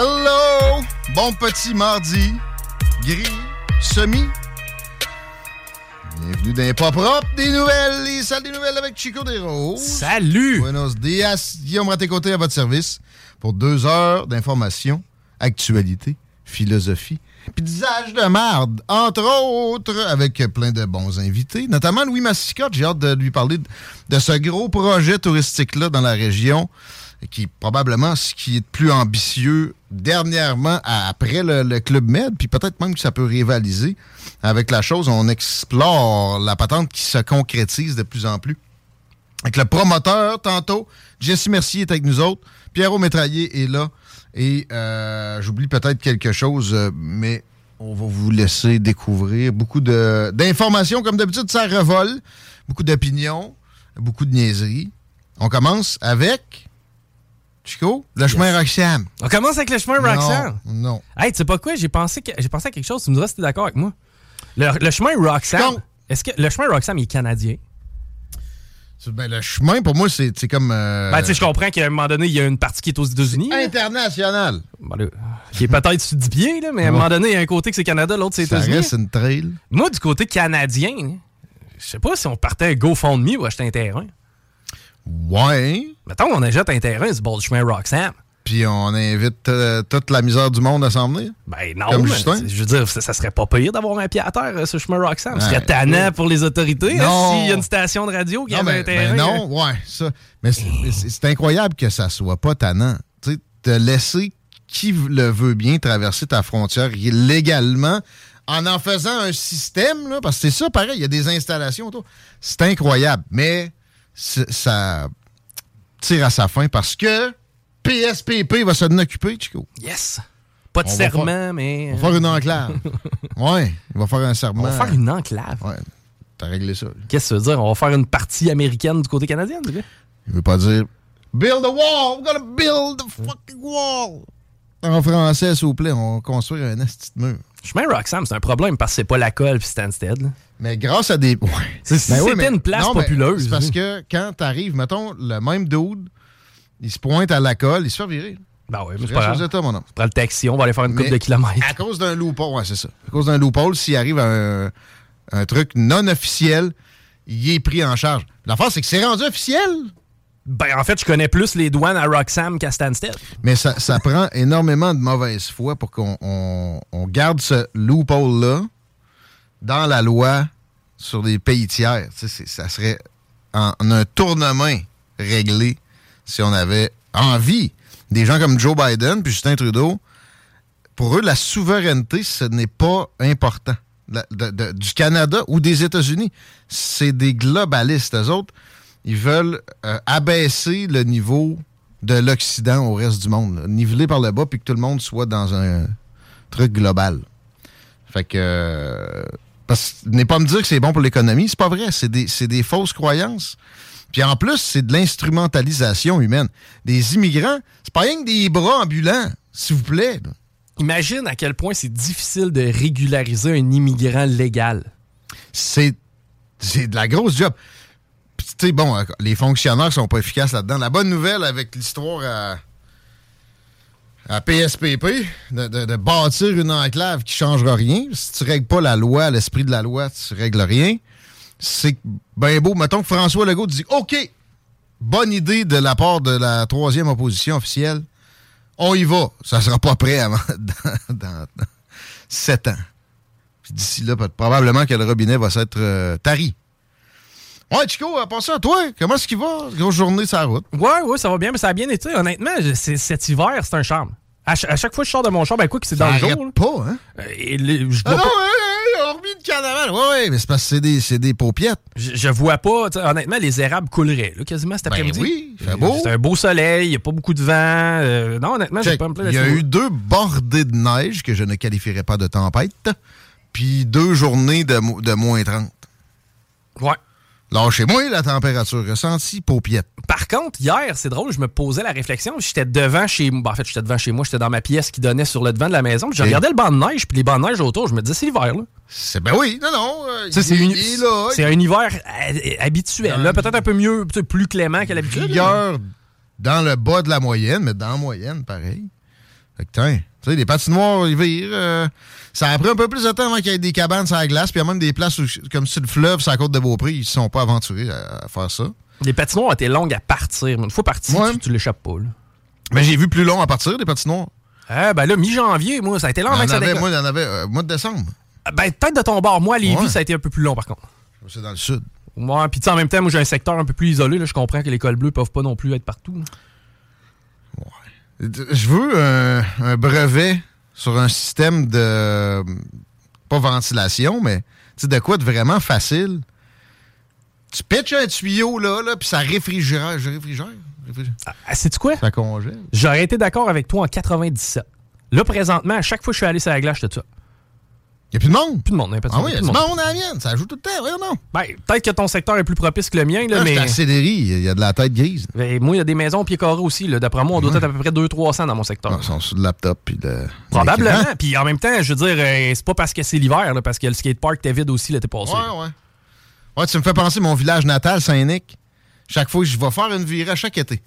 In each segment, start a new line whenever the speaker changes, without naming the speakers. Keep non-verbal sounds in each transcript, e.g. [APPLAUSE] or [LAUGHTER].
Hello! Bon petit mardi. Gris, semi. Bienvenue dans les pas propres des nouvelles, les salles des nouvelles avec Chico des Roses.
Salut!
Buenos dias. Guillaume Raté-Côté à votre service pour deux heures d'information, actualité, philosophie, puis d'usage de marde, entre autres, avec plein de bons invités, notamment Louis Massicotte. J'ai hâte de lui parler de, de ce gros projet touristique-là dans la région, qui est probablement ce qui est de plus ambitieux dernièrement après le, le Club Med, puis peut-être même que ça peut rivaliser avec la chose. On explore la patente qui se concrétise de plus en plus. Avec le promoteur, tantôt, Jesse Mercier est avec nous autres, Pierrot Métraillé est là, et euh, j'oublie peut-être quelque chose, euh, mais on va vous laisser découvrir beaucoup d'informations. Comme d'habitude, ça revole, beaucoup d'opinions, beaucoup de niaiseries. On commence avec... Chico, le chemin Roxham.
On commence avec le chemin Roxanne.
Non, non.
Hey, tu sais pas quoi? J'ai pensé, que- pensé à quelque chose. Tu me diras si t'es d'accord avec moi. Le, le chemin.
Non.
Est-ce que le chemin Roxanne est canadien?
Ben, le chemin, pour moi, c'est comme... euh,
Ben, tu sais, je comprends qu'à un moment donné, il y a une partie qui est aux États-Unis.
international.
Ben, qui est peut-être sur 10 pieds, là, mais à un moment donné, il y a un côté que c'est Canada, l'autre c'est
Ça
États-Unis.
reste une trail.
Moi, du côté canadien, je sais pas si on partait GoFundMe ou acheter un terrain.
Ouais.
Mettons, on achète un terrain du bord du chemin Roxanne.
Puis on invite euh, toute la misère du monde à s'en venir.
Ben non,
Comme Justin?
je veux dire, ça, ça serait pas pire d'avoir un pied à terre euh, sur le chemin Roxanne. Ce serait tannant pour les autorités hein,
Non.
s'il y a une station de radio qui
Non,
avait
mais,
un terrain.
ben non, ouais, ça. Mais c'est- incroyable que ça soit pas tannant. Tu sais, de laisser qui le veut bien traverser ta frontière légalement en en faisant un système, là, parce que c'est ça, pareil, il y a des installations autour. C'est incroyable, mais ça tire à sa fin parce que PSPP va s'en occuper, Chico.
Yes! Pas de
On
serment,
faire-
mais.
On va faire une enclave. ouais, il va faire un serment.
On va faire une enclave.
Ouais, t'as réglé ça.
Qu'est-ce que ça veut dire? On va faire une partie américaine du côté canadien, tu sais?
Il veut pas dire Build a wall, we're gonna build a fucking wall. En français, s'il vous plaît, on va construire un esti de mur.
Chemin Roxham, c'est un problème parce que c'est pas la colle puis Stansted. là.
Mais grâce à des. [LAUGHS] Ouais.
C'est- si
Ben oui,
c'était
mais-
une place
non,
populeuse.
C'est parce
là.
que quand t'arrives, mettons, le même dude, il se pointe à la colle, il se fait virer.
Ben oui, mais c'est pas grave.
Mon homme.
On prend le taxi, on va aller faire une coupe de kilomètres.
À cause d'un loophole, ouais, c'est ça. À cause d'un loophole, s'il arrive à un, un truc non officiel, il est pris en charge. L'affaire, c'est que c'est rendu officiel.
Ben, en fait, je connais plus les douanes à Roxham qu'à Stansted.
Mais ça, ça prend énormément de mauvaise foi pour qu'on on- on garde ce loophole-là dans la loi sur les pays tiers. Ça serait en, un tournement réglé si on avait envie. Des gens comme Joe Biden puis Justin Trudeau, pour eux, la souveraineté, ce n'est pas important. Du Canada ou des États-Unis. C'est des globalistes. Eux autres, ils veulent euh, abaisser le niveau de l'Occident au reste du monde. là. Niveler par le bas, puis que tout le monde soit dans un truc global. Fait que... euh, parce que n'est pas me dire que c'est bon pour l'économie, c'est pas vrai. C'est des, des fausses croyances. Puis en plus, c'est de l'instrumentalisation humaine. Des immigrants, c'est pas rien que des bras ambulants, s'il vous plaît.
Imagine à quel point c'est difficile de régulariser un immigrant légal.
c'est c'est de la grosse job. Sais, bon, euh, les fonctionnaires sont pas efficaces là-dedans. La bonne nouvelle avec l'histoire à, PSPP, de, bâtir une enclave qui changera rien, si tu règles pas la loi, l'esprit de la loi, tu règles rien, c'est ben beau. Mettons que François Legault dit OK, bonne idée de la part de la troisième opposition officielle. On y va. Ça sera pas prêt [LAUGHS] dans, sept ans. D'ici là, probablement que le robinet va s'être euh, tari. Ouais, Chico, à part ça, toi, comment est-ce qu'il va? Grosse journée sur la route.
Ouais, ouais, ça va bien, mais ça a bien été. Honnêtement, cet hiver, c'est un charme. À, ch- à chaque fois que je sors de mon char, ben quoi que c'est dans le jour.
pas, hein?
Euh, et le- je
Ah non,
pas-
ouais, ouais, on de carnaval. Ouais, ouais, mais c'est parce que c'est des, c'est des paupiettes.
Je, je vois pas, honnêtement, les érables couleraient là, quasiment cet
Ben
après-midi.
oui, fait beau.
C'est un beau soleil, il n'y a pas beaucoup de vent. euh, non, honnêtement, j'ai pas me plaindre
Il y a eu deux bordées de neige que je ne qualifierais pas de tempête, puis deux journées de, de moins 30.
Ouais.
Lâchez-moi la température ressentie, paupiette.
Par contre, hier, c'est drôle, je me posais la réflexion. J'étais devant chez moi. En fait, j'étais devant chez moi, j'étais dans ma pièce qui donnait sur le devant de la maison. puis Je regardais le banc de neige, puis les bancs de neige autour. Je me disais, c'est l'hiver, là.
C'est ben oui, non, non. euh,
c'est une-
il là.
un hiver euh, habituel, là. Peut-être un peu mieux, plus clément qu'à l'habitude. là.
rigueur dans le bas de la moyenne, mais dans la moyenne, pareil. Fait que, tu sais, les patinoires, ils virent. euh, ça a pris un peu plus de temps avant qu'il y ait des cabanes sur la glace, puis il y a même des places où- comme sur le fleuve, sur la côte de Beaupré, ils ne sont pas aventurés à, à faire ça.
Les patinoires étaient longues à partir. mais Une fois parti,
Ouais.
tu, tu l'échappes pas, là.
Mais j'ai vu plus long à partir des patinoires.
Ah, ben là, mi-janvier, moi, ça a été long avant
en
que ça
avait, moi, il y en avait euh, mois de décembre.
Ah, Ben, peut-être de ton bord. Moi, à Lévis,
Ouais.
ça a été un peu plus long, par contre.
C'est dans le sud.
Ouais, puis tu sais, en même temps, moi, j'ai un secteur un peu plus isolé. Là. Je comprends que les cols bleus peuvent pas non plus être partout. là.
Je veux un, un brevet sur un système de. Pas ventilation, mais tu sais, de quoi de vraiment facile? Tu pitches un tuyau, là, là puis ça réfrigère. Je réfrigère? réfrigère.
Ah, sais-tu quoi?
Ça congèle.
J'aurais été d'accord avec toi en 97. Là, présentement, à chaque fois que je suis allé sur la glace, j'étais ça.
Il n'y a plus de monde.
Plus de monde,
Ah oui, il y a du
de
monde à la mienne. Ça joue tout le temps. Ouais, non.
Ben, peut-être que ton secteur est plus propice que le mien, là,
Là,
mais.
à Cédéry, il y a de la tête grise.
Ben, moi, il y a des maisons au pied carré aussi. là. D'après moi, on doit être à peu près 200-300 dans mon secteur.
Ah, Ils sont sur le laptop puis de.
Probablement. Puis en même temps, je veux dire, euh, c'est pas parce que c'est l'hiver, parce que le skatepark était vide aussi l'été passé.
Ouais, ouais. Ouais, tu me fais penser mon village natal, Saint-Nic. Chaque fois, je vais faire une virée à chaque été.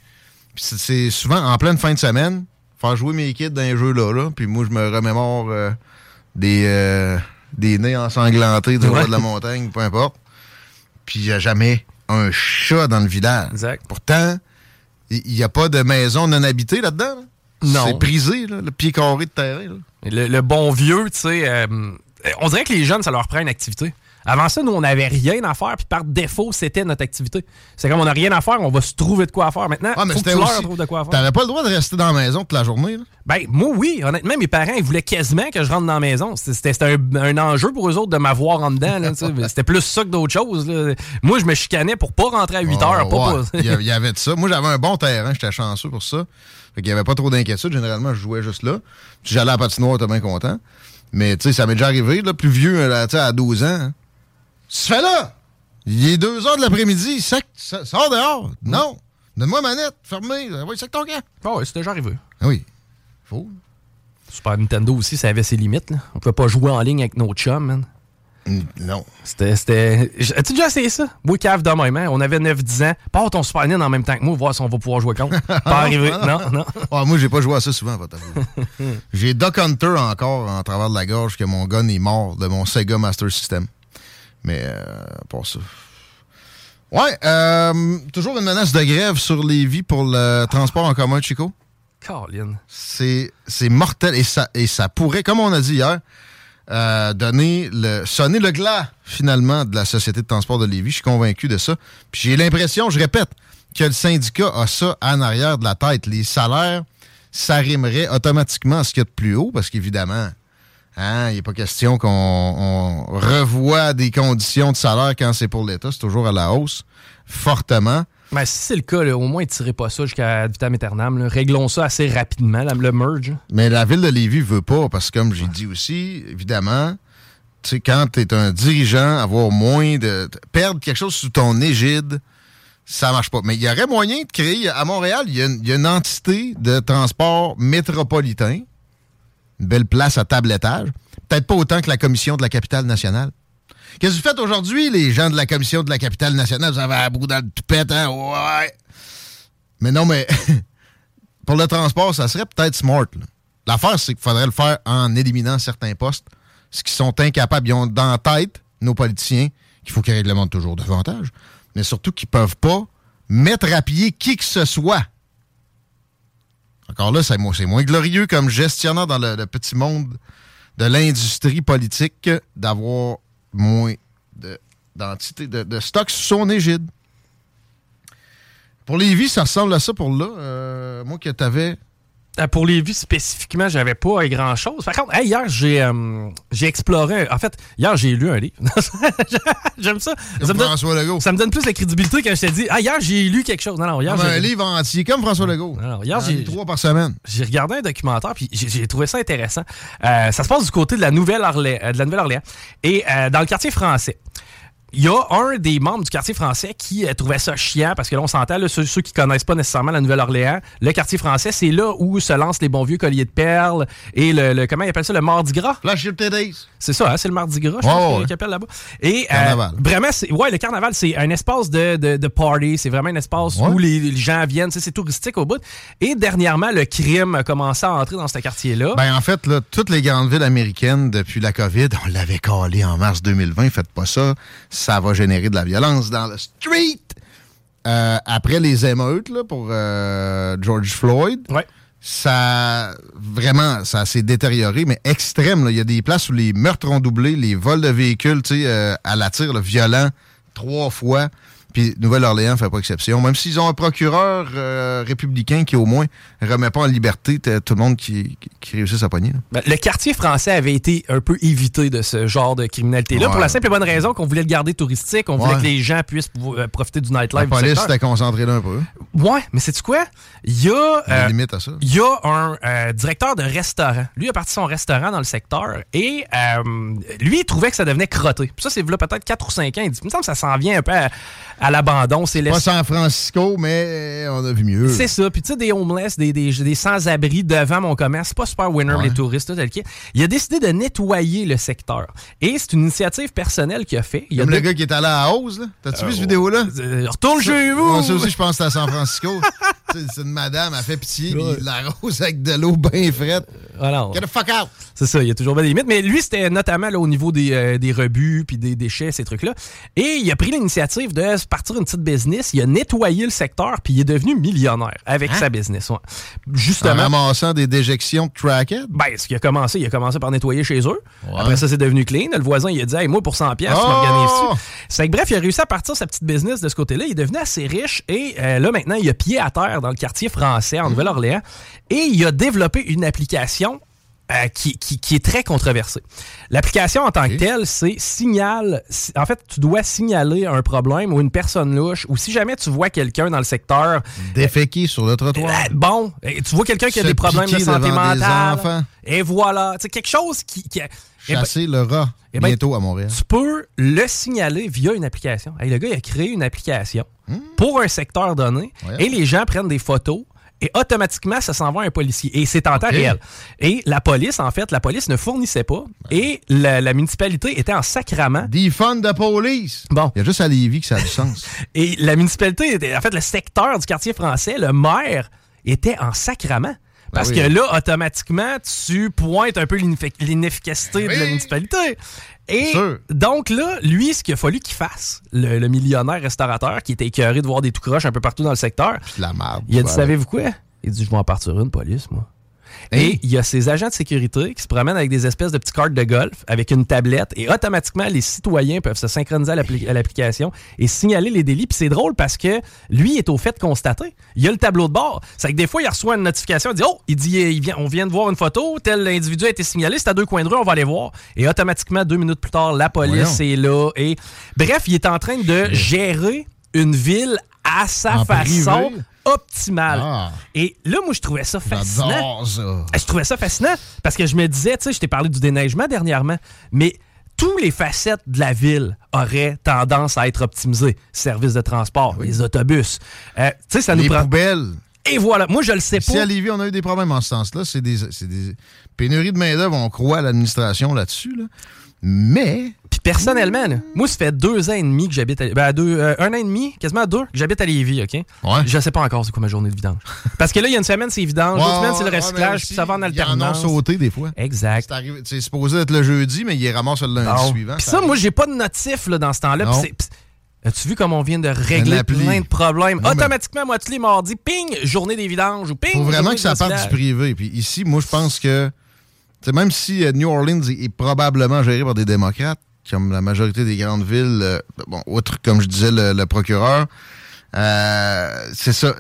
Puis c'est- souvent en pleine fin de semaine, faire jouer mes kids dans les jeux là, là. Puis moi, je me remémore euh, des, euh, des nez ensanglantés du bas de la montagne, peu importe. Puis il n'y a jamais un chat dans le village.
Exact.
Pourtant, il n'y a pas de maison non habitée là-dedans. là.
Non.
C'est prisé, là, le pied carré de.
Le, le bon vieux, tu sais, euh, on dirait que les jeunes, ça leur prend une activité. Avant ça, nous, on n'avait rien à faire, puis par défaut, c'était notre activité. C'est comme on n'a rien à faire, on va se trouver de quoi faire. Maintenant,
Ah, mais
faut que
c'était
tu leur
aussi.
trouves de quoi faire.
T'avais pas le droit de rester dans la maison toute la journée. Là?
Ben, moi, oui. Honnêtement, mes parents, ils voulaient quasiment que je rentre dans la maison. C'était un, un enjeu pour eux autres de m'avoir en dedans. [LAUGHS] C'était plus ça que d'autres choses. là. Moi, je me chicanais pour pas rentrer à 8
Ah,
heures. Pas
ouais.
pas-
il, y [LAUGHS] avait, de ça. Moi, j'avais un bon terrain, j'étais chanceux pour ça. Fait qu'il y avait pas trop d'inquiétude. Généralement, je jouais juste là. J'allais à la patinoire, j'étais bien content. Mais tu sais, ça m'est déjà arrivé, là, plus vieux, là, tu sais, à 12 ans. Hein. Tu fais là! Il est 2 heures de l'après-midi, sors dehors. Non! Donne-moi ma manette, fermée. Oui, c'est ton camp.
Ah ouais, c'est déjà arrivé.
Ah oui. Faut.
Super Nintendo aussi, ça avait ses limites. Là. On pouvait pas jouer en ligne avec nos chums, man.
Non.
C'était. As-tu déjà essayé ça? Moi, cave de même, hein? On avait 9-10 ans. Pas ton Super Nintendo en même temps que moi, voir si on va pouvoir jouer contre. [LAUGHS] Pas arrivé. Non, non.
Ah, moi, j'ai pas joué à ça souvent, [LAUGHS] J'ai Duck Hunter encore en travers de la gorge que mon gun est mort de mon Sega Master System. Mais euh, pour ça. Ouais, euh, toujours une menace de grève sur les vies pour le transport en commun, Chico.
Colin.
C'est c'est mortel et ça, et ça pourrait, comme on a dit hier, euh, donner le sonner le glas finalement de la Société de transport de Lévis. Je suis convaincu de ça. Puis j'ai l'impression, je répète, que le syndicat a ça en arrière de la tête. Les salaires, ça rimerait automatiquement à ce qu'il y a de plus haut, parce qu'évidemment, hein, il n'est pas question qu'on on revoie des conditions de salaire quand c'est pour l'État. C'est toujours à la hausse, fortement.
Ben, si c'est le cas, là, au moins, tirez pas ça jusqu'à vitam aeternam. là. Réglons ça assez rapidement, là, le merge.
Mais la ville de Lévis veut pas, parce que comme j'ai dit aussi, évidemment, quand tu es un dirigeant, avoir moins de. perdre quelque chose sous ton égide, ça marche pas. Mais il y aurait moyen de créer. À Montréal, y, il y a une entité de transport métropolitain, une belle place à tablettage. Peut-être pas autant que la commission de la capitale nationale. Qu'est-ce que vous faites aujourd'hui, les gens de la commission de la capitale nationale? Vous avez un bout dans le toupette, hein? Ouais. Mais non, mais [LAUGHS] pour le transport, ça serait peut-être smart. L'affaire, c'est qu'il faudrait le faire en éliminant certains postes. Ce qui sont incapables, ils ont dans la tête, nos politiciens, qu'il faut qu'ils réglementent toujours davantage, mais surtout qu'ils peuvent pas mettre à pied qui que ce soit. Encore là, c'est mo- c'est moins glorieux comme gestionnaire dans le, petit monde de l'industrie politique d'avoir moins de- d'entités, de, stocks sous son égide. Pour les vies, ça ressemble à ça pour là. Euh, moi que t'avais.
Euh, Pour les vues spécifiquement, j'avais pas grand chose. Par contre, hey, hier, j'ai euh, j'ai exploré. En fait, hier, j'ai lu un livre. [LAUGHS] J'aime ça.
Comme
Ça me, donne,
François Legault.
ça me donne plus de crédibilité quand je te dis Ah, hier, j'ai lu quelque chose. Non, non, hier,
Comme un livre entier, comme François Legault.
Non, non, hier, j'ai-
trois par semaine.
j'ai regardé un documentaire puis j'ai trouvé ça intéressant. Euh, ça se passe du côté de la Nouvelle-Orléans, euh, de la Nouvelle-Orléans et euh, dans le quartier français. Il y a un des membres du quartier français qui euh, trouvait ça chiant parce que là, on s'entend, ceux, ceux qui connaissent pas nécessairement la Nouvelle-Orléans, le quartier français, c'est là où se lancent les bons vieux colliers de perles et le, le- comment ils appellent ça, le Mardi Gras.
Titties.
C'est ça, hein, c'est le Mardi Gras, je
ouais.
qu'ils appellent là-bas. Et euh,
Carnaval.
vraiment, c'est ouais, le carnaval, c'est un espace de, de, de party, c'est vraiment un espace
Ouais.
où les, les gens viennent, c'est touristique au bout. Et dernièrement, le crime a commencé à entrer dans ce quartier-là.
Ben, en fait, là, toutes les grandes villes américaines, depuis la COVID, on l'avait calé en mars 2020. Faites pas ça. Ça va générer de la violence dans le street. Euh, après les émeutes, là, pour euh, George Floyd,
ouais.
ça vraiment ça s'est détérioré mais extrême là. il y a des places où les meurtres ont doublé les vols de véhicules tu sais euh, à la tire là, violents trois fois puis Nouvelle-Orléans fait pas exception même s'ils ont un procureur euh, républicain qui au moins remet pas en liberté tout le monde qui, qui, qui réussit à pogner là.
Ben, le quartier français avait été un peu évité de ce genre de criminalité-là
Ouais.
pour la simple et bonne raison qu'on voulait le garder touristique, on voulait que les gens puissent euh, profiter du nightlife.
la police était concentrée là un peu
Ouais, mais c'est quoi? Il y a.
Il y a
euh,
une limite à ça
Il y a un euh, directeur de restaurant. Lui a parti son restaurant dans le secteur et lui, il trouvait que ça devenait crotté. Puis ça, c'est là peut-être 4 ou 5 ans. Il dit, il me semble que ça s'en vient un peu à, à l'abandon. C'est
pas San Francisco mais on a vu mieux
c'est ça. Puis tu sais, des homeless, des, des, des sans-abri devant mon commerce, c'est pas super winner
Ouais.
les touristes, tout tel quel. Il a décidé de nettoyer le secteur. Et c'est une initiative personnelle qu'il a fait. Il a
comme le
deux-
gars qui est allé à Hausse là t'as-tu vu cette vidéo là
Euh, retourne chez vous!
Moi, ça aussi, je pense que c'est à San Francisco. [LAUGHS] C'est une madame, elle fait pitié, puis il l'arrose avec de l'eau bien frette.
Voilà.
Get the fuck out!
C'est ça, il y a toujours bien des limites. Mais lui, c'était notamment là, au niveau des, euh, des rebuts puis des déchets, ces trucs-là. Et il a pris l'initiative de partir une petite business. Il a nettoyé le secteur puis il est devenu millionnaire avec sa business. ouais.
En
Justement.
ramassant des déjections de crackhead?
Ben, ce qui a commencé, il a commencé par nettoyer chez eux. Après ça, c'est devenu clean. Le voisin, il a dit, hey, moi, pour 100 pièces, tu
Oh!
m'organises-tu. C'est que bref, il a réussi à partir sa petite business de ce côté-là. Il est devenu assez riche et euh, là, maintenant, il a pied à terre dans le quartier français, en Nouvelle-Orléans. Et il a développé une application euh, qui, qui- qui est très controversée. L'application en tant que telle, c'est signal. si- En fait, tu dois signaler un problème ou une personne louche ou si jamais tu vois quelqu'un dans le secteur
Déféqué sur le trottoir.
euh, bon, euh, tu vois quelqu'un qui a des problèmes de santé mentale. Et voilà. C'est quelque chose qui. qui- eh ben,
Chasser le rat
eh ben,
bientôt à Montréal.
tu peux le signaler via une application. Hey, le gars, il a créé une application pour un secteur donné
Hmm. Ouais.
et les gens prennent des photos. Et automatiquement, ça s'envoie à un policier. Et c'est en temps réel. Et la police, en fait, la police ne fournissait pas. Et la, la municipalité était en sacrament.
Defund de police.
Bon.
Il y a juste à Lévis que ça a du sens. [LAUGHS]
Et la municipalité, était- en fait, le secteur du quartier français, le maire, était en sacrament. Parce
oui.
que là, automatiquement, tu pointes un peu l'ineffic- l'inefficacité de la municipalité. Et donc là, lui, ce qu'il a fallu qu'il fasse, le, le millionnaire restaurateur qui était écœuré de voir des tout croches un peu partout dans le secteur,
la
il a dit, savez-vous quoi? Il dit, je vais en partir une police, moi.
Hein?
Et il y a ces agents de sécurité qui se promènent avec des espèces de petits cartes de golf avec une tablette et automatiquement les citoyens peuvent se synchroniser à l'appli- à l'application et signaler les délits. Puis c'est drôle parce que lui est au fait de constater. Il y a le tableau de bord. C'est que des fois il reçoit une notification, il dit oh, il dit il vient, on vient de voir une photo, tel individu a été signalé, c'est à deux coins de rue, on va aller voir. Et automatiquement deux minutes plus tard, la police
Voyons.
est là et bref, il est en train de gérer une ville à sa
En
façon
privé?
Optimale.
Ah.
Et là, moi, je trouvais ça fascinant.
Ça.
Je trouvais ça fascinant parce que je me disais, tu sais, je t'ai parlé du déneigement dernièrement, mais tous les facettes de la ville auraient tendance à être optimisées. Services de transport, les autobus. Euh, tu sais, ça nous
Les
prend.
poubelles.
Et voilà, moi, je le sais pas.
à Lévis, on a eu des problèmes en ce sens-là. C'est des, des pénuries de main-d'œuvre. On croit à l'administration là-dessus. là. Mais,
Puis personnellement, là, moi, ça fait deux ans et demi que j'habite à ben, deux, euh, un an et demi, quasiment deux, que j'habite à Lévis, OK?
Ouais.
Je sais pas encore c'est quoi ma journée de vidange. [LAUGHS] Parce que là, il y a une semaine, c'est vidange, l'autre
Ouais,
semaine, c'est le recyclage, puis ça va en
ils en ont
alternance.
sauté des fois.
Exact.
C'est supposé être le jeudi, mais il est ramassé le lundi suivant.
Puis ça, moi, j'ai pas de notif là, dans ce temps-là. As-tu vu comment on vient de régler plein de problèmes?
Non,
Automatiquement, moi, tous les mardis, ping, journée des vidanges ou ping.
faut vraiment que ça parte du privé. Puis ici, moi, je pense que, tu sais, même si euh, New Orleans est, est probablement géré par des démocrates, comme la majorité des grandes villes, euh, bon, outre, comme je disais, le, le procureur, euh, c'est ça,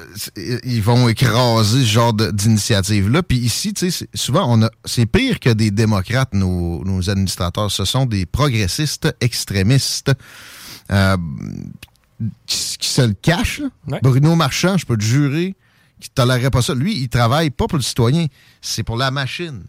ils vont écraser ce genre d'initiative-là. Puis ici, tu sais, souvent, on a, c'est pire que des démocrates, nos, nos administrateurs. Ce sont des progressistes extrémistes. Euh, qui, qui se le cache. là.
Ouais.
Bruno Marchand, je peux te jurer qu'il ne tolérerait pas ça. Lui, il travaille pas pour le citoyen, c'est pour la machine.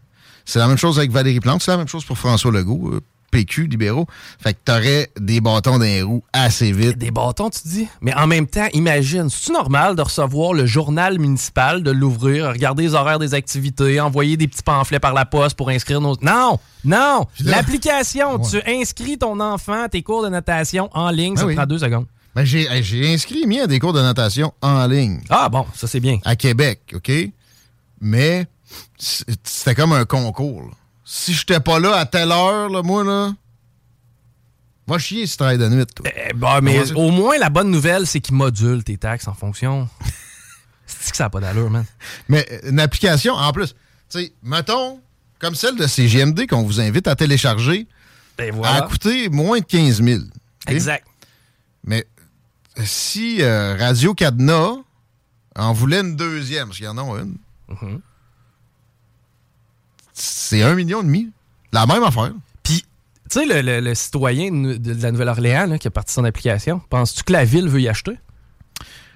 C'est la même chose avec Valérie Plante, c'est la même chose pour François Legault, euh, PQ, libéraux. Fait que t'aurais des bâtons dans les roues assez vite.
Des bâtons, tu dis? Mais en même temps, imagine, c'est-tu normal de recevoir le journal municipal, de l'ouvrir, regarder les horaires des activités, envoyer des petits pamphlets par la poste pour inscrire nos... Non! Non! L'application,
Ouais.
tu inscris ton enfant, tes cours de natation en ligne,
Ben
ça
oui.
te prend deux secondes.
Ben, j'ai inscrit mis à des cours de natation en ligne
Ah bon, ça c'est bien.
à Québec, OK? Mais c'était comme un concours. là. Si j'étais pas là à telle heure, là, moi, là, va chier si tu travailles de nuit. toi.
Eh, bah, mais au moins, la bonne nouvelle, c'est qu'ils modulent tes taxes en fonction. [LAUGHS] c'est que ça n'a pas d'allure, man.
Mais euh, une application, en plus, tu sais, mettons, comme celle de CGMD qu'on vous invite à télécharger,
Ben voilà.
a coûté moins de 15 000. OK?
Exact.
Mais euh, si euh, Radio Cadenas en voulait une deuxième, parce qu'il y en a une,
Mhm.
C'est un million et demi. La même affaire.
Puis, tu sais, le, le- le citoyen de, de la Nouvelle-Orléans qui a parti son application, penses-tu que la ville veut y acheter?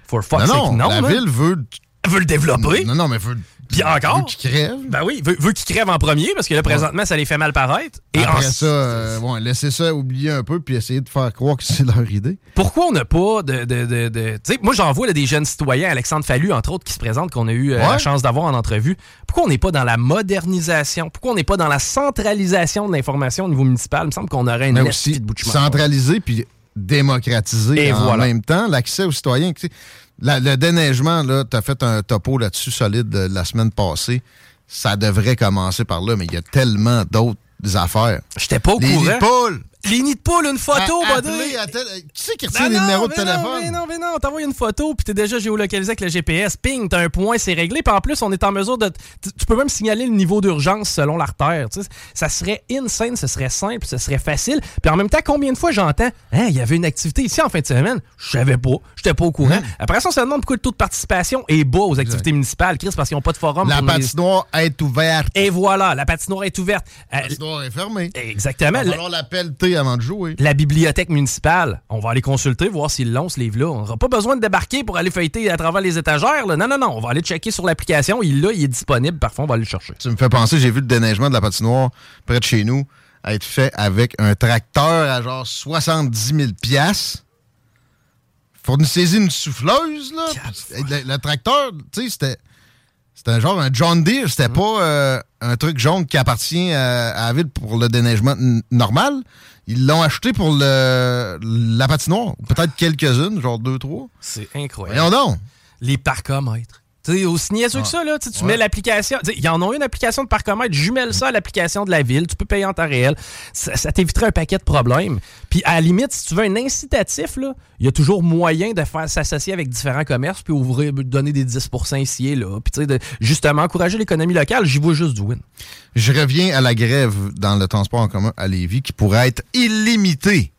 For fuck's
non,
sake,
non,
non.
la ville veut...
Elle veut le développer?
Non, non, mais veut...
Puis encore?
veut qu'il crève?
Ben oui, veut, veut crèvent en premier parce que là, présentement, ça les fait mal paraître. Et
Après
en-
ça, euh, bon, laissez ça oublier un peu puis essayer de faire croire que c'est leur idée.
Pourquoi on n'a pas de. de, de, de- tu sais, moi, j'en vois là, des jeunes citoyens, Alexandre Fallu, entre autres, qui se présentent, qu'on a eu euh,
Ouais.
la chance d'avoir en entrevue. Pourquoi on n'est pas dans la modernisation? Pourquoi on n'est pas dans la centralisation de l'information au niveau municipal? Il me semble qu'on aurait une
aussi
de bout de chemin.
centraliser puis démocratiser
Et
en
voilà.
même temps l'accès aux citoyens. Tu sais, la- le déneigement, là, tu as fait un topo là-dessus solide euh, la semaine passée. Ça devrait commencer par là, mais il y a tellement d'autres affaires.
J'étais pas au
Les
courant.
poules!
Les nids de poule, une photo,
À-
buddy!
à tel- Qui c'est qui retient les
non,
numéros de téléphone?
mais non, mais non, t'envoies une photo, puis t'es déjà géolocalisé avec le GPS. Ping, t'as un point, c'est réglé. Puis en plus, on est en mesure de. tu- peux même signaler le niveau d'urgence selon l'artère. Ça serait insane, ce serait simple, ce serait facile. Puis en même temps, combien de fois j'entends, hein, il y avait une activité ici en fin de semaine? Je savais pas, j'étais pas au courant.
Hein?
Après ça, on se demande pourquoi le taux de participation est bas aux activités municipales, Chris, parce qu'ils n'ont pas de forum.
La
les-
patinoire est ouverte.
Et voilà, la patinoire est ouverte. Euh,
La patinoire est fermée.
exactement.
Va
La-
pelleter avant de jouer.
la bibliothèque municipale. On va aller consulter, voir s'ils l'ont, ce livre-là. On n'aura pas besoin de débarquer pour aller feuilleter à travers les étagères. là. Non, non, non. On va aller checker sur l'application. Il l'a, il est disponible. Parfois, on va aller le chercher.
Tu me fais penser, j'ai vu le déneigement de la patinoire près de chez nous être fait avec un tracteur à genre 70 000 piastres. Fournissez-y une souffleuse, là. Le, le tracteur, tu sais, c'était... C'était un genre un John Deere, c'était pas euh, un truc jaune qui appartient à, à la ville pour le déneigement normal. Ils l'ont acheté pour le, la patinoire. Peut-être quelques-unes, genre deux, trois.
C'est incroyable.
Voyons donc.
Les parcomètres. Tu sais, aussi niaiseux que ça, là, tu mets l'application. Ils en ont une application de parcomètre, jumelle ça à l'application de la ville, tu peux payer en temps réel. Ça, ça t'éviterait un paquet de problèmes. Puis à la limite, si tu veux un incitatif, il y a toujours moyen de faire s'associer avec différents commerces, puis ouvrir, donner des 10% ici et là. Puis tu sais, de justement encourager l'économie locale, j'y vois juste du win.
Je reviens à la grève dans le transport en commun à Lévis qui pourrait être illimitée.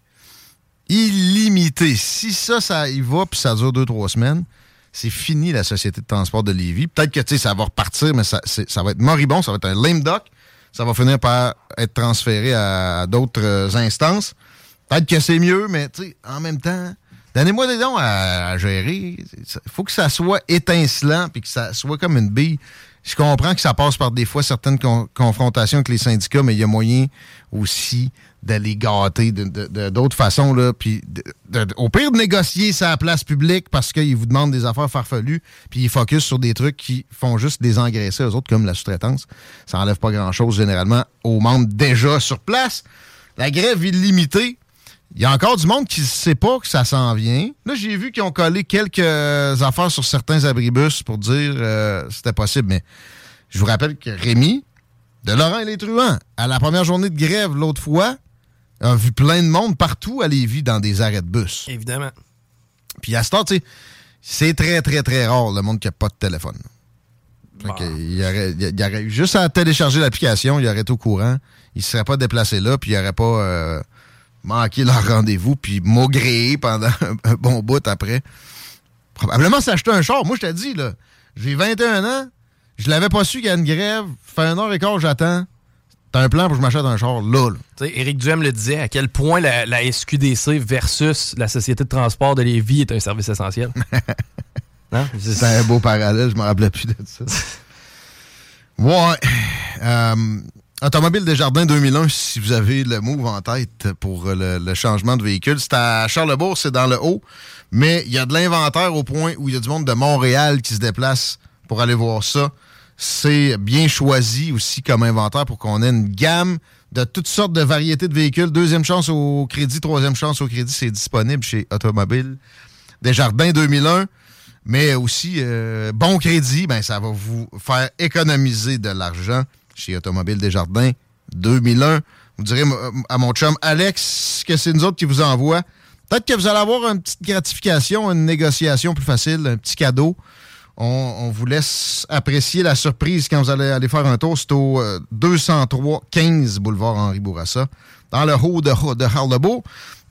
Illimitée. Si ça, ça y va puis ça dure deux, trois semaines, c'est fini la société de transport de Lévis. Peut-être que ça va repartir, mais ça, va être moribond, ça va être un lame duck. Ça va finir par être transféré à, d'autres euh, instances. Peut-être que c'est mieux, mais en même temps, Donnez-moi des dons à, gérer. Il faut que ça soit étincelant puis que ça soit comme une bille. Je comprends que ça passe par des fois certaines con- confrontations avec les syndicats, mais il y a moyen aussi de- de- de- d'autres façons. Là, puis au pire, de négocier sa place publique parce qu'ils vous demandent des affaires farfelues, puis ils focus sur des trucs qui font juste des engraisser aux autres, comme la sous-traitance. Ça enlève pas grand-chose généralement aux membres déjà sur place. La grève illimitée, il y a encore du monde qui ne sait pas que ça s'en vient. Là, j'ai vu qu'ils ont collé quelques affaires sur certains abribus pour dire euh, c'était possible, mais je vous rappelle que Rémi, de Laurent et les Truands, à la première journée de grève l'autre fois, a vu plein de monde partout à Lévis dans des arrêts de bus.
Évidemment.
Puis à ce temps, tu sais, c'est très, très, très rare le monde qui n'a pas de téléphone. Que il, aurait, il aurait eu juste à télécharger l'application, il aurait été au courant, il ne serait pas déplacé là, puis il n'aurait pas euh, manqué leur rendez-vous, puis maugréé pendant [LAUGHS] un bon bout après. Probablement s'acheter un char. Moi, je te dis, là, j'ai 21 ans, je l'avais pas su qu'il y a une grève, fait un heure et quart, j'attends. T'as un plan pour que je m'achète un char là, là.
Éric Duhem le disait, à quel point la, la SQDC versus la Société de transport de Lévis est un service essentiel. non? [LAUGHS]
C'est un beau parallèle, je me rappelais plus de ça. Ouais. Euh, Automobile Desjardins 2001, si vous avez le move en tête pour le, le changement de véhicule. C'est à Charlebourg, c'est dans le haut, mais il y a de l'inventaire au point où il y a du monde de Montréal qui se déplace pour aller voir ça. C'est bien choisi aussi comme inventaire pour qu'on ait une gamme de toutes sortes de variétés de véhicules. Deuxième chance au crédit, troisième chance au crédit, c'est disponible chez Automobile Desjardins 2001 mais aussi euh, bon crédit, ben, ça va vous faire économiser de l'argent chez Automobile Desjardins 2001. Vous direz à mon chum Alex que c'est nous autres qui vous envoie. Peut-être que vous allez avoir une petite gratification, une négociation plus facile, un petit cadeau. On, on vous laisse apprécier la surprise quand vous allez aller faire un tour. C'est au euh, 203 15 boulevard Henri Bourassa, dans le haut de, de.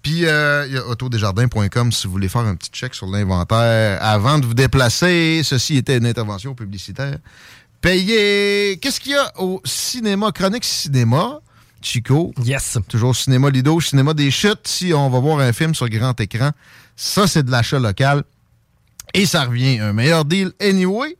Puis, euh, il y a autodesjardins.com si vous voulez faire un petit check sur l'inventaire avant de vous déplacer. Ceci était une intervention publicitaire. Payez. Qu'est-ce qu'il y a au cinéma, Chronique Cinéma? Chico.
Yes.
Toujours cinéma Lido, cinéma des chutes. Si on va voir un film sur grand écran, ça, c'est de l'achat local. Et ça revient un meilleur deal anyway.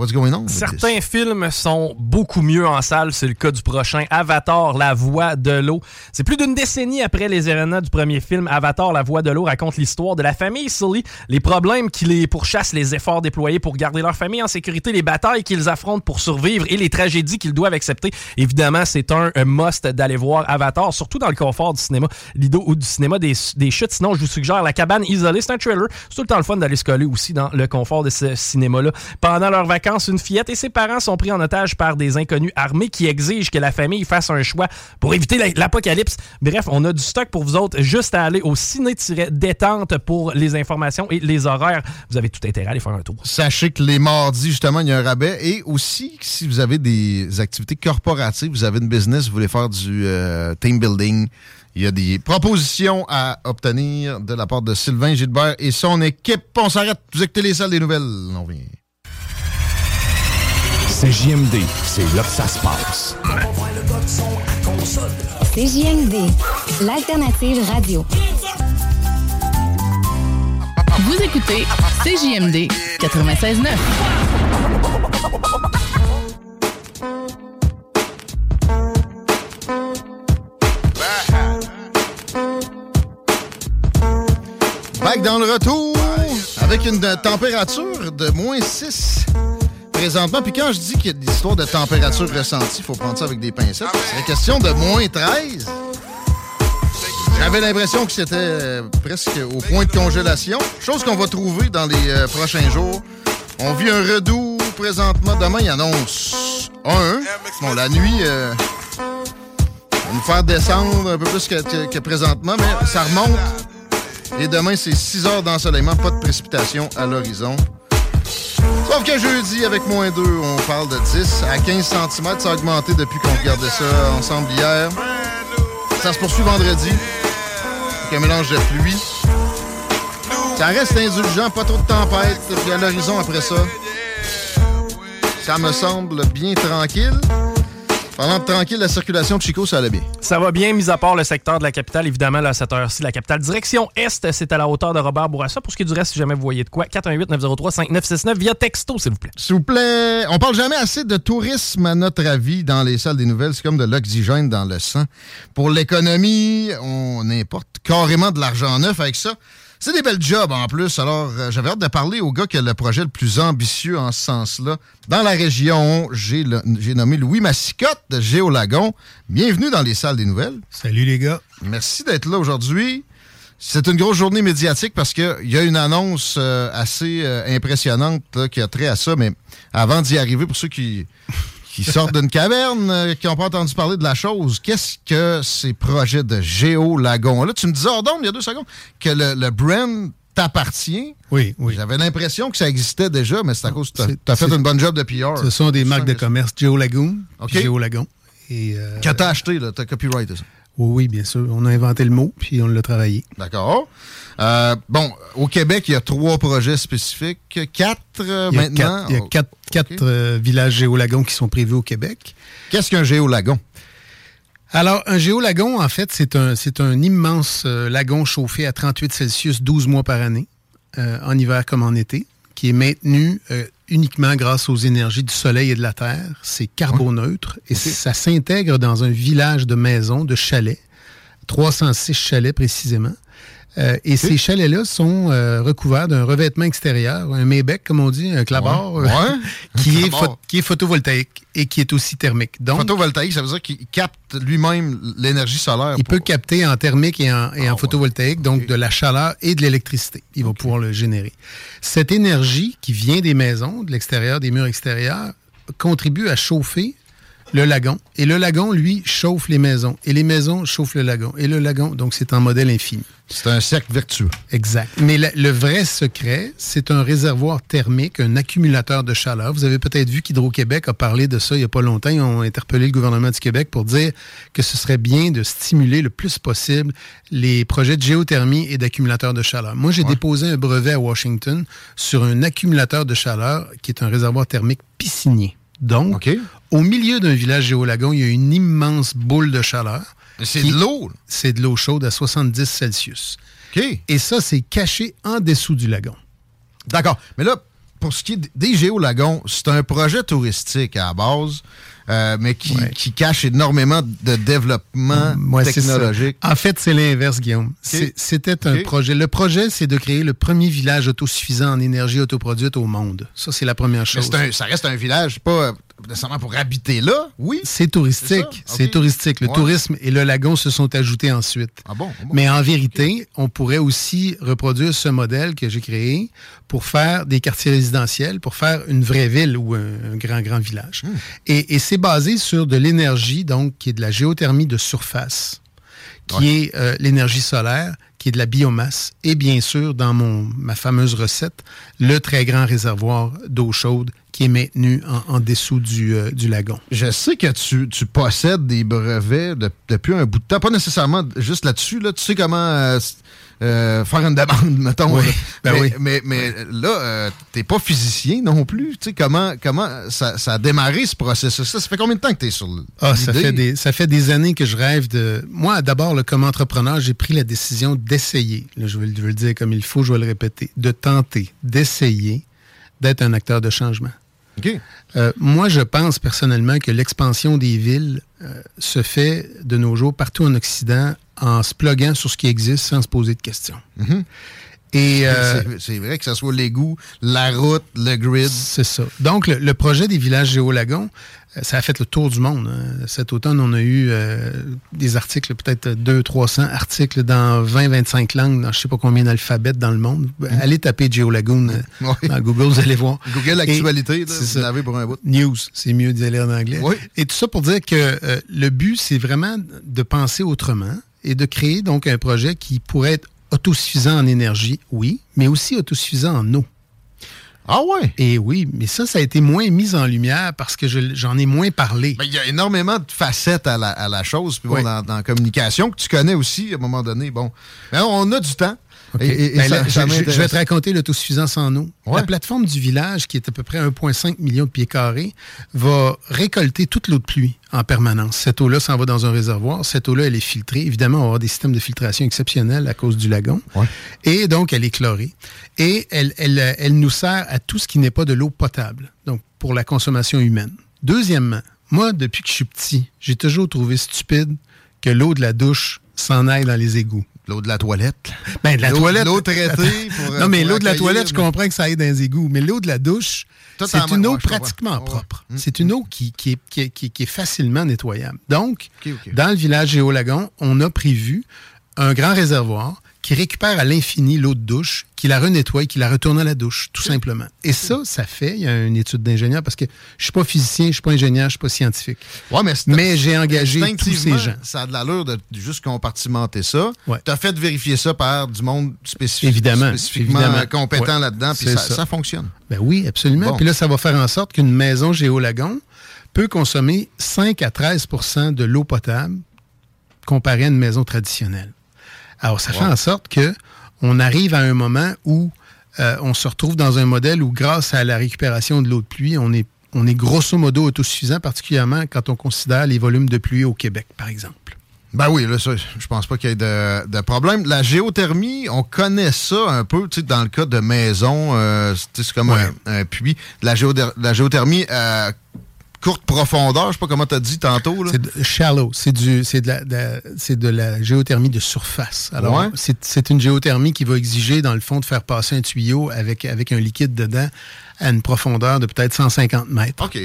What's going on?
Certains films sont beaucoup mieux en salle. C'est le cas du prochain Avatar, La Voix de l'eau. C'est plus d'une décennie après les événements du premier film. Avatar, La Voix de l'eau raconte l'histoire de la famille Sully, les problèmes qui les pourchassent, les efforts déployés pour garder leur famille en sécurité, les batailles qu'ils affrontent pour survivre et les tragédies qu'ils doivent accepter. Évidemment, c'est un, un must d'aller voir Avatar, surtout dans le confort du cinéma Lido ou du cinéma des, des chutes. Sinon, je vous suggère La cabane isolée. C'est un trailer. C'est tout le temps le fun d'aller se coller aussi dans le confort de ce cinéma-là. Pendant leurs vacances, une fillette et ses parents sont pris en otage par des inconnus armés qui exigent que la famille fasse un choix pour éviter la- l'apocalypse. Bref, on a du stock pour vous autres. Juste à aller au ciné-détente pour les informations et les horaires. Vous avez tout intérêt à aller faire un tour.
Sachez que les mardis, justement, il y a un rabais. Et aussi, si vous avez des activités corporatives, vous avez une business, vous voulez faire du euh, team building, il y a des propositions à obtenir de la part de Sylvain Gilbert et son équipe. On s'arrête. Vous écoutez les salles des nouvelles. On revient.
C'est JMD, c'est là que ça se passe.
CJMD, l'alternative radio.
Vous écoutez CJMD 96.9.
Back dans le retour avec une température de moins 6 présentement. Puis quand je dis qu'il y a des histoires de température ressentie, il faut prendre ça avec des pincettes. C'est question de moins 13. J'avais l'impression que c'était euh, presque au point de congélation. Chose qu'on va trouver dans les euh, prochains jours. On vit un redout présentement. Demain, il annonce un. Bon, la nuit, euh, va nous faire descendre un peu plus que- que présentement, mais ça remonte. Et demain, c'est 6 heures d'ensoleillement, pas de précipitation à l'horizon. Sauf que jeudi, avec moins 2, on parle de 10 à 15 cm. Ça a augmenté depuis qu'on regardait ça ensemble hier. Ça se poursuit vendredi. Avec un mélange de pluie. Ça reste indulgent, pas trop de tempête. Puis à l'horizon après ça, ça me semble bien tranquille. Pendant de tranquille, la circulation de Chico, ça allait bien.
Ça va bien, mis à part le secteur de la capitale. Évidemment, là, à cette heure-ci, la capitale direction Est, c'est à la hauteur de Robert Bourassa. Pour ce qui est du reste, si jamais vous voyez de quoi, 418-903-5969 via texto, s'il vous plaît.
S'il vous plaît, on parle jamais assez de tourisme, à notre avis, dans les salles des nouvelles. C'est comme de l'oxygène dans le sang. Pour l'économie, on importe carrément de l'argent neuf avec ça. C'est des belles jobs en plus. Alors, euh, j'avais hâte de parler au gars qui a le projet le plus ambitieux en ce sens-là. Dans la région, j'ai nommé Louis Massicotte de Géolagon. Bienvenue dans les salles des nouvelles.
Salut les gars.
Merci d'être là aujourd'hui. C'est une grosse journée médiatique parce qu'il y a une annonce euh, assez euh, impressionnante là, qui a trait à ça, mais avant d'y arriver, pour ceux qui, qui sortent d'une caverne, euh, qui n'ont pas entendu parler de la chose, qu'est-ce que ces projets de Géolagon? Là, tu me disais, Ordon, il y a deux secondes, que le, le brand t'appartient.
Oui, oui.
J'avais l'impression que ça existait déjà, mais c'est à cause que tu as fait une bonne job de PR.
Ce sont des marques de commerce commerce Lagoon.
OK.
Lagoon. Et, euh,
Que t'as acheté, là, t'as copyrighté ça.
oui, oui, bien sûr. On a inventé le mot, puis on l'a travaillé.
D'accord. Euh, bon, au Québec, il y a trois projets spécifiques. Quatre euh,
Il
maintenant.
quatre, il y a quatre, quatre, euh, villages géolagons qui sont prévus au Québec.
Qu'est-ce qu'un géolagon?
Alors, un géolagon, en fait, c'est un, immense lagon chauffé à 38 Celsius 12 mois par année, en hiver comme en été, qui est maintenu uniquement grâce aux énergies du soleil et de la terre. C'est carboneutre et ça s'intègre dans un village de maisons, de chalets, 306 chalets précisément. Euh, et ces chalets-là sont euh, recouverts d'un revêtement extérieur, un Maybec, comme on dit, un clabard,
Ouais.
euh,
Ouais.
qui,
Un
est qui photovoltaïque et qui est aussi thermique. Donc,
Photovoltaïque, ça veut dire qu'il capte lui-même l'énergie solaire.
il peut capter en thermique et en, et en photovoltaïque, donc de la chaleur et de l'électricité. Il va pouvoir le générer. Cette énergie qui vient des maisons, de l'extérieur, des murs extérieurs, contribue à chauffer le lagon. Et le lagon, lui, chauffe les maisons. Et les maisons chauffent le lagon. Et le lagon, donc c'est en modèle infini.
C'est un cercle vertueux.
Exact. Mais la- le vrai secret, c'est un réservoir thermique, un accumulateur de chaleur. Vous avez peut-être vu qu'Hydro-Québec a parlé de ça il n'y a pas longtemps. Ils ont interpellé le gouvernement du Québec pour dire que ce serait bien de stimuler le plus possible les projets de géothermie et d'accumulateurs de chaleur. Moi, j'ai déposé un brevet à Washington sur un accumulateur de chaleur qui est un réservoir thermique piscinier. Donc, au milieu d'un village géolagon, il y a une immense boule de chaleur.
C'est de l'eau?
C'est de l'eau chaude à 70 Celsius. Et ça, c'est caché en dessous du lagon.
D'accord. Mais là, pour ce qui est des géolagons, c'est un projet touristique à la base, euh, mais qui, qui cache énormément de développement
Ouais,
technologique.
En fait, c'est l'inverse, Guillaume. C'était un projet. Le projet, c'est de créer le premier village autosuffisant en énergie autoproduite au monde. Ça, c'est la première chose.
un- ça reste un village, pas euh, nécessairement pour habiter là, oui.
C'est touristique. C'est touristique. Le
Ouais.
tourisme et le lagon se sont ajoutés ensuite.
Ah bon? Ah bon?
Mais en vérité, on pourrait aussi reproduire ce modèle que j'ai créé pour faire des quartiers résidentiels, pour faire une vraie ville ou un, un grand, grand village.
Hmm.
Et, et c'est basé sur de l'énergie, donc, qui est de la géothermie de surface, qui est euh, l'énergie solaire, qui est de la biomasse, et bien sûr, dans mon, ma fameuse recette, le très grand réservoir d'eau chaude qui est maintenu en, en dessous du, euh, du lagon.
Je sais que tu, tu possèdes des brevets de- depuis un bout de temps, pas nécessairement juste là-dessus. Là. Tu sais comment euh, euh, faire une demande, [LAUGHS] mettons.
Oui, ben
mais,
oui.
mais, mais là, euh, t'es pas physicien non plus. Tu sais comment, comment ça, ça a démarré ce processus-là? Ça fait combien de temps que tu es sur le.
Ah, ça fait, des, ça fait des années que je rêve de... Moi, d'abord, comme entrepreneur, j'ai pris la décision d'essayer. Je, vais, le- dire comme il faut, je vais le répéter. De tenter, d'essayer d'être un acteur de changement.
OK.
Euh, moi, je pense personnellement que l'expansion des villes euh, se fait de nos jours partout en Occident en se pluguant sur ce qui existe sans se poser de questions.
Mhm.
Et euh,
C'est- vrai que ce soit l'égout, la route, le grid.
C'est ça. Donc, le, le projet des villages géolagons, euh, ça a fait le tour du monde. hein. Cet automne, on a eu euh, des articles, peut-être 200, 300 articles dans 20, 25 langues, dans je sais pas combien d'alphabets dans le monde. Allez taper Geolagoon
Oui.
dans Google, vous allez voir.
Google Actualité,
c'est
vous pour un bout.
News, c'est mieux d'y aller en anglais.
Oui.
Et tout ça pour dire que euh, le but, c'est vraiment de penser autrement et de créer donc un projet qui pourrait être autosuffisant en énergie, oui, mais aussi autosuffisant en eau.
Ah ouais?
Et oui, mais ça, ça a été moins mis en lumière parce que je- j'en ai moins parlé.
Ben, Il y a énormément de facettes à la, à la chose. Puis bon,
Oui.
dans, dans la communication, que tu connais aussi à un moment donné. Bon, on a du temps.
OK.
Et- et- et
Ben
ça-
là,
ça
je, vais te raconter l'autosuffisance en eau.
Ouais.
La plateforme du village, qui est à peu près 1,5 million de pieds carrés, va récolter toute l'eau de pluie en permanence. Cette eau-là s'en va dans un réservoir. Cette eau-là, elle est filtrée. Évidemment, on va avoir des systèmes de filtration exceptionnels à cause du lagon. Et donc, elle est chlorée. Et elle, elle, elle nous sert à tout ce qui n'est pas de l'eau potable, donc pour la consommation humaine. Deuxièmement, moi, depuis que je suis petit, j'ai toujours trouvé stupide que l'eau de la douche s'en aille dans les égouts.
L'eau de la toilette.
Ben, de la
L'eau-
toilette.
l'eau traitée [LAUGHS] pour, euh,
non, mais l'eau de la toilette, je comprends que ça aille dans les égouts. Mais l'eau de la douche,
Tout
c'est une eau
comprends.
pratiquement
Ouais, Mm.
propre. C'est une eau qui, qui, est, qui, qui facilement nettoyable. Donc, dans le village Géolagon, on a prévu un grand réservoir qui récupère à l'infini l'eau de douche, qui la renettoie, qui la retourne à la douche, tout simplement. Et ça, ça fait, il y a une étude d'ingénieur, parce que je suis pas physicien, je suis pas ingénieur, je suis pas scientifique.
Ouais, mais,
Mais j'ai engagé tous ces gens.
Ça a de l'allure de juste compartimenter ça.
Ouais.
Tu as fait vérifier ça par du monde spécifique,
Évidemment,
spécifiquement
évidemment.
compétent
Ouais,
là-dedans, puis ça,
ça.
ça fonctionne.
Ben oui, absolument.
Bon.
Puis là, ça va faire en sorte qu'une maison Géolagon peut consommer 5 à 13% de l'eau potable comparé à une maison traditionnelle. Alors, ça fait en sorte que on arrive à un moment où euh, on se retrouve dans un modèle où, grâce à la récupération de l'eau de pluie, on est, on est grosso modo autosuffisant, particulièrement quand on considère les volumes de pluie au Québec, par exemple.
Ben oui, là, ça, je pense pas qu'il y ait de, de problème. La géothermie, on connaît ça un peu, tu sais, dans le cas de maison, euh, c'est comme
Ouais.
un, un puits. La, géoder- la géothermie à courte profondeur, je sais pas comment tu as dit tantôt.
C'est de- shallow. C'est du, c'est de la, de la- c'est de la géothermie de surface. Alors,
Ouais.
c'est, une géothermie qui va exiger, dans le fond, de faire passer un tuyau avec, avec un liquide dedans à une profondeur de peut-être 150 mètres.
OK.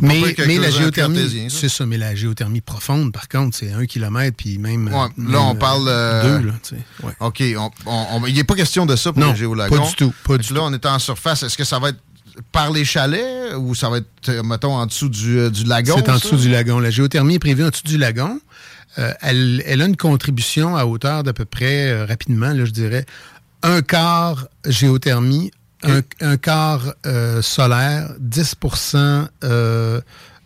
Mais, mais la géothermie, c'est ça, mais la géothermie profonde, par contre, c'est un kilomètre, puis même.
Ouais, là, on parle.
euh,
euh,
deux, là, tu sais. Ouais.
OK. on- on- on- Il n'est pas question de ça pour
Non,
le géolagon.
pas du tout, pas du
Là, on est en surface. Est-ce que ça va être par les chalets ou ça va être, euh, mettons, en dessous du, euh, du lagon?
C'est en dessous du lagon. La géothermie est prévue en dessous du lagon. Euh, elle, elle a une contribution à hauteur d'à peu près, euh, rapidement, là, je dirais, un quart géothermie, un, un quart euh, solaire, 10 euh,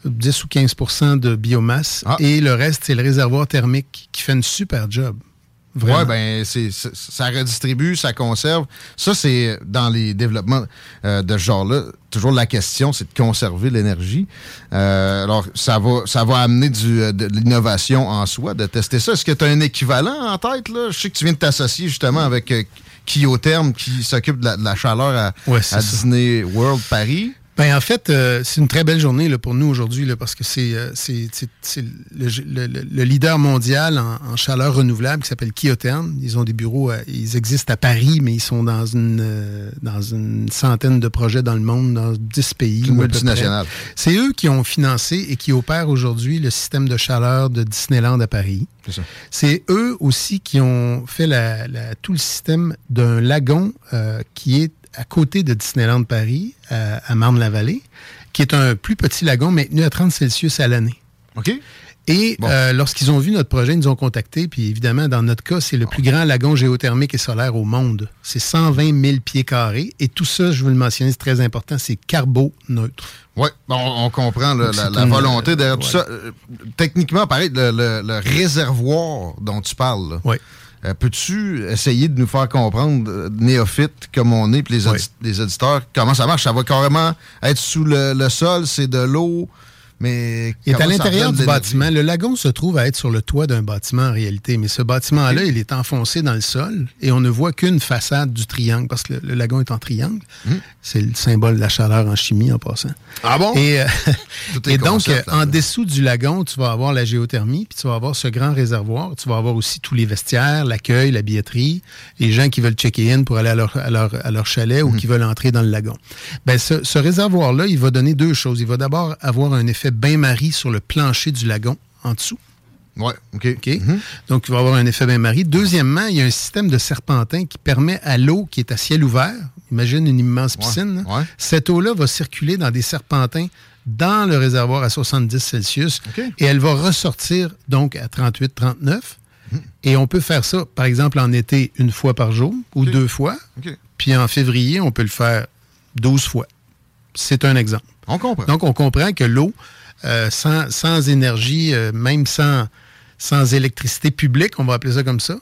10 ou 15% de biomasse,
Ah.
et le reste, c'est le réservoir thermique qui fait une super job. Vraiment.
Oui, ben, c'est, ça redistribue, ça conserve. Ça, c'est dans les développements euh, de ce genre-là. Toujours la question, c'est de conserver l'énergie. Euh, alors, ça va, ça va amener du, euh, de l'innovation en soi, de tester ça. Est-ce que tu as un équivalent en tête? Là? Je sais que tu viens de t'associer justement avec euh, Kyotherm qui s'occupe de la, de la chaleur à,
Ouais.
Disney World Paris.
Ben, en fait, euh, c'est une très belle journée là, pour nous aujourd'hui là, parce que c'est euh, le, le- le- le leader mondial en, en chaleur renouvelable qui s'appelle Kyotherm. Ils ont des bureaux, à- ils existent à Paris, mais ils sont dans une, euh, dans une centaine de projets dans le monde, dans 10 pays.
C'est une multinationale.
Eux qui ont financé et qui opèrent aujourd'hui le système de chaleur de Disneyland à Paris.
C'est
eux aussi qui ont fait la- la- tout le système d'un lagon euh, qui est à côté de Disneyland Paris, à, à Marne-la-Vallée, qui est un plus petit lagon maintenu à 30 Celsius à l'année.
OK?
Et euh, lorsqu'ils ont vu notre projet, ils nous ont contactés. Puis évidemment, dans notre cas, c'est le plus grand lagon géothermique et solaire au monde. C'est 120 000 pieds carrés. Et tout ça, je veux le mentionner, c'est très important, c'est carbo-neutre.
Oui, on, on comprend la,
C'est
la
une-
volonté derrière tout
voilà.
ça. Euh, techniquement, pareil, le, le- le réservoir dont tu parles,
Oui.
Euh, peux-tu essayer de nous faire comprendre, euh, néophyte comme on est, puis les,
Oui.
les auditeurs, comment ça marche? Ça va carrément être sous le, le sol, c'est de l'eau, mais...
Il est à l'intérieur du bâtiment. Le lagon se trouve à être sur le toit d'un bâtiment en réalité, mais ce bâtiment-là, il est enfoncé dans le sol et on ne voit qu'une façade du triangle parce que le, le lagon est en triangle. C'est le symbole de la chaleur en chimie en passant.
Ah bon?
Et, euh, [LAUGHS] et donc, euh, en dessous du lagon, tu vas avoir la géothermie, puis tu vas avoir ce grand réservoir. Tu vas avoir aussi tous les vestiaires, l'accueil, la billetterie, les gens qui veulent checker in pour aller à leur, à leur, à leur chalet ou qui veulent entrer dans le lagon. Ben, ce, ce réservoir-là, il va donner deux choses. Il va d'abord avoir un effet bain-marie sur le plancher du lagon en dessous.
Ouais, OK.
OK? Donc, il va avoir un effet bain-marie. Deuxièmement, il y a un système de serpentin qui permet à l'eau qui est à ciel ouvert, imagine une immense piscine,
ouais.
cette eau-là va circuler dans des serpentins dans le réservoir à 70 Celsius et elle va ressortir donc à 38-39. Et on peut faire ça, par exemple, en été, une fois par jour ou deux fois. Puis en février, on peut le faire 12 fois. C'est un exemple.
On comprend.
Donc, on comprend que l'eau, euh, sans, sans énergie, euh, même sans, sans électricité publique, on va appeler ça comme ça,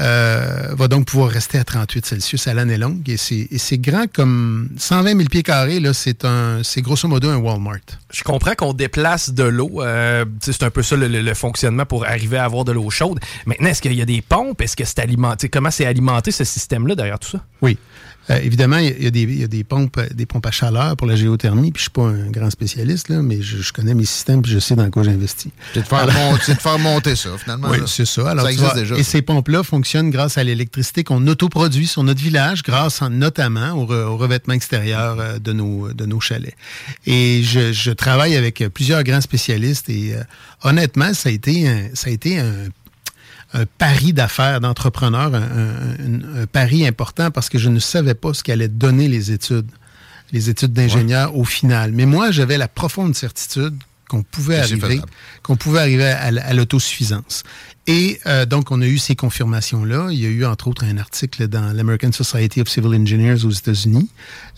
euh, va donc pouvoir rester à 38 Celsius à l'année longue. Et c'est grand comme 120 000 pieds carrés, c'est grosso modo un Walmart.
Je comprends qu'on déplace de l'eau. Euh, c'est un peu ça le, fonctionnement pour arriver à avoir de l'eau chaude. Maintenant, est-ce qu'il y a des pompes? Est-ce que c'est alimenté? Comment c'est alimenté ce système-là derrière tout ça?
Oui. Euh, évidemment, il y, a des, pompes, des pompes à chaleur pour la géothermie, puis je suis pas un grand spécialiste, là, mais je, connais mes systèmes, puis je sais dans quoi j'investis.
C'est de, faire monter ça, finalement.
Oui, c'est ça.
Alors, ça existe déjà.
Et ces pompes-là fonctionnent grâce à l'électricité qu'on autoproduit sur notre village, grâce notamment au, revêtement extérieur euh, de nos, de nos chalets. Et je, travaille avec plusieurs grands spécialistes, et euh, honnêtement, ça a été ça a été un un pari d'affaires, d'entrepreneur, un, pari important parce que je ne savais pas ce qu'allaient donner les études, les études d'ingénieur au final. Mais moi, j'avais la profonde certitude qu'on pouvait, arriver, qu'on pouvait arriver à, l'autosuffisance. Et euh, donc, on a eu ces confirmations-là. Il y a eu, entre autres, un article dans l'American Society of Civil Engineers aux États-Unis.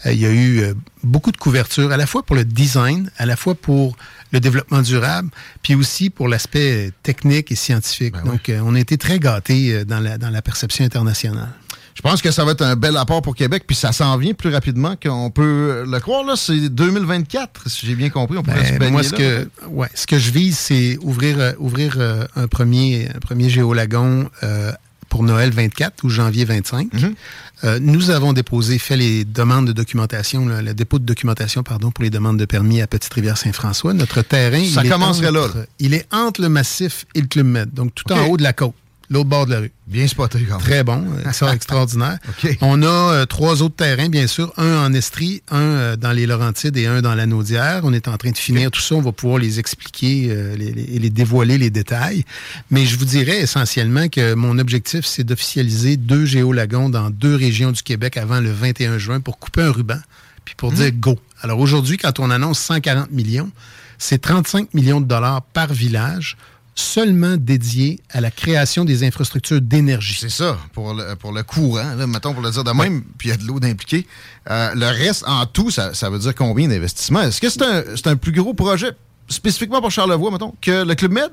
Euh, il y a eu euh, beaucoup de couverture, à la fois pour le design, à la fois pour le développement durable, puis aussi pour l'aspect technique et scientifique. Ben Donc, on a été très gâtés dans la, dans la perception internationale.
Je pense que ça va être un bel apport pour Québec, puis ça s'en vient plus rapidement qu'on peut le croire. Là, c'est 2024, si j'ai bien compris. On pourrait
ben, moi, ce que, ouais, ce que je vise, c'est ouvrir, euh, ouvrir euh, un premier, un premier géolagon euh, pour Noël 24 ou janvier 25. Mm-hmm. nous avons déposé, fait les demandes de documentation, le dépôt de documentation, pardon, pour les demandes de permis à Petite-Rivière-Saint-François. Notre terrain,
ça
il est
là,
Il est entre le massif et le Club Med, donc tout en haut de la côte l'autre bord de la rue.
Bien spoté, quand même.
Très bon. Euh, ça, [LAUGHS] extraordinaire. On a euh, trois autres terrains, bien sûr. Un en Estrie, un euh, dans les Laurentides et un dans la Naudière. On est en train de finir tout ça. On va pouvoir les expliquer et les, dévoiler les détails. Mais je vous dirais essentiellement que mon objectif, c'est d'officialiser deux géolagons dans deux régions du Québec avant le 21 juin pour couper un ruban, puis pour mmh. dire go. Alors aujourd'hui, quand on annonce 140 millions, c'est 35 millions de dollars par village seulement dédié à la création des infrastructures d'énergie.
C'est ça, pour le, pour le courant, là, mettons pour le dire de même, puis il y a de l'eau d'impliquer. Euh, le reste, en tout, ça, veut dire combien d'investissements? Est-ce que c'est un, un, plus gros projet, spécifiquement pour Charlevoix, mettons, que le Club Med?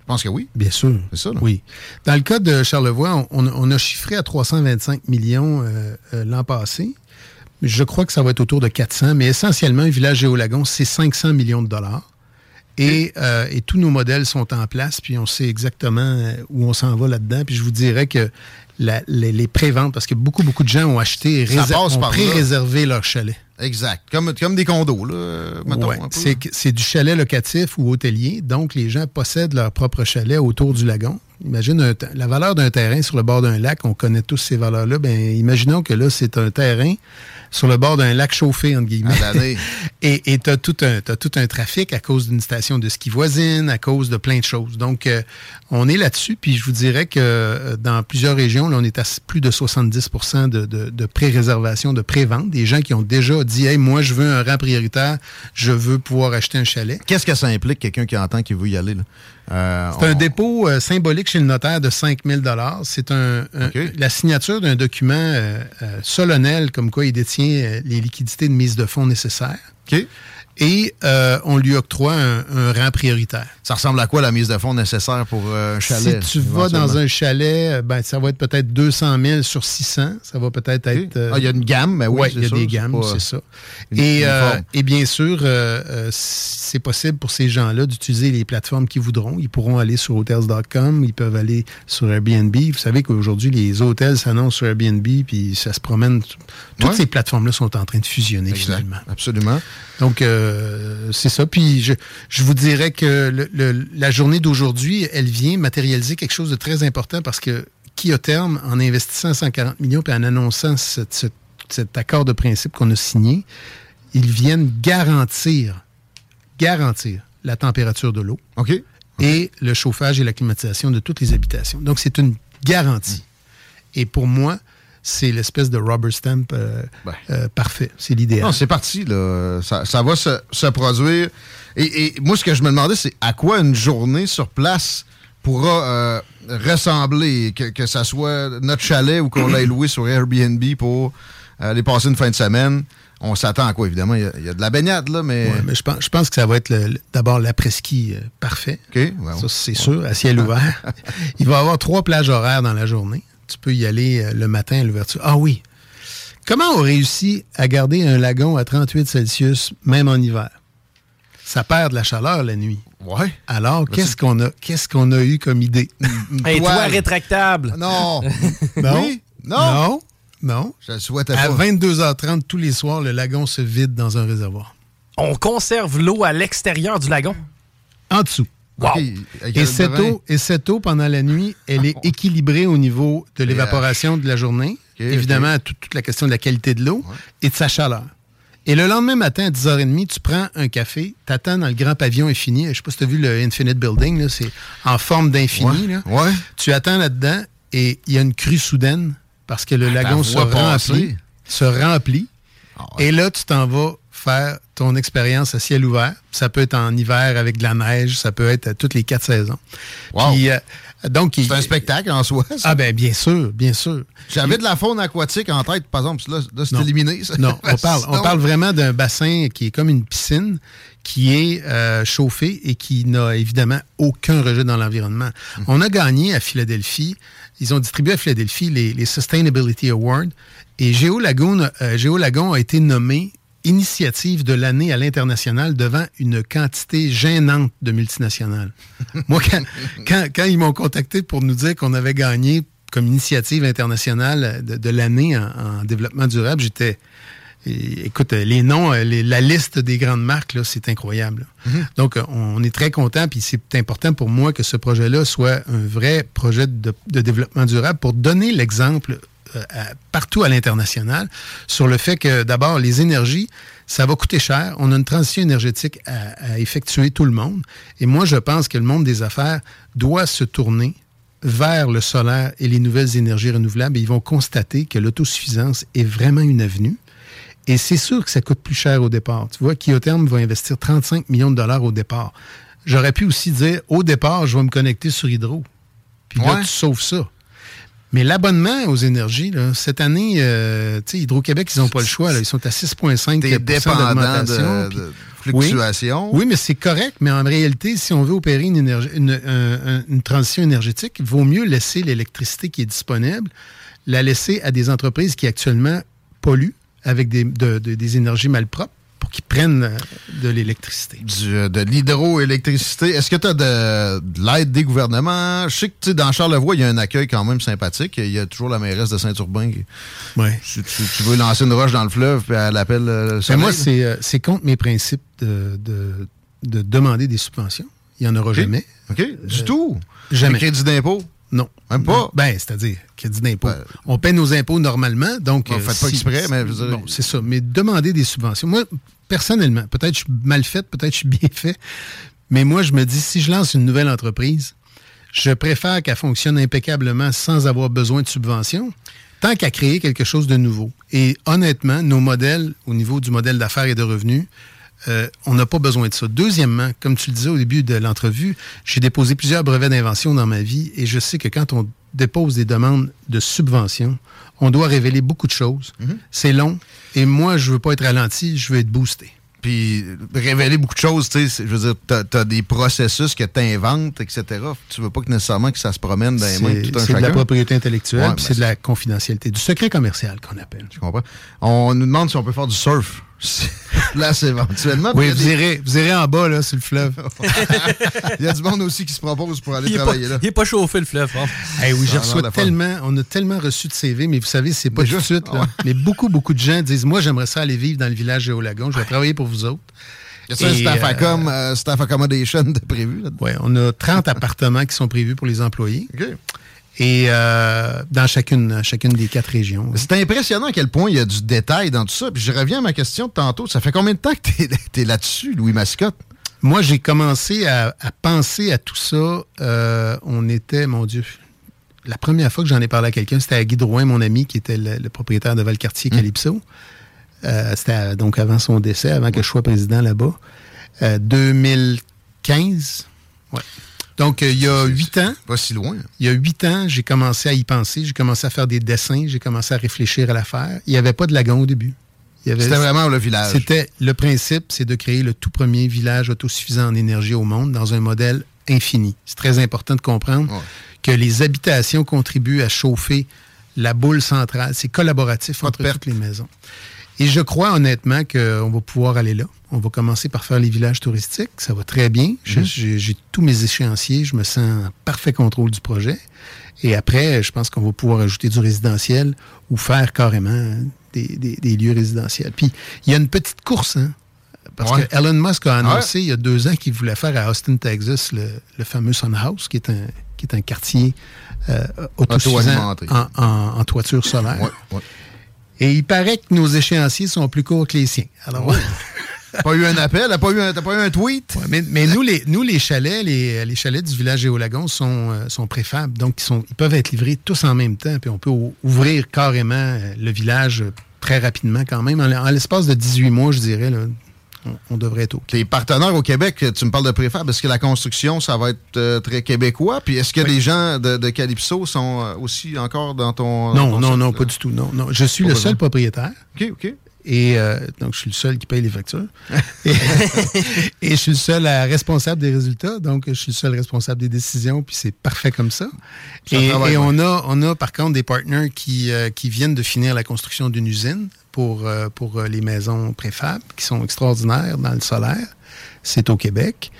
Je pense que oui.
Bien sûr.
C'est ça,
Oui. Dans le cas de Charlevoix, on, a chiffré à 325 millions euh, euh, l'an passé. Je crois que ça va être autour de 400, mais essentiellement, un village géolagon, c'est 500 millions de dollars. Euh, et, tous nos modèles sont en place, puis on sait exactement euh, où on s'en va là-dedans. Puis je vous dirais que les, préventes, parce que beaucoup, beaucoup de gens ont acheté et ont pré-réservé leur chalet.
Exact. Comme, comme des condos, là, mettons.
c'est du chalet locatif ou hôtelier. Donc, les gens possèdent leur propre chalet autour du lagon. Imagine la valeur d'un terrain sur le bord d'un lac, on connaît tous ces valeurs-là. Ben, imaginons que là, c'est un terrain sur le bord d'un lac chauffé, entre guillemets. [LAUGHS] et tu as, tout un, tout un trafic à cause d'une station de ski voisine, à cause de plein de choses. Donc, euh, on est là-dessus. Puis je vous dirais que euh, dans plusieurs régions, là, on est à plus de 70 de, de, de pré-réservation, de pré-vente. Des gens qui ont déjà dit Hey, moi, je veux un rang prioritaire, je veux pouvoir acheter un chalet.
Qu'est-ce que ça implique, quelqu'un qui entend qui veut y aller? Là?
Euh, c'est un dépôt euh, symbolique chez le notaire de 5 000 C'est un, la signature d'un document euh, solennel comme quoi il détient les liquidités de mise de fonds nécessaires. Et euh, on lui octroie un, rang prioritaire.
Ça ressemble à quoi la mise de fonds nécessaire pour euh, un chalet?
Si tu vas dans un chalet, euh, ben, ça va être peut-être 200 000 sur 600. Ça va peut-être être...
ah, il y a une gamme, mais oui,
il y a des gammes, c'est ça. Et, et, bien sûr, c'est possible pour ces gens-là d'utiliser les plateformes qu'ils voudront. Ils pourront aller sur hotels.com, ils peuvent aller sur Airbnb. Vous savez qu'aujourd'hui, les hôtels s'annoncent sur Airbnb, puis ça se promène. Toutes ces plateformes-là sont en train de fusionner finalement.
Absolument.
Donc, euh, c'est ça. Puis, je, vous dirais que la journée d'aujourd'hui, elle vient matérialiser quelque chose de très important parce que qui, au terme, en investissant 140 millions et en annonçant cet accord de principe qu'on a signé, ils viennent garantir, garantir la température de l'eau et le chauffage et la climatisation de toutes les habitations. Donc, c'est une garantie. Et pour moi, c'est l'espèce de rubber stamp euh, euh, parfait. C'est l'idéal.
Non, c'est parti. Là. Ça, va se, produire. Et, moi, ce que je me demandais, c'est à quoi une journée sur place pourra euh, ressembler, que, que ça soit notre chalet ou qu'on l'ait loué sur Airbnb pour aller passer une fin de semaine On s'attend à quoi, évidemment? Il y, a, il y a de la baignade, là, mais...
Ouais, mais je pense, je pense que ça va être d'abord l'après-ski euh, parfait.
OK. ben,
Ça, c'est sûr, à ciel ouvert. [LAUGHS] Il va y avoir trois plages horaires dans la journée. Tu peux y aller euh, le matin à l'ouverture. Ah oui. Comment on réussit à garder un lagon à 38 Celsius, même en hiver? Ça perd de la chaleur la nuit.
Ouais.
Alors, qu'est-ce qu'on a, qu'est-ce qu'on a eu comme idée? [LAUGHS]
Un toit rétractable.
Non. [LAUGHS]
Non?
Oui? Non?
Non. Non.
Je le souhaitais
À
pas.
22h30 tous les soirs, le lagon se vide dans un réservoir.
On conserve l'eau à l'extérieur du lagon?
En dessous.
Wow.
Et cette, eau, et cette eau, pendant la nuit, elle est équilibrée au niveau de l'évaporation de la journée. Évidemment, toute, toute la question de la qualité de l'eau et de sa chaleur. Et le lendemain matin, à 10h30, tu prends un café, t'attends dans le grand pavillon infini. Je sais pas si tu as vu le Infinite Building, c'est en forme d'infini.
Ouais.
Tu attends là-dedans et il y a une crue soudaine parce que le
Ah,
lagon se remplit.
passer.
Se remplit. Et là, tu t'en vas faire ton expérience à ciel ouvert. Ça peut être en hiver avec de la neige, ça peut être à toutes les quatre saisons.
Wow.
Puis, euh, donc,
C'est un spectacle en soi, ça.
Ah ben bien sûr, bien sûr.
J'avais de la faune aquatique en tête, par exemple. Là, là c'est éliminé, ça.
Non, on [LAUGHS] parle, on parle vraiment d'un bassin qui est comme une piscine qui est euh, chauffé et qui n'a évidemment aucun rejet dans l'environnement.
Hum.
On a gagné à Philadelphie, ils ont distribué à Philadelphie les, les Sustainability Awards et Géo Lagoon, euh, Géo Lagon a été nommé initiative de l'année à l'international devant une quantité gênante de multinationales. [LAUGHS] Moi, quand, quand- quand ils m'ont contacté pour nous dire qu'on avait gagné comme initiative internationale de, de l'année en, en développement durable, j'étais... Écoute, les noms, les- la liste des grandes marques, c'est incroyable. Donc, euh, on est très content, puis c'est important pour moi que ce projet-là soit un vrai projet de, de développement durable pour donner l'exemple à- partout à l'international sur le fait que, d'abord, les énergies, ça va coûter cher. On a une transition énergétique à, à effectuer tout le monde. Et moi, je pense que le monde des affaires doit se tourner vers le solaire et les nouvelles énergies renouvelables. Et ils vont constater que l'autosuffisance est vraiment une avenue. Et c'est sûr que ça coûte plus cher au départ. Tu vois, Kyotherm va investir 35 millions de dollars au départ. J'aurais pu aussi dire, au départ, je vais me connecter sur Hydro. Puis là, tu sauves ça. Mais l'abonnement aux énergies, là, cette année, euh, Hydro-Québec, ils n'ont pas le choix. là. Ils sont à 6,5
T'es dépendant
d'augmentation.
de,
puis-
de fluctuations.
oui, mais c'est correct, mais en réalité, si on veut opérer une, énergie- une- un- un- une transition énergétique, il vaut mieux laisser l'électricité qui est disponible, la laisser à des entreprises qui actuellement polluent avec des, de- de- des énergies malpropres pour qu'ils prennent de l'électricité.
Euh, de l'hydroélectricité. Est-ce que tu as de, de l'aide des gouvernements? Je sais que tu dans Charlevoix, il y a un accueil quand même sympathique. Il y a toujours la mairesse de Saint-Urbain qui.
Ouais.
Tu, tu veux lancer une roche dans le fleuve, puis elle appelle euh, le soleil.
moi, c'est euh, c'est contre mes principes de, de- de demander des subventions. Il n'y en aura jamais.
OK? Du tout?
Jamais.
Un crédit d'impôt?
Non.
Même pas?
Ben, c'est-à-dire, crédit d'impôt. on paie nos impôts normalement, donc...
Bon,
euh,
faites pas exprès, mais je
Bon, c'est ça. Mais demander des subventions. Moi, personnellement, peut-être je suis mal fait, peut-être je suis bien fait, mais moi, je me dis, si je lance une nouvelle entreprise, je préfère qu'elle fonctionne impeccablement sans avoir besoin de subventions, tant qu'à créer quelque chose de nouveau. Et honnêtement, nos modèles, au niveau du modèle d'affaires et de revenus, euh, on n'a pas besoin de ça. Deuxièmement, comme tu le disais au début de l'entrevue, j'ai déposé plusieurs brevets d'invention dans ma vie et je sais que quand on dépose des demandes de subvention, on doit révéler beaucoup de choses. C'est long et moi, je veux pas être ralenti, je veux être boosté.
Puis révéler beaucoup de choses, tu sais, c'est- je veux dire, t'as as des processus que tu inventes, etc. Tu veux pas que nécessairement que ça se promène dans les mains de
C'est
tout un
c'est de la propriété intellectuelle,
Ouais, ben,
c'est de la confidentialité, du secret commercial qu'on appelle.
Je comprends. On nous demande si on peut faire du surf. [LAUGHS] Là, c'est éventuellement.
Oui,
il
vous
a des-
irez, vous irez en bas, là, sur le fleuve. [LAUGHS]
Il y a du monde aussi qui se propose pour aller
Il pas,
travailler là.
il est pas chauffé, le fleuve. hein.
Eh oui, j'ai
a de fun.
tellement, on a tellement reçu de CV, mais vous savez, c'est pas
Déjà?
tout de suite. là.
Ouais.
Mais beaucoup, beaucoup de gens disent Moi, j'aimerais ça aller vivre dans le village Géolagon, je vais travailler pour vous autres.
Y a-t-il un staff,
euh,
accom, euh, staff accommodation de prévu
Ouais, on a 30 appartements qui sont prévus pour les employés.
OK.
Et euh, dans chacune, chacune des quatre régions.
C'est impressionnant à quel point il y a du détail dans tout ça. Puis je reviens à ma question de tantôt. Ça fait combien de temps que tu es, là-dessus, Louis Mascotte?
Moi, j'ai commencé à, à penser à tout ça. euh, on était, mon Dieu, la première fois que j'en ai parlé à quelqu'un, c'était à Guy Drouin, mon ami, qui était le, le propriétaire de Valcartier Calypso. Euh, c'était donc avant son décès, avant que je sois président là-bas. Euh, 2015. Ouais. Donc, euh, il y a huit ans.
Pas si loin.
Il y a huit ans, j'ai commencé à y penser. J'ai commencé à faire des dessins. J'ai commencé à réfléchir à l'affaire. Il n'y avait pas de lagon au début.
C'était vraiment le village.
C'était le principe, c'est de créer le tout premier village autosuffisant en énergie au monde dans un modèle infini. C'est très important de comprendre que les habitations contribuent à chauffer la boule centrale. C'est collaboratif entre toutes les maisons. Et je crois honnêtement qu'on va pouvoir aller là. On va commencer par faire les villages touristiques. Ça va très bien.
Mhm.
J'ai tous mes échéanciers. Je me sens en parfait contrôle du projet. Et après, je pense qu'on va pouvoir ajouter du résidentiel ou faire carrément des, des- des lieux résidentiels. Puis, il y a une petite course, hein, parce
Ouais.
que Elon Musk a annoncé
Ouais?
il y a deux ans qu'il voulait faire à Austin, Texas, le, le fameux Sun House, qui est un, qui est un quartier euh, autosuffisant en, en- en toiture solaire. Et il paraît que nos échéanciers sont plus courts que les siens. Alors,
pas eu un appel, t'as pas eu un, t'as pas eu un tweet?
Ouais, mais mais nous, les, nous, les chalets, les, les chalets du village Géolagon sont, euh, sont préfables. Donc, ils, sont, ils peuvent être livrés tous en même temps. Puis on peut ou- ouvrir carrément euh, le village très rapidement quand même. En, en l'espace de 18 mois, je dirais, là, on, on devrait être OK.
Tes partenaires au Québec, tu me parles de préfab, est-ce que la construction, ça va être euh, très québécois? Puis est-ce que les gens de, de Calypso sont euh, aussi encore dans ton...
Non,
ton
non, non, pas du tout. Non, non. Je suis
Pas
le
besoin.
seul propriétaire.
OK, OK.
Et euh, donc, je suis le seul qui paye les factures. et, [LAUGHS] et je suis le seul à- responsable des résultats. Donc, je suis le seul responsable des décisions. Puis c'est parfait comme ça.
Ça
et on, a, on a, par contre, des partenaires qui, euh, qui viennent de finir la construction d'une usine pour, euh, pour euh, les maisons préfab, qui sont extraordinaires dans le solaire. C'est au Québec.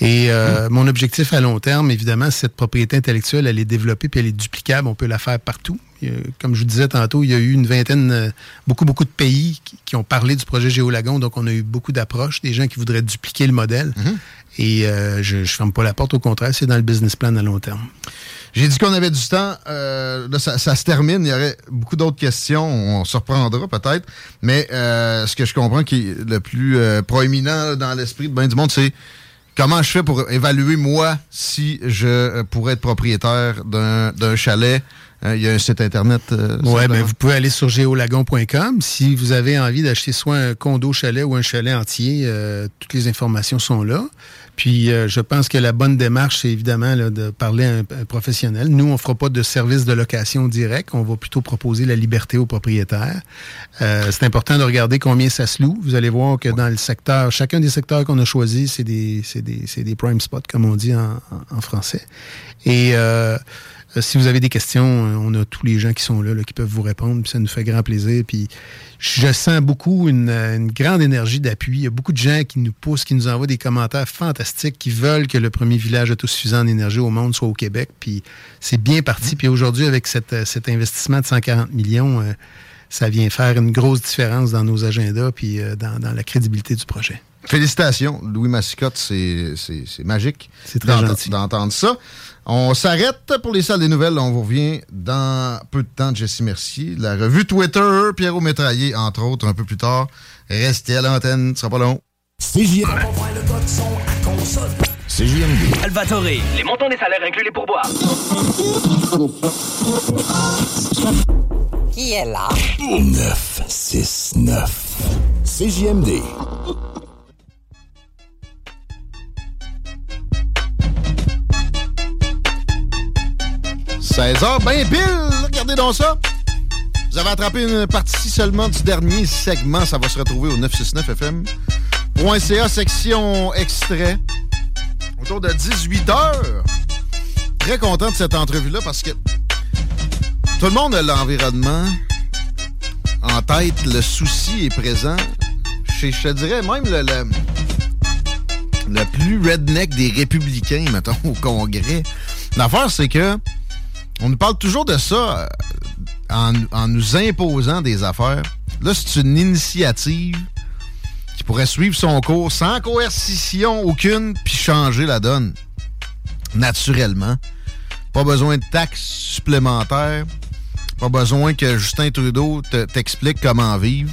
Et euh, mon objectif à long terme, évidemment, cette propriété intellectuelle, elle est développée puis elle est duplicable. On peut la faire partout. A- comme je vous disais tantôt, il y a eu une vingtaine, euh, beaucoup, beaucoup de pays qui, qui ont parlé du projet Géolagon. Donc, on a eu beaucoup d'approches, des gens qui voudraient dupliquer le modèle. Et euh, je ne ferme pas la porte, au contraire, c'est dans le business plan à long terme.
J'ai dit qu'on avait du temps. euh, là, ça, ça se termine. Il y aurait beaucoup d'autres questions. On se reprendra peut-être. Mais euh, ce que je comprends qui est le plus proéminent dans l'esprit de bien du monde, c'est comment je fais pour évaluer, moi, si je euh, pourrais être propriétaire d'un d'un chalet? Euh, Il y a un site Internet. euh,
Ouais,
simplement.
ben, vous pouvez aller sur géolagon.com. Si vous avez envie d'acheter soit un condo chalet ou un chalet entier, euh, toutes les informations sont là. Puis, euh, je pense que la bonne démarche, c'est évidemment de parler à un, professionnel. Nous, on ne fera pas de service de location direct. On va plutôt proposer la liberté aux propriétaires. Euh, c'est important de regarder combien ça se loue. Vous allez voir que dans le secteur, chacun des secteurs qu'on a choisis, c'est des, des, des prime spots, comme on dit en, en- français. Et euh, si vous avez des questions, euh, on a tous les gens qui sont là, là, qui peuvent vous répondre. Puis ça nous fait grand plaisir. Puis je sens beaucoup une, euh, une grande énergie d'appui. Il y a beaucoup de gens qui nous poussent, qui nous envoient des commentaires fantastiques, qui veulent que le premier village autosuffisant en énergie au monde soit au Québec. Puis c'est bien parti. Puis aujourd'hui, avec cette, euh, cet investissement de 140 millions, euh, ça vient faire une grosse différence dans nos agendas puis euh, dans, dans la crédibilité du projet.
Félicitations, Louis Massicotte, c'est magique.
C'est très gentil.
D'entendre ça. On s'arrête pour les salles des nouvelles. On vous revient dans peu de temps, Jesse Mercier. La revue Twitter, Pierrot Métraillé, entre autres, un peu plus tard. Restez à l'antenne, ce sera pas long.
CJMD. CJMD.
Salvatore, les montants des salaires incluent les pourboires.
Qui est là?
969. CJMD.
« 16h, ben pile! Regardez donc ça! Vous avez attrapé une partie seulement du dernier segment. Ça va se retrouver au 969fm.ca, section extrait, autour de 18h. Très content de cette entrevue-là parce que tout le monde a l'environnement en tête. Le souci est présent. Je, te dirais même le, le, le plus redneck des républicains, mettons, au Congrès. L'affaire, c'est que on nous parle toujours de ça euh, en, nous imposant des affaires. Là, c'est une initiative qui pourrait suivre son cours sans coercition aucune puis changer la donne. Naturellement. Pas besoin de taxes supplémentaires. Pas besoin que Justin Trudeau te- t'explique comment vivre.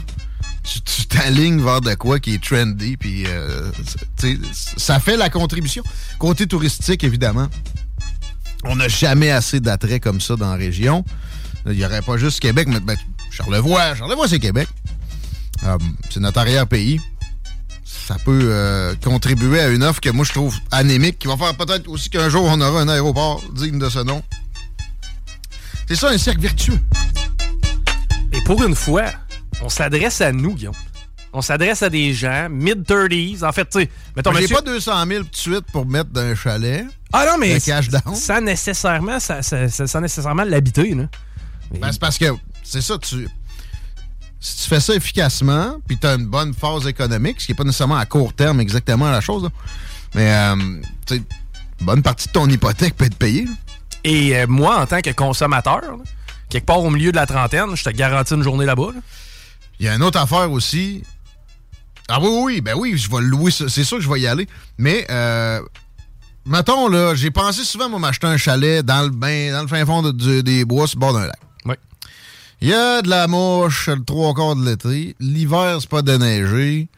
Tu t'alignes vers de quoi qui est trendy, puis euh, ça fait la contribution. Côté touristique, évidemment, on n'a jamais assez d'attraits comme ça dans la région. Il n'y aurait pas juste Québec, mais ben, Charlevoix, Charlevoix, c'est Québec. Euh, c'est notre arrière-pays. Ça peut euh, contribuer à une offre que moi je trouve anémique, qui va faire peut-être aussi qu'un jour on aura un aéroport digne de ce nom. C'est ça un cercle vertueux.
Et pour une fois, On s'adresse à nous, Guillaume. On s'adresse à des gens mid-30s. En fait, tu sais, mettons,
J'ai
monsieur-
pas 200 000 tout de suite pour mettre dans un chalet.
Ah non, mais
cash down.
sans nécessairement, ça, ça- ça- sans nécessairement l'habiter. là.
Ben, c'est parce que, c'est ça, tu. Si tu fais ça efficacement, puis tu as une bonne phase économique, ce qui n'est pas nécessairement à court terme exactement la chose, là, mais euh, tu sais, bonne partie de ton hypothèque peut être payée. là.
Et euh, moi, en tant que consommateur, là, quelque part au milieu de la trentaine, je te garantis une journée là-bas. là.
Il y a une autre affaire aussi. Ah oui, oui, ben oui, je vais le louer, ça, c'est sûr que je vais y aller. Mais, euh, mettons, là, j'ai pensé souvent, moi, m'acheter un chalet dans le, bain, dans le fin fond de- des bois sur le bord d'un lac.
Oui.
Il y a de la mouche le trois quarts de l'été. L'hiver, c'est pas déneigé.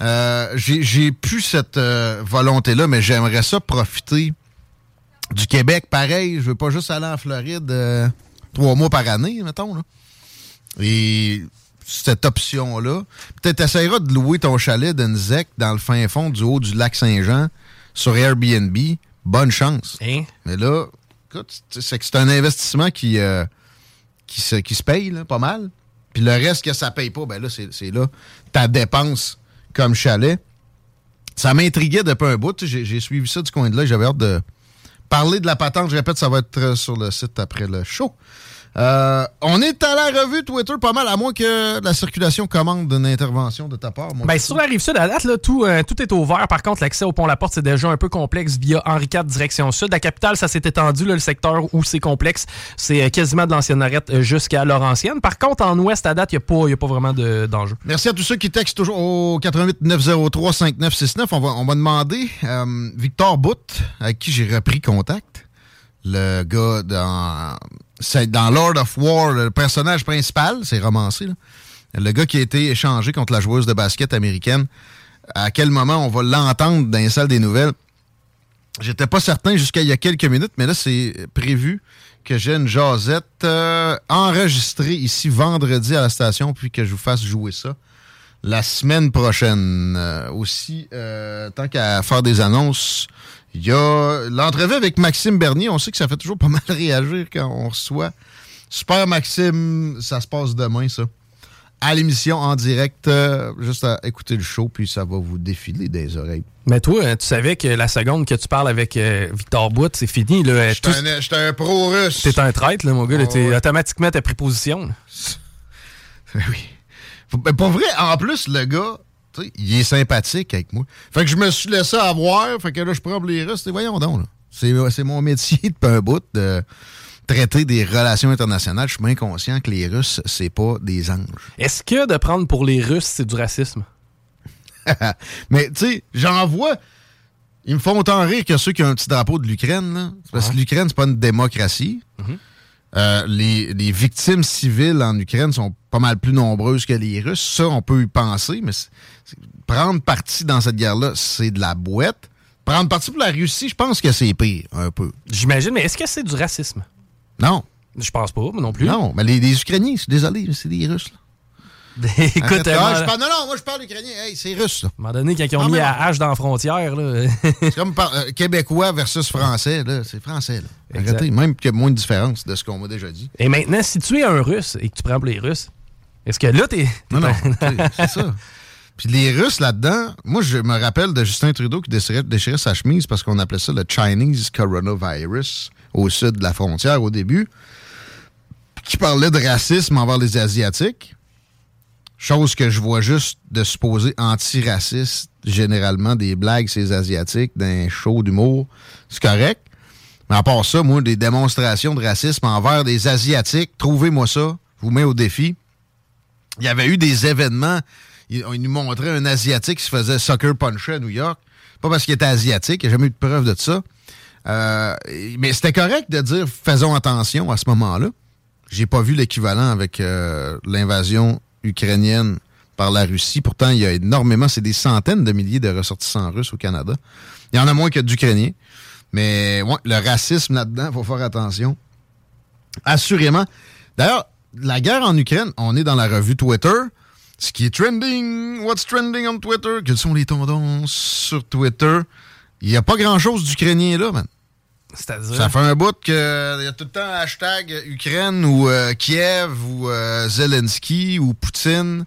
Euh, j'ai, j'ai plus cette euh, volonté-là, mais j'aimerais ça profiter du Québec. Pareil, je veux pas juste aller en Floride euh, trois mois par année, mettons. Là. Et cette option-là, peut-être essaieras de louer ton chalet d'une zec dans le fin fond du haut du lac Saint-Jean sur Airbnb. Bonne chance.
Hein?
Mais là, écoute, c'est que c'est un investissement qui, euh, qui, se, qui se paye là, pas mal. Puis le reste que ça paye pas, ben là, c'est là ta dépense comme chalet. Ça m'intriguait depuis un bout. j'ai suivi ça du coin de là. J'avais hâte de parler de la patente. Je répète, ça va être euh, sur le site après le show. Euh, on est à la revue Twitter pas mal, à moins que la circulation commande d'une intervention de ta part. mon
Ben, sur la rive sud, à date, là, tout, euh, tout est ouvert. Par contre, l'accès au pont La Porte, c'est déjà un peu complexe via Henri IV direction sud. La capitale, ça s'est étendu, là, le secteur où c'est complexe. C'est euh, quasiment de l'ancienne arrête euh, jusqu'à Laurentienne. Par contre, en ouest, à date, il n'y a, a pas vraiment de- d'enjeu.
Merci à tous ceux qui textent toujours au 88 903 5969. On va, on va demander euh, Victor Bout, avec qui j'ai repris contact. Le gars dans, c'est dans Lord of War, le personnage principal, c'est romancé. Le gars qui a été échangé contre la joueuse de basket américaine. À quel moment on va l'entendre dans les salles des nouvelles? J'étais pas certain jusqu'à il y a quelques minutes, mais là, c'est prévu que j'ai une jasette euh, enregistrée ici vendredi à la station, puis que je vous fasse jouer ça la semaine prochaine. Euh, aussi, euh, tant qu'à faire des annonces, il y a l'entrevue avec Maxime Bernier. On sait que ça fait toujours pas mal [LAUGHS] réagir quand on reçoit. Super Maxime, ça se passe demain, ça. À l'émission en direct, euh, juste à écouter le show, puis ça va vous défiler des oreilles.
Mais toi, euh, tu savais que la seconde que tu parles avec euh, Victor Bout, c'est fini. Euh,
J'étais
tout-
un, un pro-russe.
T'es un traître, là, mon gars. là.
Oh, ouais.
Automatiquement, t'as pris position. [LAUGHS]
oui. Mais pour vrai, en plus, le gars, il est sympathique avec moi. Fait que je me suis laissé avoir. Fait que là, je prends pour les Russes. Et voyons donc. C'est, mon métier depuis un bout de traiter des relations internationales. Je suis bien conscient que les Russes, c'est pas des anges.
Est-ce que de prendre pour les Russes, c'est du racisme? [LAUGHS]
Mais, tu sais, j'en vois. Ils me font autant rire que ceux qui ont un petit drapeau de l'Ukraine. Parce que l'Ukraine, c'est pas une démocratie. Euh, les, les victimes civiles en Ukraine sont pas mal plus nombreuses que les Russes. Ça, on peut y penser, mais prendre parti dans cette guerre-là, c'est de la boîte. Prendre parti pour la Russie, je pense que c'est pire, un peu.
J'imagine, mais est-ce que c'est du racisme?
Non.
Je pense pas, moi non plus.
Non, mais les, les Ukrainiens, je suis désolé, c'est des Russes. là. [LAUGHS]
Écoute,
ah, je parle- non, non, moi je parle ukrainien. Hey, c'est russe, là.
à un moment donné, quand ils ont
Ah,
mis la hache dans la frontière, là. [LAUGHS]
C'est comme par- euh, québécois versus français, là. C'est français, là. Arrêtez, même qu'il y a moins de différence de ce qu'on m'a déjà dit.
Et maintenant, si tu es un Russe et que tu prends pour les Russes, est-ce que là, t'es.
Non, non, [LAUGHS] c'est ça. Puis les Russes là-dedans, moi je me rappelle de Justin Trudeau qui déchirait, déchirait sa chemise parce qu'on appelait ça le Chinese Coronavirus au sud de la frontière au début, qui parlait de racisme envers les Asiatiques. Chose que je vois juste de supposer antiraciste, généralement des blagues les Asiatiques, d'un show d'humour. C'est correct. Mais à part ça, moi, des démonstrations de racisme envers des Asiatiques, trouvez-moi ça, je vous mets au défi. Il y avait eu des événements. Il, il nous montrait un Asiatique qui se faisait soccer puncher à New York. Pas parce qu'il était asiatique, il n'y a jamais eu de preuve de ça. Euh, mais c'était correct de dire faisons attention à ce moment-là. J'ai pas vu l'équivalent avec euh, l'invasion ukrainienne par la Russie. Pourtant, il y a énormément, c'est des centaines de milliers de ressortissants russes au Canada. Il y en a moins que d'Ukrainiens. Mais le racisme là-dedans, il faut faire attention. Assurément. D'ailleurs, la guerre en Ukraine, on est dans la revue Twitter. Ce qui est trending, what's trending on Twitter? Quelles sont les tendances sur Twitter? Il n'y a pas grand-chose d'Ukrainien là, man.
C'est-à-dire?
Ça fait un bout qu'il y a tout le temps hashtag Ukraine ou euh, Kiev ou euh, Zelensky ou Poutine.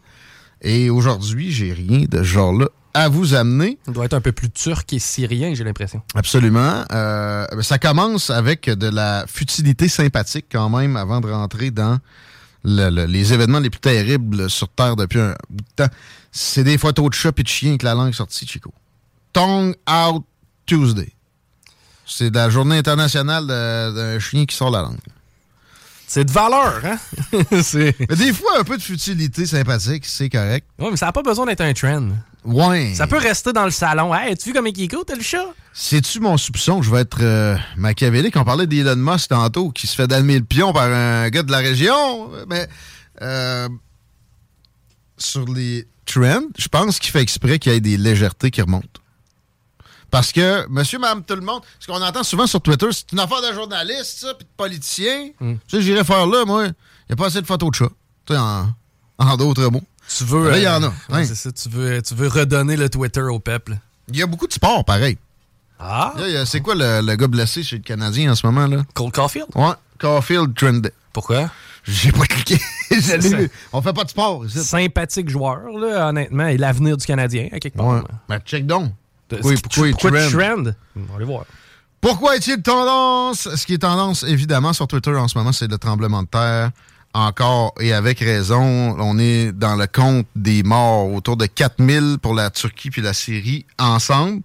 Et aujourd'hui, j'ai rien de ce genre-là à vous amener.
Il doit être un peu plus turc et syrien, j'ai l'impression.
Absolument. Euh, ça commence avec de la futilité sympathique quand même avant de rentrer dans le- le- les événements les plus terribles sur Terre depuis un bout de temps. C'est des photos de chats et de chiens avec la langue sortie, Chico. Tongue Out Tuesday. C'est la journée internationale de- d'un chien qui sort la langue.
C'est de valeur, hein? [LAUGHS]
Mais des fois, un peu de futilité sympathique, c'est correct.
Ouais, mais ça n'a pas besoin d'être un trend.
Ouais.
Ça peut rester dans le salon. Hey, as-tu vu comme il est cool, t'as le chat?
C'est-tu mon soupçon que je vais être euh, machiavélique? On parlait d'Elon Musk tantôt, qui se fait dalmer le pion par un gars de la région. Mais euh, sur les trends, je pense qu'il fait exprès qu'il y ait des légèretés qui remontent. Parce que, monsieur, madame, tout le monde, ce qu'on entend souvent sur Twitter, c'est une affaire de journaliste, ça, puis de politicien. Tu sais, j'irais faire là, moi. Il n'y a pas assez de photos de chat. Tu sais, en, en d'autres mots.
Tu veux.
Là, il y
euh,
en a.
ouais,
hein?
c'est ça, tu veux, tu veux redonner le Twitter au peuple.
Il y a beaucoup de sport, pareil.
Ah?
A- C'est quoi le, le gars blessé chez le Canadien en ce moment, là?
Cole Caulfield?
Ouais, Caulfield Trend.
Pourquoi?
J'ai pas cliqué. [LAUGHS] On fait pas de sport ici.
Sympathique joueur, là, honnêtement, et l'avenir du Canadien, à quelque part.
Ouais. Ben, check donc. Pourquoi, pourquoi
pourquoi
trend?
trend? On va aller voir.
Pourquoi est-il tendance? Ce qui est tendance, évidemment, sur Twitter en ce moment, c'est le tremblement de terre. Encore, et avec raison, on est dans le compte des morts, autour de 4000 pour la Turquie puis la Syrie ensemble.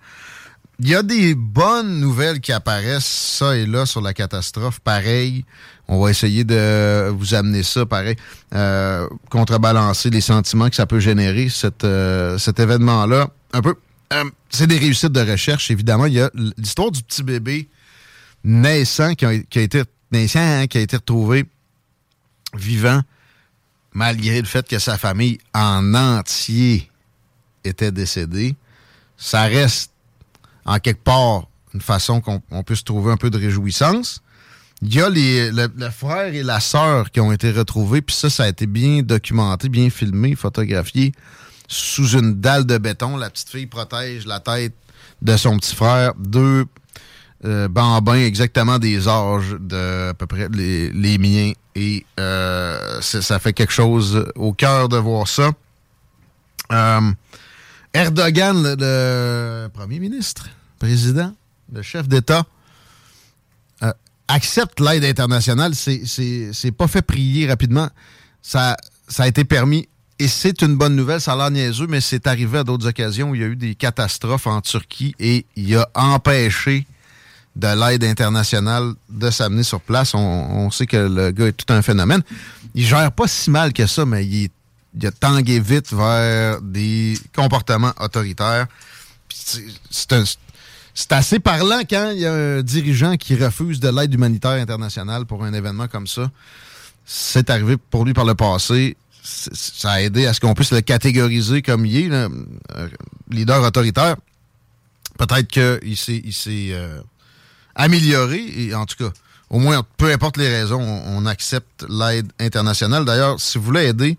Il y a des bonnes nouvelles qui apparaissent, ça et là, sur la catastrophe. Pareil, on va essayer de vous amener ça, pareil, euh, contrebalancer les sentiments que ça peut générer, cette, euh, cet événement-là. Un peu, euh, c'est des réussites de recherche, évidemment. Il y a l'histoire du petit bébé naissant qui a, été naissant, hein, qui a été retrouvé vivant, malgré le fait que sa famille en entier était décédée. Ça reste en quelque part une façon qu'on on peut se trouver un peu de réjouissance. Il y a les, le, le frère et la sœur qui ont été retrouvés, puis ça, ça a été bien documenté, bien filmé, photographié, sous une dalle de béton. La petite fille protège la tête de son petit frère. Deux euh, bambins exactement des âges de à peu près les, les miens. Et euh, ça fait quelque chose au cœur de voir ça. Euh, Erdogan, le, premier ministre, président, le chef d'État, accepte l'aide internationale. C'est pas fait prier rapidement. Ça, ça a été permis. Et c'est une bonne nouvelle, ça a l'air niaiseux, mais c'est arrivé à d'autres occasions où il y a eu des catastrophes en Turquie et il a empêché de l'aide internationale de s'amener sur place. On, sait que le gars est tout un phénomène. Il gère pas si mal que ça, mais il, il a tangué vite vers des comportements autoritaires. C'est assez parlant quand il y a un dirigeant qui refuse de l'aide humanitaire internationale pour un événement comme ça. C'est arrivé pour lui par le passé. Ça a aidé à ce qu'on puisse le catégoriser comme il est, euh, leader autoritaire. Peut-être qu'il s'est euh, amélioré, et en tout cas, au moins, peu importe les raisons, on, accepte l'aide internationale. D'ailleurs, si vous voulez aider,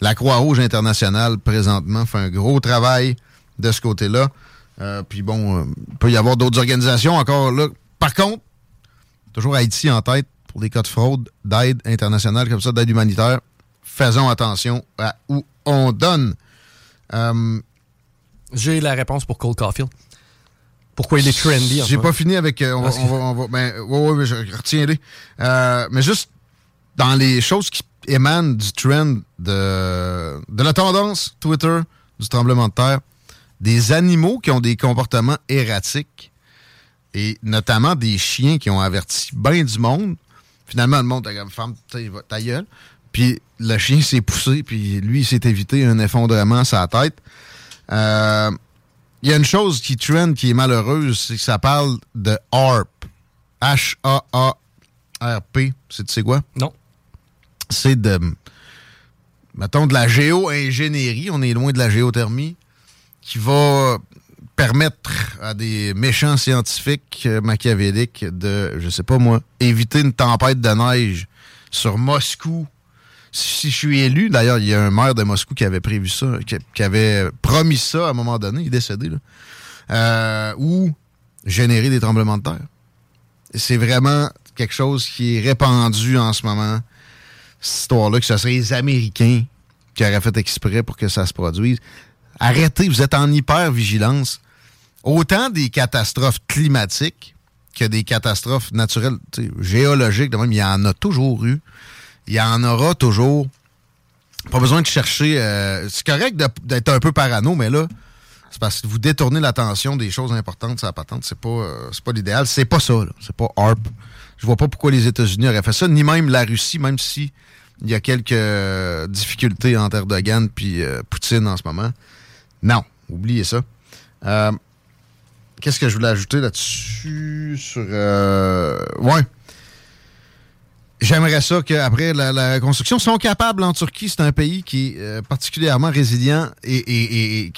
la Croix-Rouge internationale, présentement, fait un gros travail de ce côté-là. Euh, puis bon, il peut y avoir d'autres organisations encore là. Par contre, toujours Haïti en tête pour des cas de fraude, d'aide internationale comme ça, d'aide humanitaire. Faisons attention à où on donne. Euh,
J'ai la réponse pour Cole Caulfield. Pourquoi il est trendy
J'ai pas fini avec. euh, on, va,
Parce que-
on va- on va- ben, ouais, ouais, mais je retiens-les. Euh, mais juste dans les choses qui émanent du trend de, de la tendance Twitter, du tremblement de terre, des animaux qui ont des comportements erratiques et notamment des chiens qui ont averti bien du monde. Finalement, le monde va- ta gueule. Puis le chien s'est poussé, puis lui, il s'est évité un effondrement à sa tête. Euh, il y a une chose qui trend qui est malheureuse, c'est que ça parle de HARP. H-A-A-R-P. C'est tu sais quoi?
Non.
C'est de, mettons, de la géo-ingénierie. On est loin de la géothermie. Qui va permettre à des méchants scientifiques euh, machiavéliques de, je sais pas moi, éviter une tempête de neige sur Moscou. Si je suis élu, d'ailleurs, il y a un maire de Moscou qui avait prévu ça, qui, avait promis ça à un moment donné, il est décédé, là. Euh, ou générer des tremblements de terre. c'est vraiment quelque chose qui est répandu en ce moment. Cette histoire-là, que ce serait les Américains qui auraient fait exprès pour que ça se produise. Arrêtez, vous êtes en hyper-vigilance. Autant des catastrophes climatiques que des catastrophes naturelles, géologiques, de même, il y en a toujours eu. Il y en aura toujours. Pas besoin de chercher. euh, c'est correct d'être un peu parano, mais là, c'est parce que vous détournez l'attention des choses importantes la patente. C'est pas, euh, c'est pas l'idéal. C'est pas ça. C'est pas ARP. Je vois pas pourquoi les États-Unis auraient fait ça, ni même la Russie, même si il y a quelques difficultés entre Erdogan puis euh, Poutine en ce moment. Non, oubliez ça. Euh, Qu'est-ce que je voulais ajouter là-dessus sur ouais. J'aimerais ça qu'après la, la reconstruction, sont capables en Turquie, c'est un pays qui est euh, particulièrement résilient et,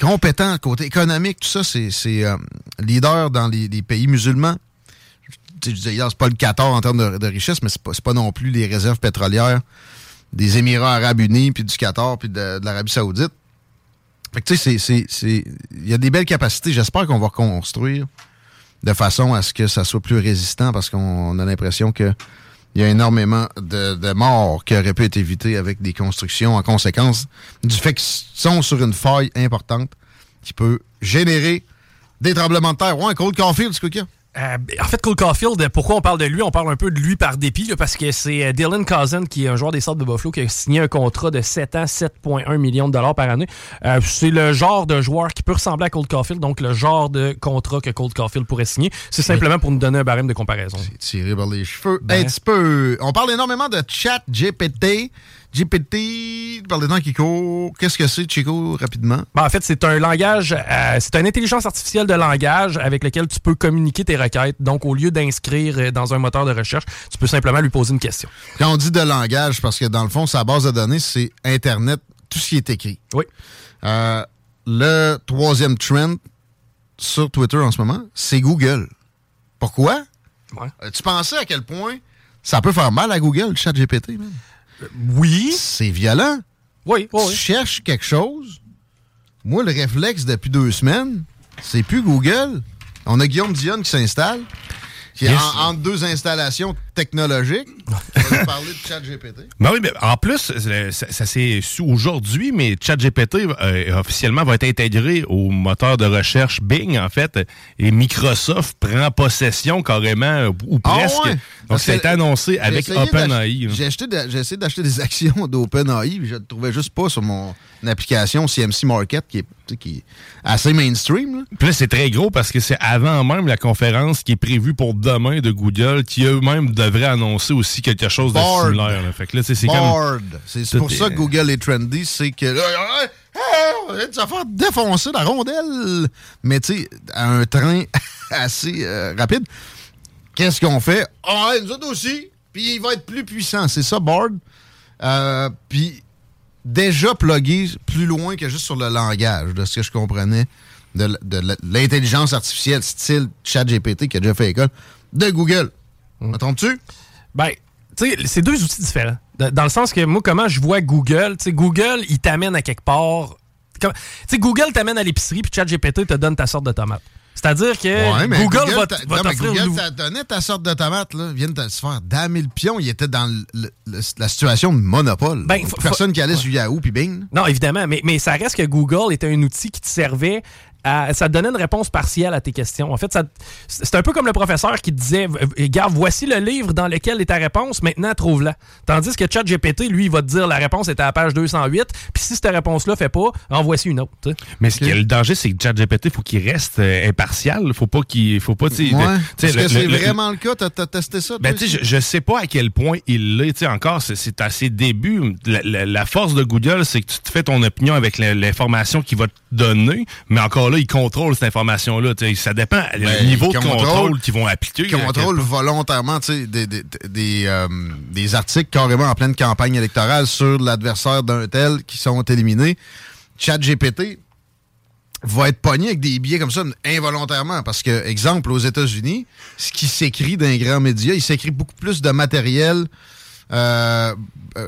compétent côté économique, tout ça, c'est euh, leader dans les, pays musulmans. Sais, Je disais c'est pas le Qatar en termes de, richesse, mais c'est pas, pas non plus les réserves pétrolières des Émirats arabes unis, puis du Qatar, puis de, l'Arabie saoudite. Fait que tu sais, c'est- c'est- il y a des belles capacités. J'espère qu'on va construire de façon à ce que ça soit plus résistant parce qu'on a l'impression que il y a énormément de, morts qui auraient pu être évitées avec des constructions en conséquence du fait qu'ils sont sur une faille importante qui peut générer des tremblements de terre. Ouais, Cold Caulfield, quoi qu'il?
Euh, en fait, Cole Caulfield, pourquoi on parle de lui? On parle un peu de lui par dépit, là, parce que c'est euh, Dylan Cousin, qui est un joueur des Sables de Buffalo, qui a signé un contrat de 7 ans, 7,1 millions de dollars par année. Euh, c'est le genre de joueur qui peut ressembler à Cold Caulfield, donc le genre de contrat que Cold Caulfield pourrait signer. C'est simplement pour nous donner un barème de comparaison.
Tiré par les cheveux.
Ben.
Un petit peu. On parle énormément de chat GPT. GPT, par les temps qui courent. Qu'est-ce que c'est, Chico, rapidement?
Ben, en fait, c'est un langage, euh, c'est une intelligence artificielle de langage avec lequel tu peux communiquer tes requêtes. Donc, au lieu d'inscrire euh, dans un moteur de recherche, tu peux simplement lui poser une question.
Quand on dit de langage, parce que dans le fond, sa base de données, c'est Internet, tout ce qui est écrit.
Oui.
Euh, le troisième trend sur Twitter en ce moment, c'est Google. Pourquoi?
Ouais.
Euh, tu pensais à quel point ça peut faire mal à Google, le chat GPT, man?
Oui.
C'est violent.
Oui, oui,
tu cherches quelque chose. Moi, le réflexe depuis deux semaines, c'est plus Google. On a Guillaume Dionne qui s'installe, qui est
Yes.
en- entre deux installations technologiques. [LAUGHS] On va parler de chat GPT.
Ben oui, mais en plus, ça, ça s'est su aujourd'hui, mais ChatGPT euh, officiellement va être intégré au moteur de recherche Bing, en fait, et Microsoft prend possession carrément, ou
Ah
presque.
ouais?
Donc, été annoncé avec OpenAI.
J'ai essayé d'acheter des [LAUGHS] actions d'OpenAI, je ne trouvais juste pas sur mon application CMC Market, est, qui est assez mainstream. là.
Puis là, c'est très gros parce que c'est avant même la conférence qui est prévue pour demain de Google, qui eux-mêmes devraient annoncer aussi quelque chose de similaire. là. Fait que là, c'est
pour ça que Google est trendy, c'est que là, hey, hey, on vient de se faire défoncer la rondelle. Mais tu sais, à un train [LAUGHS] assez euh, rapide. Qu'est-ce qu'on fait? Ah, nous autres aussi. Puis il va être plus puissant. C'est ça, Board. Euh, Puis déjà plugué plus loin que juste sur le langage, de ce que je comprenais, de, de l'intelligence artificielle style ChatGPT qui a déjà fait école, de Google. Me trompes-tu?
Ben, tu sais, c'est deux outils différents. Dans le sens que moi, comment je vois Google, tu sais, Google, il t'amène à quelque part. Tu sais, Google t'amène à l'épicerie, puis ChatGPT te donne ta sorte de tomate. C'est-à-dire que
Ouais, mais
Google, va, va
non, mais Google
le-
t'a donné ta sorte de tomate, là. Viennent de se faire damer le pion. Il était dans le- le- le- la situation de monopole.
Ben,
Personne qui allait sur Yahoo puis bing.
Non, évidemment, mais, mais ça reste que Google était un outil qui te servait à. Ça te donnait une réponse partielle à tes questions. En fait, c'est un peu comme le professeur qui te disait Regarde, voici le livre dans lequel est ta réponse, maintenant trouve-la. Tandis que ChatGPT, lui, il va te dire la réponse est à la page 208, puis si cette réponse-là fait pas, en voici une autre.
Mais ce qui est le danger, c'est que ChatGPT, faut qu'il reste euh, impartial. Faut pas qu'il, faut pas,
Ouais. Est-ce que c'est vraiment le cas? T'as testé ça?
Ben, je, je sais pas à quel point il l'est. Tu sais, encore, c'est- à ses débuts. La, la- la force de Google, c'est que tu te fais ton opinion avec l'information qu'il va te donner, mais encore là, il contrôle cette information-là. Ça dépend du
Ben,
niveau de
contrôle-
contrôle qu'ils vont appliquer.
Qui contrôle
À quel point.
volontairement tu sais, des, des, des, euh, des articles carrément en pleine campagne électorale sur l'adversaire d'un tel qui sont éliminés. ChatGPT va être pogné avec des billets comme ça involontairement. Parce que, exemple, aux États-Unis, ce qui s'écrit d'un grand média, il s'écrit beaucoup plus de matériel euh,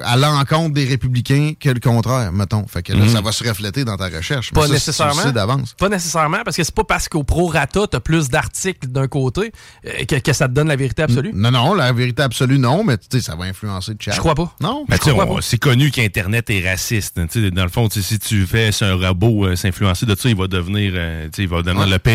à l'encontre des républicains que le contraire, mettons. Fait que là,
Mhm.
ça va se refléter dans ta recherche. Mais
Pas
ça,
nécessairement.
d'avance.
Pas nécessairement, parce que c'est pas parce qu'au prorata, t'as plus d'articles d'un côté euh, que, que ça te donne la vérité absolue.
Non, non, la vérité absolue, non, mais tu sais, ça va influencer le chat.
Je crois pas.
Non, je
tu c'est connu qu'Internet est raciste. Tu sais, Dans le fond, si tu fais un robot euh, s'influencer de ça, il va devenir, euh, tu sais, il va devenir le pire.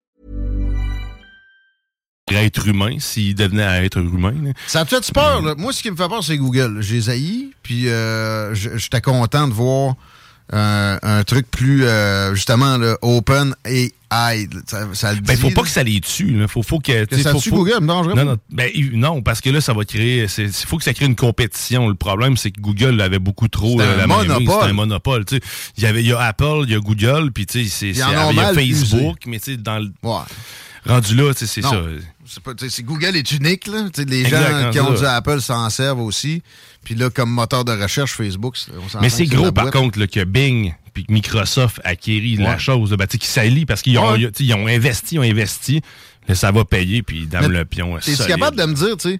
Être humain s'il devenait à être humain. là.
Ça te fait peur, là? Moi, ce qui me fait peur, c'est Google. J'ai haï, puis euh, j'étais content de voir euh, un truc plus, euh, justement, là, open et AI. Ça, ça le
Ben,
dit,
faut pas
là.
que ça les tue. Là. Faut, faut que, sais,
ça
faut-
tue
faut-
Google,
non, non, ben, non, parce que là, ça va créer. Il faut que ça crée une compétition. Le problème, c'est que Google avait beaucoup trop
C'est
euh,
un
mise.
monopole.
Un monopole. Il y y a Apple, il y a Google, puis il y a
mal
Facebook, mais tu sais, dans le rendu là, tu c'est ça.
Pas- tu Google est unique, là. Tu Les
Exact,
gens qui ont du
là.
Apple s'en servent aussi. Puis là, comme moteur de recherche, Facebook, on
Mais c'est gros, par contre, là, que Bing puis que Microsoft acquérit la chose, ben, tu sais, qui s'allie parce qu'ils ont,
Ouais.
tu sais, ils ont investi, ils ont investi. Là, ça va payer, puis dame
Mais
le pion.
T'es-tu
solide.
capable de me dire, tu sais,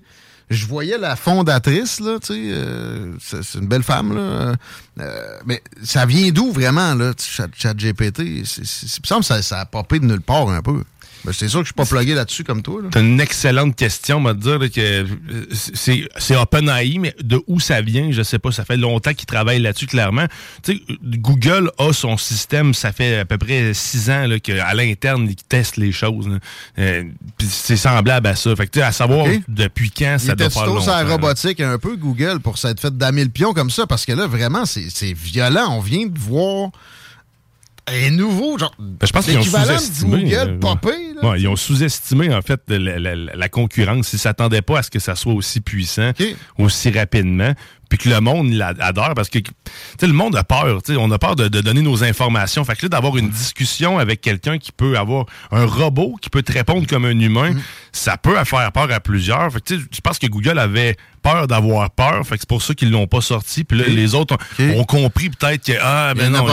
je voyais la fondatrice, là, tu sais, euh, c'est une belle femme, là. euh, mais ça vient d'où vraiment, là, Chat, ChatGPT? Il me semble que ça, ça a popé de nulle part un peu. Ben, c'est sûr que je suis pas plugué là-dessus comme toi, là.
C'est une excellente question, on va te dire là, que c'est c'est OpenAI, mais de où ça vient, je sais pas. Ça fait longtemps qu'ils travaillent là-dessus, clairement. Tu sais, Google a son système, ça fait à peu près six ans là, qu'à l'interne, ils testent les choses. Euh, c'est semblable à ça. Fait que, à savoir depuis quand
Il
ça doit faire longtemps.
la robotique un peu, Google, pour s'être fait damer le pion comme ça, parce que là, vraiment, c'est c'est violent. On vient de voir un nouveau, genre,
Ben, je pense qu'ils ont
l'équivalent de. Google
euh,
popé,
ils ont sous-estimé, en fait, la, la- la concurrence. Ils s'attendaient pas à ce que ça soit aussi puissant, aussi rapidement. Puis que le monde l'a- adore parce que le monde a peur. On a peur de, de donner nos informations. Fait que là, d'avoir une discussion avec quelqu'un qui peut avoir un robot qui peut te répondre comme un humain, ça peut faire peur à plusieurs. Fait que, tu sais, je pense que Google avait peur d'avoir peur. Fait que c'est pour ça qu'ils l'ont pas sorti. Puis là, les autres ont, compris peut-être que ah, ben non,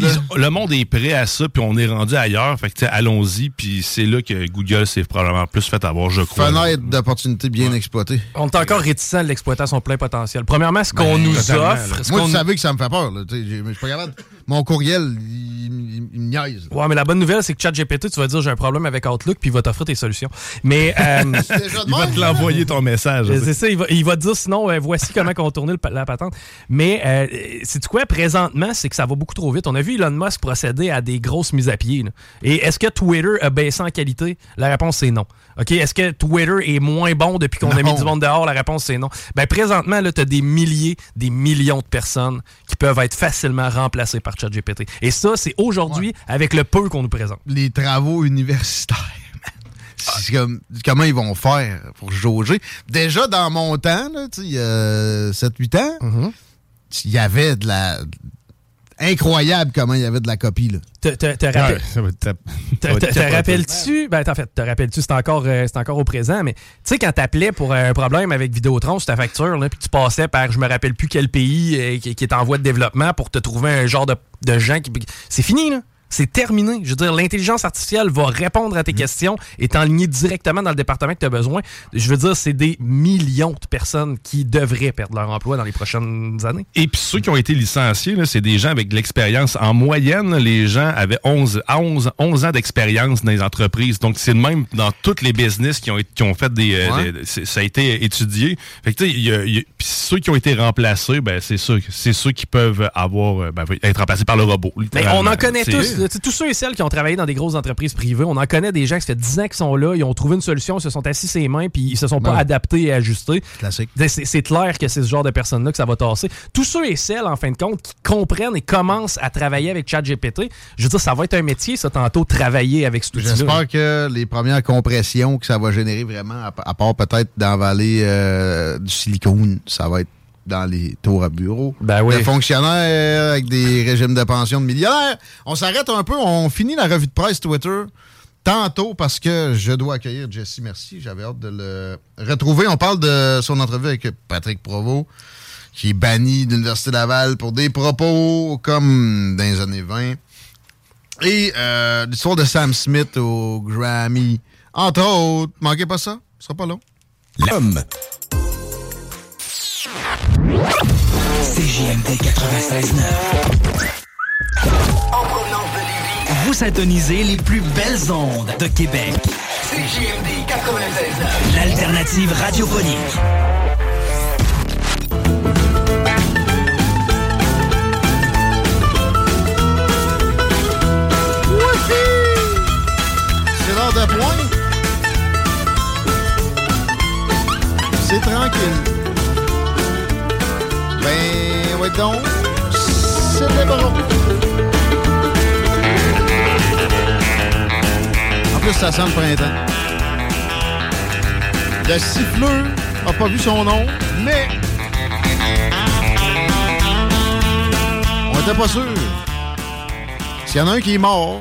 là.
le monde est prêt à ça, puis on est rendu ailleurs. Fait que, tu sais, allons-y, puis c'est là que Google s'est probablement plus fait avoir, je crois.
Fenêtre d'opportunité bien exploitée.
On est encore réticent de l'exploiter à son plein potentiel. Premièrement, ce qu'on
Ben,
nous
totalement,
offre.
Moi,
qu'on
tu savais que ça me fait peur. Là. Je suis pas capable. Mon courriel, il, il- il me niaise. là.
Ouais, mais la bonne nouvelle, c'est que ChatGPT, tu vas dire j'ai un problème avec Outlook, puis il va t'offrir tes solutions. Mais. euh, [LAUGHS]
Il va te l'envoyer ton message.
C'est ça, il va, il va te dire sinon, euh, voici comment contourner le la patente. Mais euh, c'est quoi présentement, c'est que ça va beaucoup trop vite. On a vu Elon Musk procéder à des grosses mises à pied. là. Et est-ce que Twitter a baissé en qualité? La réponse c'est non. OK, est-ce que Twitter est moins bon depuis qu'on a mis du monde dehors? La réponse c'est non. Ben présentement, là, tu as des milliers, des millions de personnes qui peuvent être facilement remplacées par ChatGPT. Et ça, c'est aujourd'hui avec le peu qu'on nous présente.
Les travaux universitaires. C'est comme, comment ils vont faire pour jauger? Déjà, dans mon temps, il y a 7-8 ans,
Mm-hmm.
il y avait de la... Incroyable comment il y avait de la copie. Là.
Te, te- te
Ouais, [LAUGHS]
rappelles-tu? Ben, en fait, te rappelles-tu, c'est encore, euh, c'est encore au présent, mais tu sais, quand t'appelais pour un problème avec Vidéotron sur ta facture, là, puis tu passais par je me rappelle plus quel pays euh, qui, qui est en voie de développement pour te trouver un genre de, de gens qui. C'est fini, là. C'est terminé. Je veux dire, l'intelligence artificielle va répondre
Mm.
à tes questions, est en ligne directement dans le département que tu as besoin. Je veux dire, c'est des millions de personnes qui devraient perdre leur emploi dans les prochaines années.
Et puis ceux qui ont été licenciés, c'est des gens avec de l'expérience. En moyenne, les gens avaient 11, à 11, 11 ans d'expérience dans les entreprises. Donc c'est le même dans tous les business qui ont, qui ont fait des... euh,
Ouais.
des- c'est- ça a été étudié. Fait que tu sais, y a- il y a- puis ceux qui ont été remplacés, ben, c'est ceux, c'est ceux qui peuvent avoir euh, ben, être remplacés par le robot.
Mais on en connaît tous. Sais, Tous ceux et celles qui ont travaillé dans des grosses entreprises privées, on en connaît des gens qui ça fait 10 ans qu'ils sont là, ils ont trouvé une solution, ils se sont assis ses mains, puis ils se sont pas
Ouais.
adaptés et ajustés.
Classique.
C'est- clair que c'est ce genre de personnes-là que ça va tasser. Tous ceux et celles, en fin de compte, qui comprennent et commencent à travailler avec ChatGPT, je veux dire, ça va être un métier, ça, tantôt, travailler avec outil-là.
J'espère que les premières compressions que ça va générer vraiment, à, à part peut-être dans la vallée euh, du silicone, ça va être dans les tours à bureau.
Ben oui.
Les fonctionnaires avec des régimes de pension de millionnaires. On s'arrête un peu, on finit la revue de presse Twitter tantôt parce que je dois accueillir Jesse Merci. J'avais hâte de le retrouver. On parle de son entrevue avec Patrick Provost, qui est banni de l'Université Laval pour des propos comme dans les années 20. Et euh, l'histoire de Sam Smith au Grammy. Entre autres, manquez pas ça, ce sera pas long.
L'homme.
CJMD 96.9. Vous syntonisez les plus belles ondes de Québec. CJMD 96.9. L'alternative radiophonique.
De pointe. C'est tranquille. Ben, ouais donc. Bon. En plus, ça sent le printemps. Le siffleux n'a pas vu son nom, mais... On était pas sûr. S'il y en a un qui est mort,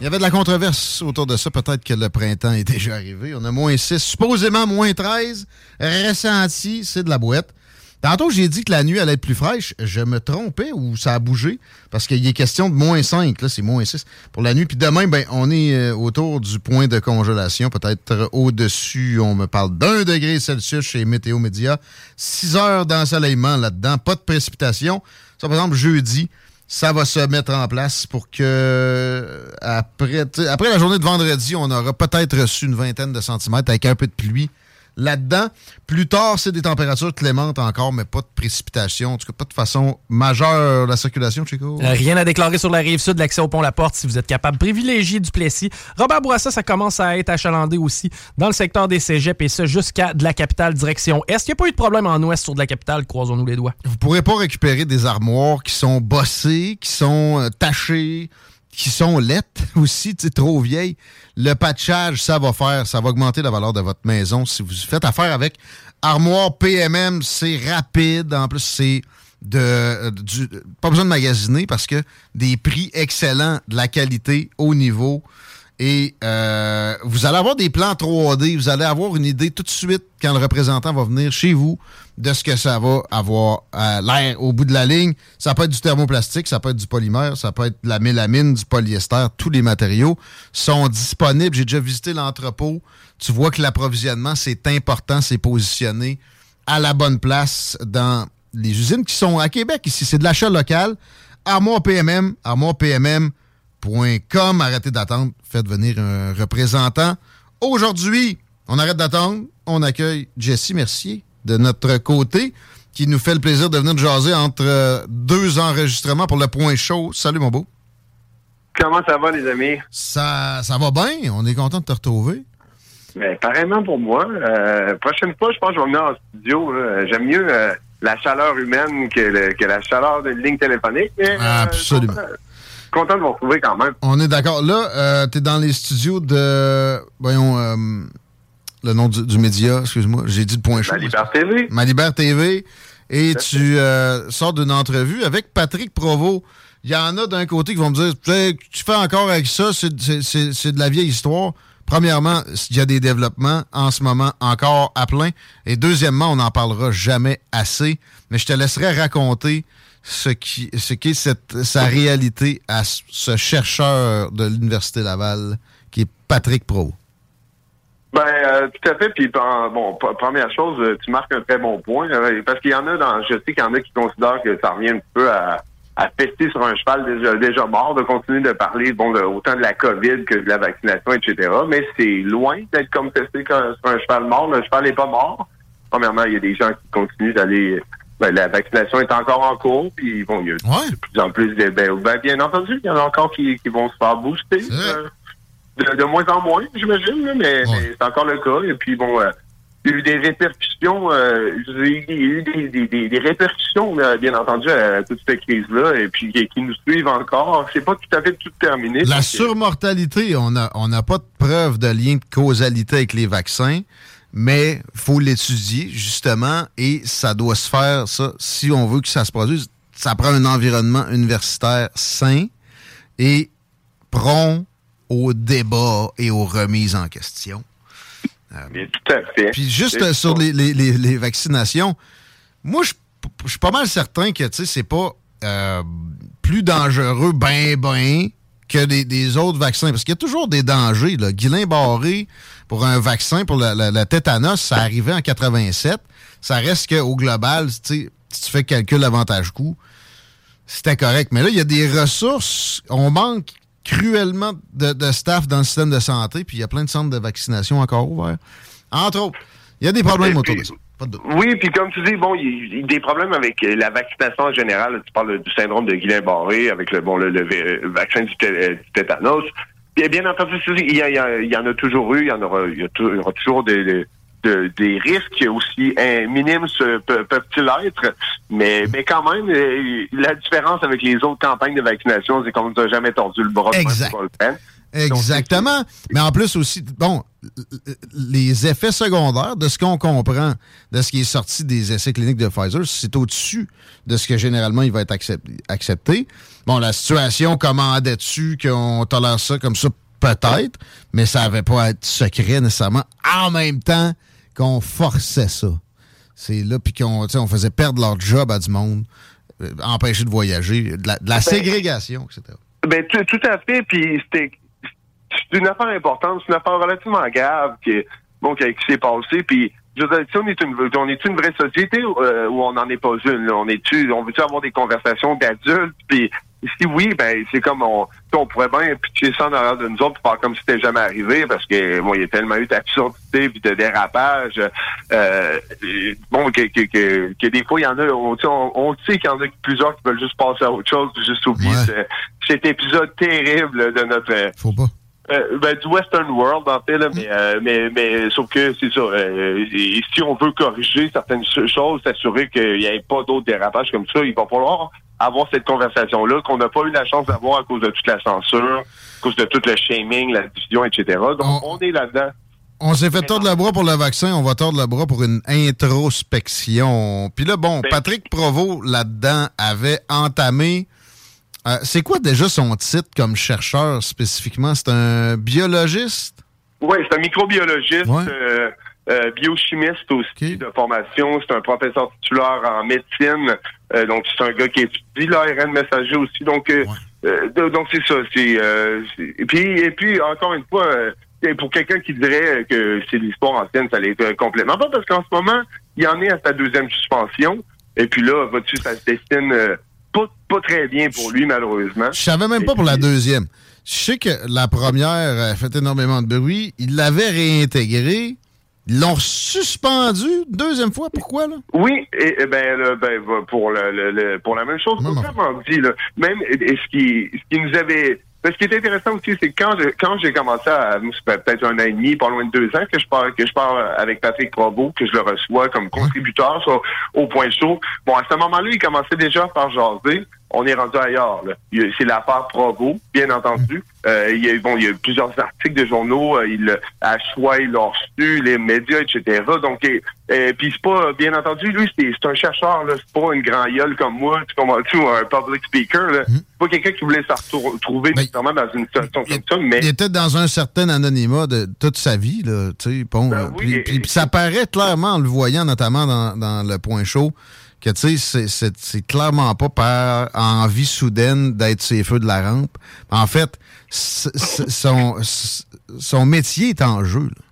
il y avait de la controverse autour de ça. Peut-être que le printemps est déjà arrivé. On a moins 6, supposément moins 13. Ressenti, c'est de la boîte. Tantôt, j'ai dit que la nuit allait être plus fraîche. Je me trompais ou ça a bougé? Parce qu'il est question de moins 5. Là, c'est moins 6 pour la nuit. Puis demain, ben, on est euh, autour du point de congélation. Peut-être euh, au-dessus, on me parle d'un degré Celsius chez Météo Média. 6 heures d'ensoleillement là-dedans. Pas de précipitation. Ça, par exemple, jeudi, ça va se mettre en place pour que après, tu sais, après la journée de vendredi, on aura peut-être reçu une vingtaine de centimètres avec un peu de pluie là-dedans. Plus tard, c'est des températures clémentes encore, mais pas de précipitation. En tout cas, pas de façon majeure la circulation, Chico.
Euh, Rien à déclarer sur la rive sud, l'accès au pont La Porte si vous êtes capable. Privilégié du Plessis. Robert Bourassa, ça commence à être achalandé aussi dans le secteur des cégeps et ça jusqu'à de la capitale direction est. Il n'y a pas eu de problème en ouest sur de la capitale, croisons-nous les doigts.
Vous pourrez pas récupérer des armoires qui sont bossées, qui sont euh, tachées, qui sont lettres [LAUGHS] aussi, trop vieilles. Le patchage, ça va faire, ça va augmenter la valeur de votre maison. Si vous faites affaire avec Armoire PMM, c'est rapide. En plus, c'est de, euh, du, pas besoin de magasiner parce que des prix excellents, de la qualité, au niveau. Et euh, vous allez avoir des plans 3D, vous allez avoir une idée tout de suite quand le représentant va venir chez vous de ce que ça va avoir à l'air au bout de la ligne. Ça peut être du thermoplastique, ça peut être du polymère, ça peut être de la mélamine, du polyester. Tous les matériaux sont disponibles. J'ai déjà visité l'entrepôt. Tu vois que l'approvisionnement, c'est important, c'est positionné à la bonne place dans les usines qui sont à Québec. Ici, c'est de l'achat local. Armoire PMM, armoirepmm.com. Arrêtez d'attendre. Faites venir un représentant. Aujourd'hui, on arrête d'attendre. On accueille Jessie Mercier de notre côté qui nous fait le plaisir de venir jaser entre euh, deux enregistrements pour le point chaud. Salut, mon beau.
Comment ça va, les amis?
Ça, ça va bien. On est content de te retrouver.
Ben, pareillement pour moi. Euh, prochaine fois, je pense que je vais venir en studio. J'aime mieux euh, la chaleur humaine que, le- que la chaleur d'une ligne téléphonique. Mais,
Absolument.
content, content de vous retrouver quand même.
On est d'accord. Là, euh, tu es dans les studios de. Voyons, euh, le nom du, du média, excuse-moi. J'ai dit le point chaud.
Malibert TV.
Malibert TV. Et tu euh, sors d'une entrevue avec Patrick Provost. Il y en a d'un côté qui vont me dire Tu fais encore avec ça, c'est- de la vieille histoire. Premièrement, il y a des développements en ce moment encore à plein. Et deuxièmement, on n'en parlera jamais assez. Mais je te laisserai raconter ce qui ce qu'est cette sa réalité à ce- ce chercheur de l'Université Laval qui est Patrick Pro.
Ben, euh, tout à fait. Puis, bon, première chose, euh, tu marques un très bon point. parce qu'il y en a dans, je sais qu'il y en a qui considèrent que ça revient un petit peu à, à pester sur un cheval déjà, déjà mort, de continuer de parler, bon, de- autant de la COVID que de la vaccination, etc. Mais c'est loin d'être comme comme sur un cheval mort. Le cheval n'est pas mort. Premièrement, il y a des gens qui continuent d'aller, ben, la vaccination est encore en cours, puis bon, il y a de plus en plus de, ben, ben, bien entendu, il y en a encore qui, qui vont se faire booster. euh, de, de moins en moins, j'imagine, mais, mais c'est encore le cas. Et puis, bon, euh, il y a eu des répercussions, euh, il y a eu des, des, des, des répercussions, bien entendu, à toute cette crise-là, et puis qui, qui nous suivent encore. C'est pas tout à fait tout terminé.
La surmortalité, on n'a on pas de preuve de lien de causalité avec les vaccins, mais faut l'étudier, justement, et ça doit se faire, ça, si on veut que ça se produise, ça prend un environnement universitaire sain et prompt au débat et aux remises en question.
mais tout à fait.
Puis juste euh, sur les, les- les- les vaccinations, moi, je suis pas mal certain que, tu sais, c'est pas euh, plus dangereux, ben, ben, que des, des autres vaccins. Parce qu'il y a toujours des dangers, là. Guillain Barré, pour un vaccin, pour la, la- la tétanos, ça arrivait en 87. Ça reste qu'au global, tu sais, si tu fais calcul avantage-coût, c'était correct. Mais là, il y a des ressources. On manque cruellement de, de staff dans le système de santé, puis il y a plein de centres de vaccination encore ouverts. Entre autres, il y a des problèmes autour de ça. Pas de doute.
Oui, puis comme tu dis, bon, il y a des problèmes avec euh, la vaccination en général. Tu parles du syndrome de Guillain-Barré avec le bon le, le vé- vaccin du, té- euh, du tétanos. Bien, bien entendu, il y, a- il y en a toujours eu, il y en aura, il y toujours des, des, de- des risques aussi hein, minimes peuvent-ils être, mais mais quand même, euh, la différence avec les autres campagnes de vaccination, c'est qu'on nous a jamais tordu le bras.
Exact.
le.
Exactement. Mais en plus aussi, bon, les effets secondaires, de ce qu'on comprend, de ce qui est sorti des essais cliniques de Pfizer, c'est au-dessus de ce que généralement il va être accep- accepté. Bon, la situation commandait-tu qu'on tolère ça comme ça? Peut-être, mais ça n'avait pas à être secret nécessairement. En même temps qu'on forçait ça. C'est là, puis qu'on tu on faisait perdre leur job à du monde, euh, empêcher de voyager, de la, de la
Ben,
ségrégation, etc.
Ben, tout, à fait. Puis c'était c'est une affaire importante, c'est une affaire relativement grave qui, bon, qui, qui s'est passée. Puis je veux dire, si on est une, on est une vraie société euh, où on n'en est pas une. là? On est on veut avoir des conversations d'adultes. Puis si oui, ben c'est comme on, on pourrait bien pitcher ça en arrière de nous autres pour faire comme si c'était jamais arrivé parce que bon, il y a tellement eu d'absurdité puis de dérapage. Euh, et, bon, que, que, que, que des fois il y en a, on, on, on sait qu'il y en a plusieurs qui veulent juste passer à autre chose, juste oublier ce- cet épisode terrible de notre
Faut pas.
Euh, ben, du Western World, en fait, là, mais, euh, mais, mais sauf que c'est ça. euh, et si on veut corriger certaines ch- choses, s'assurer qu'il n'y ait pas d'autres dérapages comme ça, il va falloir avoir cette conversation-là qu'on n'a pas eu la chance d'avoir à cause de toute la censure, à cause de tout le shaming, la division, etc. Donc, on, est là-dedans.
On s'est fait tordre le bras pour le vaccin, on va tordre le bras pour une introspection. Puis là, bon, Patrick Provost, là-dedans, avait entamé... euh, c'est quoi déjà son titre comme chercheur spécifiquement? C'est un biologiste?
Oui, c'est un microbiologiste,
Ouais.
euh, euh, biochimiste aussi de formation. C'est un professeur titulaire en médecine. Donc, c'est un gars qui étudie l'ARN messager aussi. Donc, donc c'est ça. C'est, et puis, et puis, encore une fois, pour quelqu'un qui dirait que c'est l'histoire ancienne, ça l'est complètement pas, parce qu'en ce moment, il en est à sa deuxième suspension. Et puis là, vois-tu, ça se destine euh, pas, pas très bien pour lui, malheureusement.
Je savais même pas pour la deuxième. Je sais que la première a fait énormément de bruit. Ils l'avaient réintégré. Ils l'ont suspendu deuxième fois. Pourquoi, là?
Oui, et, et ben, ben, pour le, le- le- pour la même chose, dit, là, même et, et ce qui ce qui nous avait ce qui est intéressant aussi, c'est que quand je- quand j'ai commencé à peut-être un an et demi, pas loin de deux ans que je parle que je parle avec Patrick Provo, que je le reçois comme contributeur sur- au point chaud. Bon, à ce moment-là, il commençait déjà par jaser. On est rendu ailleurs. a- C'est l'affaire Provo, bien entendu. Euh, il y a bon, il y a eu plusieurs articles de journaux. euh, il à choix, il l'a reçu, les médias, etc. Donc, et, et puis c'est pas, bien entendu, lui, c'est un chercheur. C'est pas une grand gueule comme moi, tu comprends-tu, un public speaker. là. C'est pas quelqu'un qui voulait se retrouver nécessairement dans une situation comme ça, mais
Il était dans un certain anonymat de toute sa vie, là, tu sais, bon,
Ben
euh, puis, puis- puis ça paraît clairement en le voyant, notamment dans, dans le point chaud, que, tu sais, c'est- clairement pas par envie soudaine d'être ses feux de la rampe. En fait, son, son métier est en jeu. là.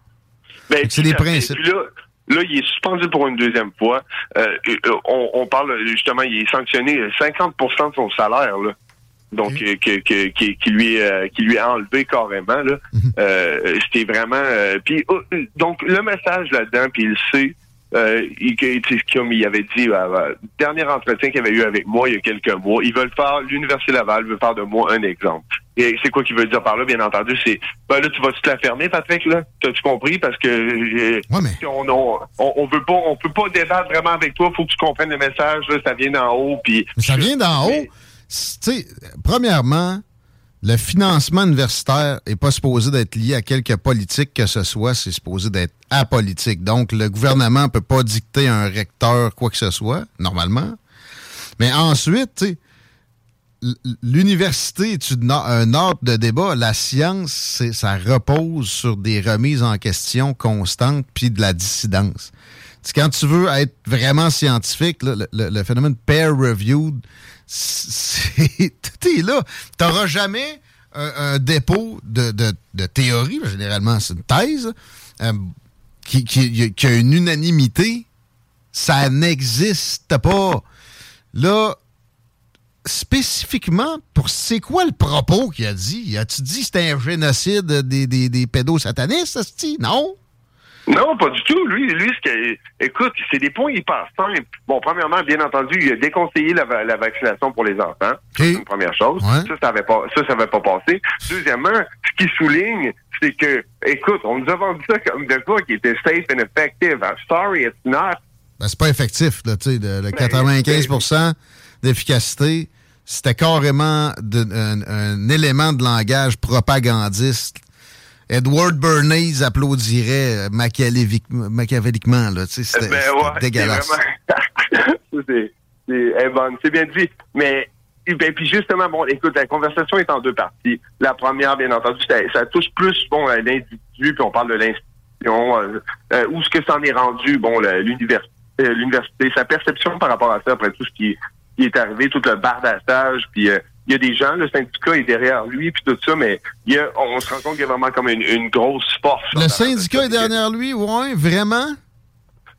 Ben,
c'est des principes.
Là, là, il est suspendu pour une deuxième fois. Euh, euh, on, on parle justement, il est sanctionné 50% de son salaire, là. Donc, euh, que, que- qui, qui lui euh, qui lui est enlevé carrément. Là.
Mhm.
Euh, C'était vraiment. euh, puis euh, donc le message là-dedans, puis il sait. Euh, il, avait dit, euh, euh, dernier entretien qu'il avait eu avec moi il y a quelques mois, ils veulent faire, l'Université Laval veut faire de moi un exemple. Et c'est quoi qu'il veut dire par là, bien entendu, c'est, ben là, tu vas-tu te la fermer, Patrick, là? T'as-tu compris? Parce que, euh, on, on, on, on veut pas, on peut pas débattre vraiment avec toi, faut que tu comprennes le message, là, ça vient d'en haut, puis...
Mais ça vient d'en haut. Tu sais, premièrement, le financement universitaire n'est pas supposé d'être lié à quelque politique que ce soit, c'est supposé d'être apolitique. Donc, le gouvernement ne peut pas dicter un recteur quoi que ce soit, normalement. Mais ensuite, l'université est un ordre de débat. La science, ça repose sur des remises en question constantes puis de la dissidence. Quand tu veux être vraiment scientifique, le- le phénomène peer-reviewed, c'est- [LAUGHS] tout est là. Tu n'auras jamais un, un dépôt de, de- théorie, généralement c'est une thèse, euh, qui, a une unanimité. Ça n'existe pas. Là, spécifiquement, pour c'est quoi le propos qu'il a dit? As-tu dit que c'était un génocide des, des, des pédosatanistes, asti? Non?
Non, pas du tout. Lui, lui, ce écoute, c'est des points hyper simples. Bon, premièrement, bien entendu, il a déconseillé la, va- la vaccination pour les enfants. C'est une première chose. Ça, ça avait pas, ça, ça avait pas passé. Deuxièmement, ce qu'il souligne, c'est que, écoute, on nous a vendu ça comme de quoi qui était safe and effective. I'm sorry, it's not.
Ben, c'est pas effectif, là, tu sais, le 95 d'efficacité, c'était carrément de- un, un élément de langage propagandiste. Edward Bernays applaudirait machiavéliquement, là, tu sais, c'était
Ben ouais,
dégueulasse. [LAUGHS]
c'est vraiment- Ça, c'est, bien dit. Mais, et ben, puis justement, bon, écoute, la conversation est en deux parties. La première, bien entendu, ça, ça touche plus, bon, l'individu, puis on parle de l'institution, euh, euh, où ce que ça en est rendu, bon, l'université, euh, l'université, sa perception par rapport à ça, après tout ce qui, qui est arrivé, tout le bardassage, puis euh, il y a des gens, le syndicat est derrière lui, puis tout ça, mais il y a, on se rend compte qu'il y a vraiment comme une, une grosse force.
Le syndicat est derrière lui, ouais, vraiment?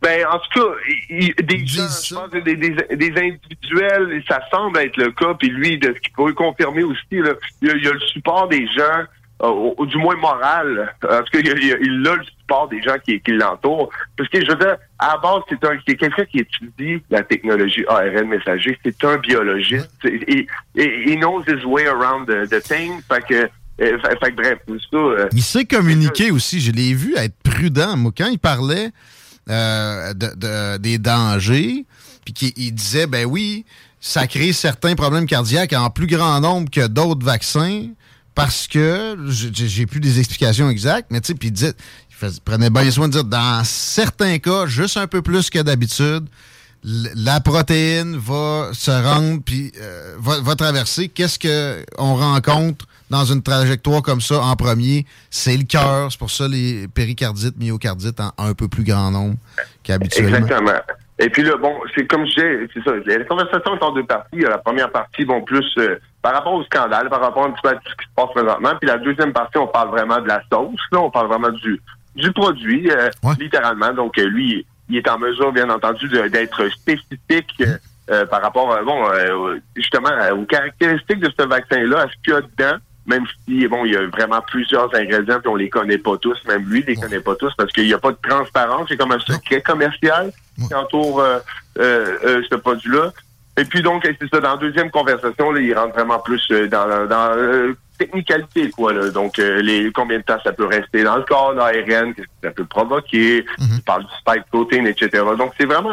Ben, en tout cas, il- il- des gens, je pense, des, des, des individuels, ça semble être le cas, puis lui, de ce qu'il peut confirmer aussi, là, il, y a, il y a le support des gens, euh, au- du moins moral. En tout cas, il, y a- il a- il a le support des gens qui, qui l'entourent. Parce que, je veux dire, à la base, c'est un, quelqu'un qui étudie la technologie ARN messager. C'est un biologiste. Et, et, he knows his way around the, the thing. Fait que, euh, fait, fait que bref, tout ça, euh,
Il sait communiquer aussi. Je l'ai vu être prudent. Moi, quand il parlait euh, de, de- des dangers, puis qu'il il disait, ben oui, ça crée certains problèmes cardiaques en plus grand nombre que d'autres vaccins, parce que, j'ai plus des explications exactes, mais tu sais, puis il disait, prenait bien soin de dire, dans certains cas, juste un peu plus que d'habitude, la protéine va se rendre puis euh, va, traverser. Qu'est-ce que on rencontre dans une trajectoire comme ça en premier? C'est le cœur. C'est pour ça les péricardites, myocardites en un peu plus grand nombre qu'habituellement.
Exactement. Et puis là, bon, c'est comme je disais, c'est ça. La conversation est en deux parties. La première partie, bon, plus euh, par rapport au scandale, par rapport un petit peu à tout ce qui se passe présentement. Puis la deuxième partie, on parle vraiment de la sauce. Là, on parle vraiment du du produit, euh, littéralement. Donc euh, lui, il est en mesure, bien entendu, d'être spécifique euh, euh, par rapport, euh, bon, euh, justement, aux caractéristiques de ce vaccin-là, à ce qu'il y a dedans. Même si, bon, il y a vraiment plusieurs ingrédients, puis on les connaît pas tous, même lui, il les connaît pas tous, parce qu'il n'y a pas de transparence, c'est comme un secret commercial qui entoure euh, euh, euh, ce produit-là. Et puis donc, c'est ça, dans la deuxième conversation, là, il rentre vraiment plus dans, dans euh, technicalité, quoi. Là. Donc, euh, les combien de temps ça peut rester dans le corps, l'ARN, qu'est-ce que ça peut provoquer, il parle du spike protein, etc. Donc, c'est vraiment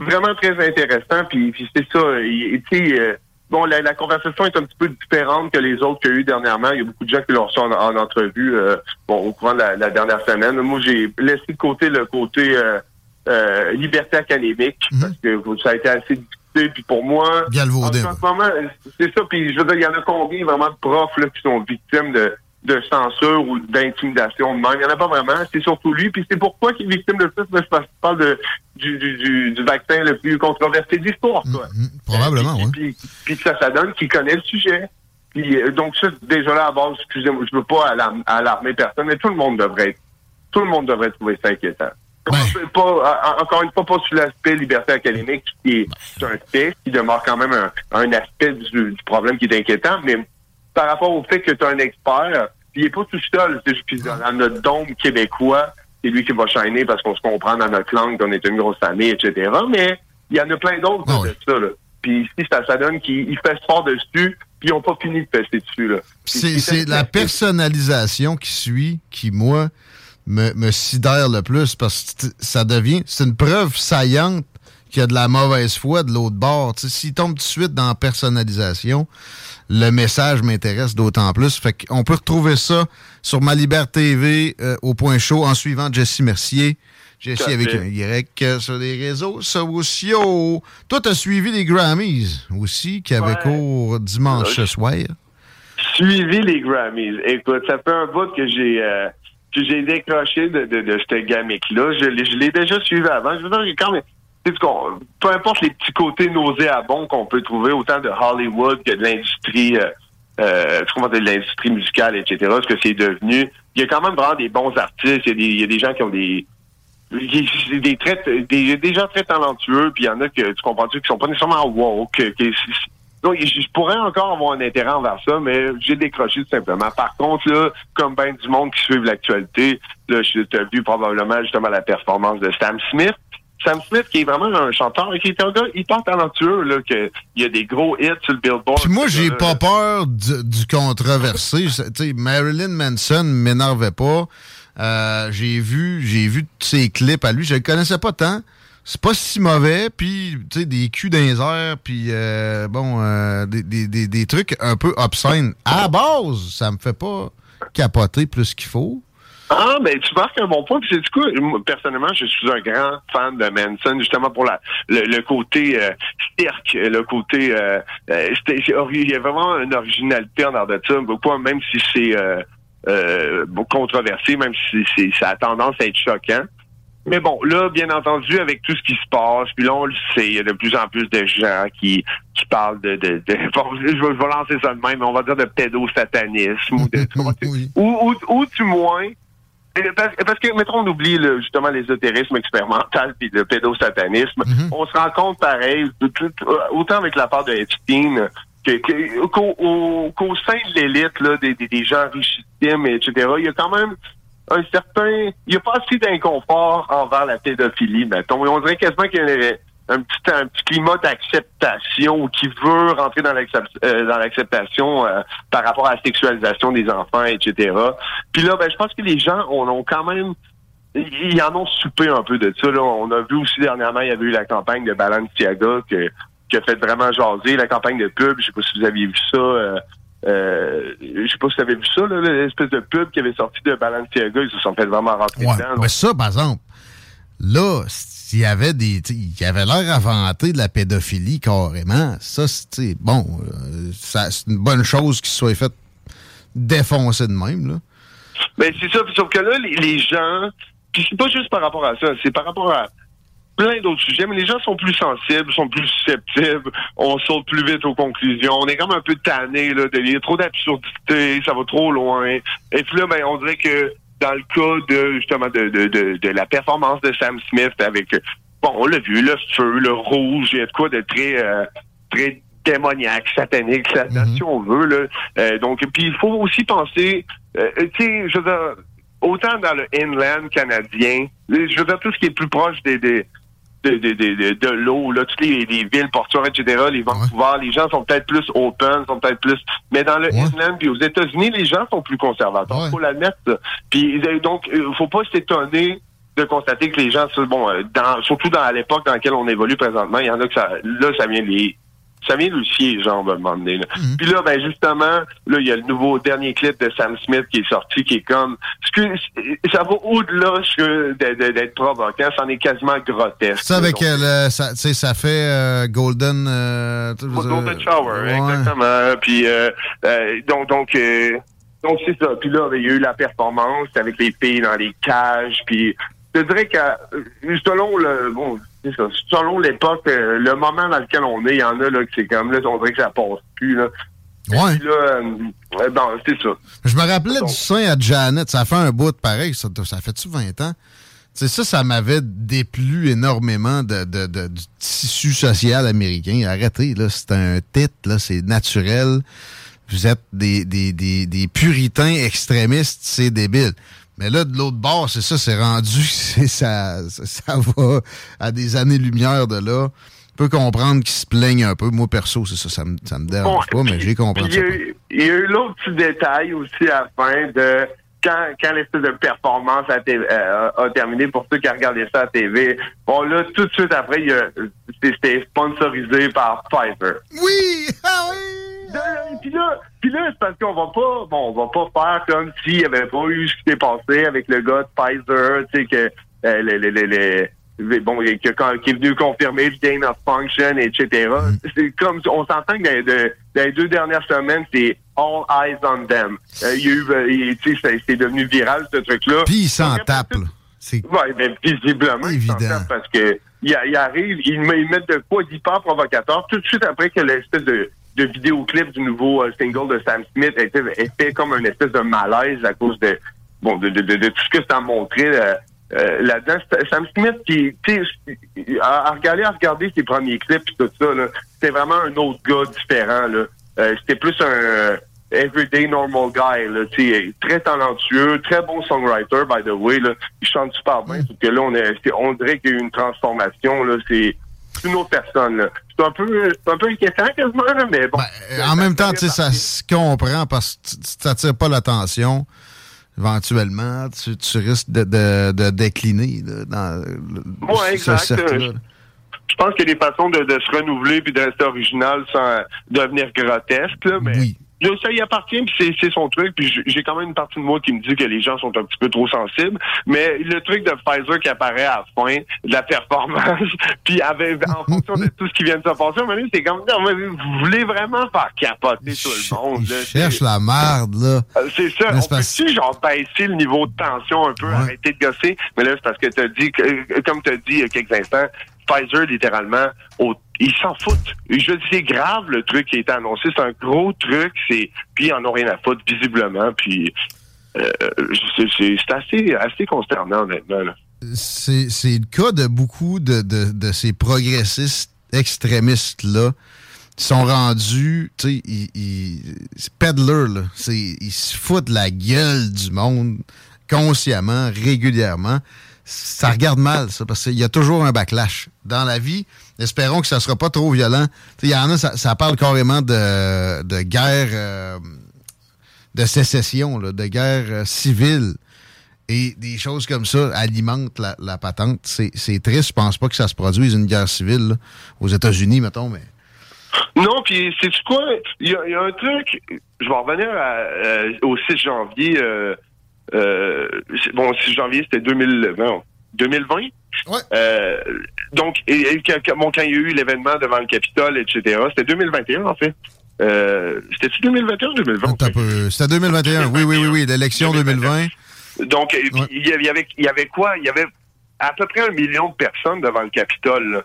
vraiment très intéressant. Puis, puis c'est ça, tu sais, euh, bon, la, la conversation est un petit peu différente que les autres qu'il y a eu dernièrement. Il y a beaucoup de gens qui l'ont reçu en, en entrevue, euh, bon, au courant de la, la dernière semaine. Moi, j'ai laissé de côté le côté liberté académique parce que ça a été assez discuté. Puis pour moi, en, en ce moment, c'est ça. Puis je veux dire, il y en a combien vraiment de profs là, qui sont victimes de de censure ou d'intimidation de même? Il n'y en a pas vraiment. C'est surtout lui. Puis c'est pourquoi il est victime de plus. Je parle de, du, du, du, du vaccin le plus controversé de l'histoire. quoi.
Probablement, oui.
Puis, puis ça, ça donne qu'il connaît le sujet. Puis, euh, donc ça, déjà là, à base, excusez-moi, je veux pas alarm- alarmer personne, mais tout le monde devrait être, tout le monde devrait trouver ça inquiétant. Pas, encore une fois, pas sur l'aspect liberté académique, qui est un fait, qui demeure quand même un, un aspect du, du problème qui est inquiétant, mais par rapport au fait que tu es un expert, puis il est pas tout seul, c'est juste dans notre dôme québécois, c'est lui qui va shiner parce qu'on se comprend dans notre langue, qu'on est une grosse famille, etc. Mais il y en a plein d'autres de ça, là. Puis ici, ça, ça donne qu'ils ils fessent fort dessus, puis ils n'ont pas fini de fesser dessus, là.
C'est la personnalisation qui suit qui, moi, me, me sidère le plus parce que ça devient. C'est une preuve saillante qu'il y a de la mauvaise foi de l'autre bord. Tu sais, S'il tombe tout de suite dans la personnalisation, le message m'intéresse d'autant plus. Fait qu'on peut retrouver ça sur Ma Liberté TV euh, au point chaud en suivant Jessie Mercier. Jessie
Tout à
avec un Y euh, sur les réseaux sociaux. Toi, t'as suivi les Grammys aussi, qui avaient
Ouais.
cours dimanche
Ouais.
soir.
suivi les Grammys. Écoute, ça fait un bout que j'ai euh, que j'ai décroché de, de, de cette gamique-là. Je, l'ai- je l'ai déjà suivi avant. Je veux dire, quand même, peu importe les petits côtés nauséabonds qu'on peut trouver, autant de Hollywood que de l'industrie, euh, euh, de l'industrie musicale, etc., ce que c'est devenu, il y a quand même vraiment des bons artistes. Il y a des, il y a des gens qui ont des des, des, des, gens très talentueux, puis il y en a que tu comprends-tu qui sont pas nécessairement woke. Donc, je pourrais encore avoir un intérêt envers ça, mais j'ai décroché tout simplement. Par contre, là, comme ben du monde qui suivent l'actualité, là, je t'ai vu probablement justement la performance de Sam Smith. Sam Smith, qui est vraiment un chanteur, qui est un gars hyper talentueux, là, que il y a des gros hits sur le Billboard.
Puis moi, j'ai pas peur du, du controversé. Marilyn Manson m'énervait pas. Euh, j'ai vu, j'ai vu tous ses clips à lui. Je le connaissais pas tant. C'est pas si mauvais. Puis, tu sais, des culs dans les airs. Puis, euh, bon, euh, des, des, des, des trucs un peu obscènes. À la base, ça me fait pas capoter plus qu'il faut.
Ah, ben tu marques un bon point. Puis du coup, moi, personnellement, je suis un grand fan de Manson, justement pour la le, le côté euh, cirque, le côté euh, euh, il y a vraiment une originalité en de ça, beaucoup, même si c'est euh, euh, controversé, même si c'est ça a tendance à être choquant. Mais bon, là, bien entendu, avec tout ce qui se passe, puis là, on le sait, il y a de plus en plus de gens qui, qui parlent de... de, de [LAUGHS] bon, je, vais, je vais lancer ça de même, mais on va dire de pédosatanisme ou de... [LAUGHS] ou, ou, ou du moins... euh, Parce, parce que, mettons, on oublie le- justement l'ésotérisme expérimental puis le pédosatanisme. On se rend compte, pareil, tout- autant avec la part de Epstein qu'au au- qu'au sein de l'élite, là, des, des, des gens richissimes, etc., il y a quand même un certain... Il n'y a pas assez d'inconfort envers la pédophilie, mettons. Et on dirait quasiment qu'il y a un petit, un petit climat d'acceptation qui veut rentrer dans euh, l'acceptation euh, par rapport à la sexualisation des enfants, etc. Puis là, ben, je pense que les gens on, ont quand même ils ils en ont soupé un peu de ça. Là. On a vu aussi dernièrement, il y avait eu la campagne de Balenciaga que, qui a fait vraiment jaser, la campagne de pub. Je sais pas si vous aviez vu ça. Euh, euh, je sais pas si vous avez vu ça, là, l'espèce de pub qui avait sorti de Balenciaga. Ils se sont fait vraiment rentrer
Ouais,
dedans.
mais ça, par exemple, là, s'il y avait des. Il y avait l'air inventé de la pédophilie carrément. Ça, c'est bon, euh, c'est une bonne chose qu'il soit fait défoncer de même, là.
Ben c'est ça, sauf que là, les, les gens, puis c'est pas juste par rapport à ça, c'est par rapport à plein d'autres sujets, mais les gens sont plus sensibles, sont plus susceptibles, on saute plus vite aux conclusions, on est comme un peu tanné là, de lire trop d'absurdité, ça va trop loin. Et puis là, ben on dirait que dans le cas de justement de, de, de, de la performance de Sam Smith avec bon, on l'a vu, le feu, le rouge, il y a de quoi de très euh, très démoniaque, satanique, là-dedans, si on veut. Là. Euh, donc, puis il faut aussi penser, euh, tu sais, je veux dire, autant dans le inland canadien, je veux dire, tout ce qui est plus proche des, des de, de, de, de, de l'eau, là, toutes les, les villes portuaires, etc., les Vancouver, les gens sont peut-être plus open, sont peut-être plus... Mais dans le inland, puis aux États-Unis, les gens sont plus conservateurs, faut l'admettre. Puis euh, donc, euh, faut pas s'étonner de constater que les gens, bon, euh, dans, surtout dans l'époque dans laquelle on évolue présentement, il y en a que ça, là, ça vient les, ça vient scier les jambes à un moment donné. là. Puis là, ben justement, là, il y a le nouveau dernier clip de Sam Smith qui est sorti, qui est comme, ce que- ça va au-delà de- de- d'être provoquant, c'en est quasiment grotesque.
Ça, avec euh, le- ça, tu sais, ça fait euh, Golden. euh,
Golden Shower,
ouais.
exactement. Puis euh, euh, donc donc euh, donc c'est ça. Puis là, ben, il y a eu la performance avec les filles dans les cages. Puis je dirais que selon le bon, selon l'époque, euh, le moment dans lequel on est, il y en a là que c'est comme là, on dirait que ça passe plus là.
Ouais.
Là, euh, euh, non, c'est ça.
Je me rappelais du sein à Janet. Ça fait un bout de pareil. Ça, ça fait-tu 20 ans? Tu sais, ça, ça m'avait déplu énormément de, de- de- du tissu social américain. Arrêtez, là. C'est un titre. C'est naturel. Vous êtes des, des, des, des puritains extrémistes. C'est débile. Mais là, de l'autre bord, c'est ça, c'est rendu, [LAUGHS] c'est ça, ça, va à des années-lumière de là. Je peux comprendre qu'ils se plaignent un peu. Moi, perso, c'est ça, ça me, ça me dérange pas, mais j'ai compris
il y a eu- il y a eu l'autre petit détail aussi à la fin de quand, quand l'espèce de performance a, euh, a terminé pour ceux qui regardé ça à TV. Bon, là, tout de suite après, c'était sponsorisé par Pfizer.
Oui! Oui!
Puis là, puis là c'est parce qu'on va pas, bon, on va pas faire comme s'il n'y avait pas eu ce qui s'est passé avec le gars de Pfizer, tu sais, que euh, les, les, les, les- bon, qui, qui- qui est venu confirmer le gain of function, etc. C'est comme, on s'entend que dans, les deux- dans les deux dernières semaines, c'est all eyes on them. Euh, il y a eu, euh, il- tu sais, c'est- devenu viral, ce truc-là.
Puis il s'en tape. C'est
Ouais, ben, visiblement, tapent parce que il, il arrive, ils, me- ils mettent de quoi d'hyper provocateur tout de suite après que l'espèce de, de vidéoclip du nouveau euh, single de Sam Smith a fait comme une espèce de malaise à cause de bon de, de, de, de tout ce que ça a montré euh, euh, là-dedans. Sam Smith qui, à, à regarder, à regarder ses premiers clips et tout ça, là, c'était vraiment un autre gars différent. Là. Euh, c'était plus un everyday normal guy, là, très talentueux, très bon songwriter, by the way, là. Il chante super bien, sauf que là, on, est, on dirait qu'il y a eu une transformation, là, c'est une autre personne. C'est un peu, un peu inquiétant, quasiment, là, mais bon.
Euh, En même temps, tu sais, ça se comprend parce que tu- tu t'attires pas l'attention. Éventuellement, tu, tu risques de, de, de décliner là, dans
Ouais,
ce cercle-là.
Euh, Je pense qu'il y a des façons de, de se renouveler puis de rester original sans devenir grotesque, là, mais là, ça y appartient puis c'est, c'est son truc. Puis j'ai quand même une partie de moi qui me dit que les gens sont un petit peu trop sensibles. Mais le truc de Pfizer qui apparaît à la fin de la performance, [LAUGHS] puis avec en fonction de tout ce qui vient de se passer, c'est comme non, mais vous voulez vraiment faire capoter tout le monde. là.
Cherche la merde, là.
Euh, C'est ça. On peut-tu, genre, baisser le niveau de tension un peu, arrêter de gosser? Mais là, c'est parce que t'as dit, comme t'as dit il y a quelques instants, Pfizer, littéralement, ils s'en foutent. Je c'est grave, le truc qui a été annoncé. C'est un gros truc. C'est, puis ils en ont rien à foutre, visiblement. Puis, euh, c'est, assez, assez consternant, là.
C'est le cas de beaucoup de, ces progressistes extrémistes-là qui sont rendus, tu sais, ils, ils, peddlers, là. Ils se foutent la gueule du monde consciemment, régulièrement. Ça regarde mal, ça, parce qu'il y a toujours un backlash. Dans la vie, espérons que ça sera pas trop violent. Il y en a, ça, parle carrément de, de guerre euh, de sécession, de guerre euh, civile. Et des choses comme ça alimentent la, patente. C'est triste. Je pense pas que ça se produise une guerre civile aux États-Unis, mettons, mais.
Non, puis c'est quoi? Il y, a- un truc. Je vais revenir euh, au 6 janvier. Euh, bon, 6 janvier, c'était 2000, non, 2020. Euh, donc, et, et quand, bon, quand il y a eu l'événement devant le Capitole, etc., c'était 2021, en fait. Euh, C'était-tu 2021 ou 2020?
Attends un peu. C'était 2021. Oui, oui, oui, oui. L'élection 2020.
Donc, il y avait- y avait, il y avait quoi? Il y avait à peu près un million de personnes devant le Capitole.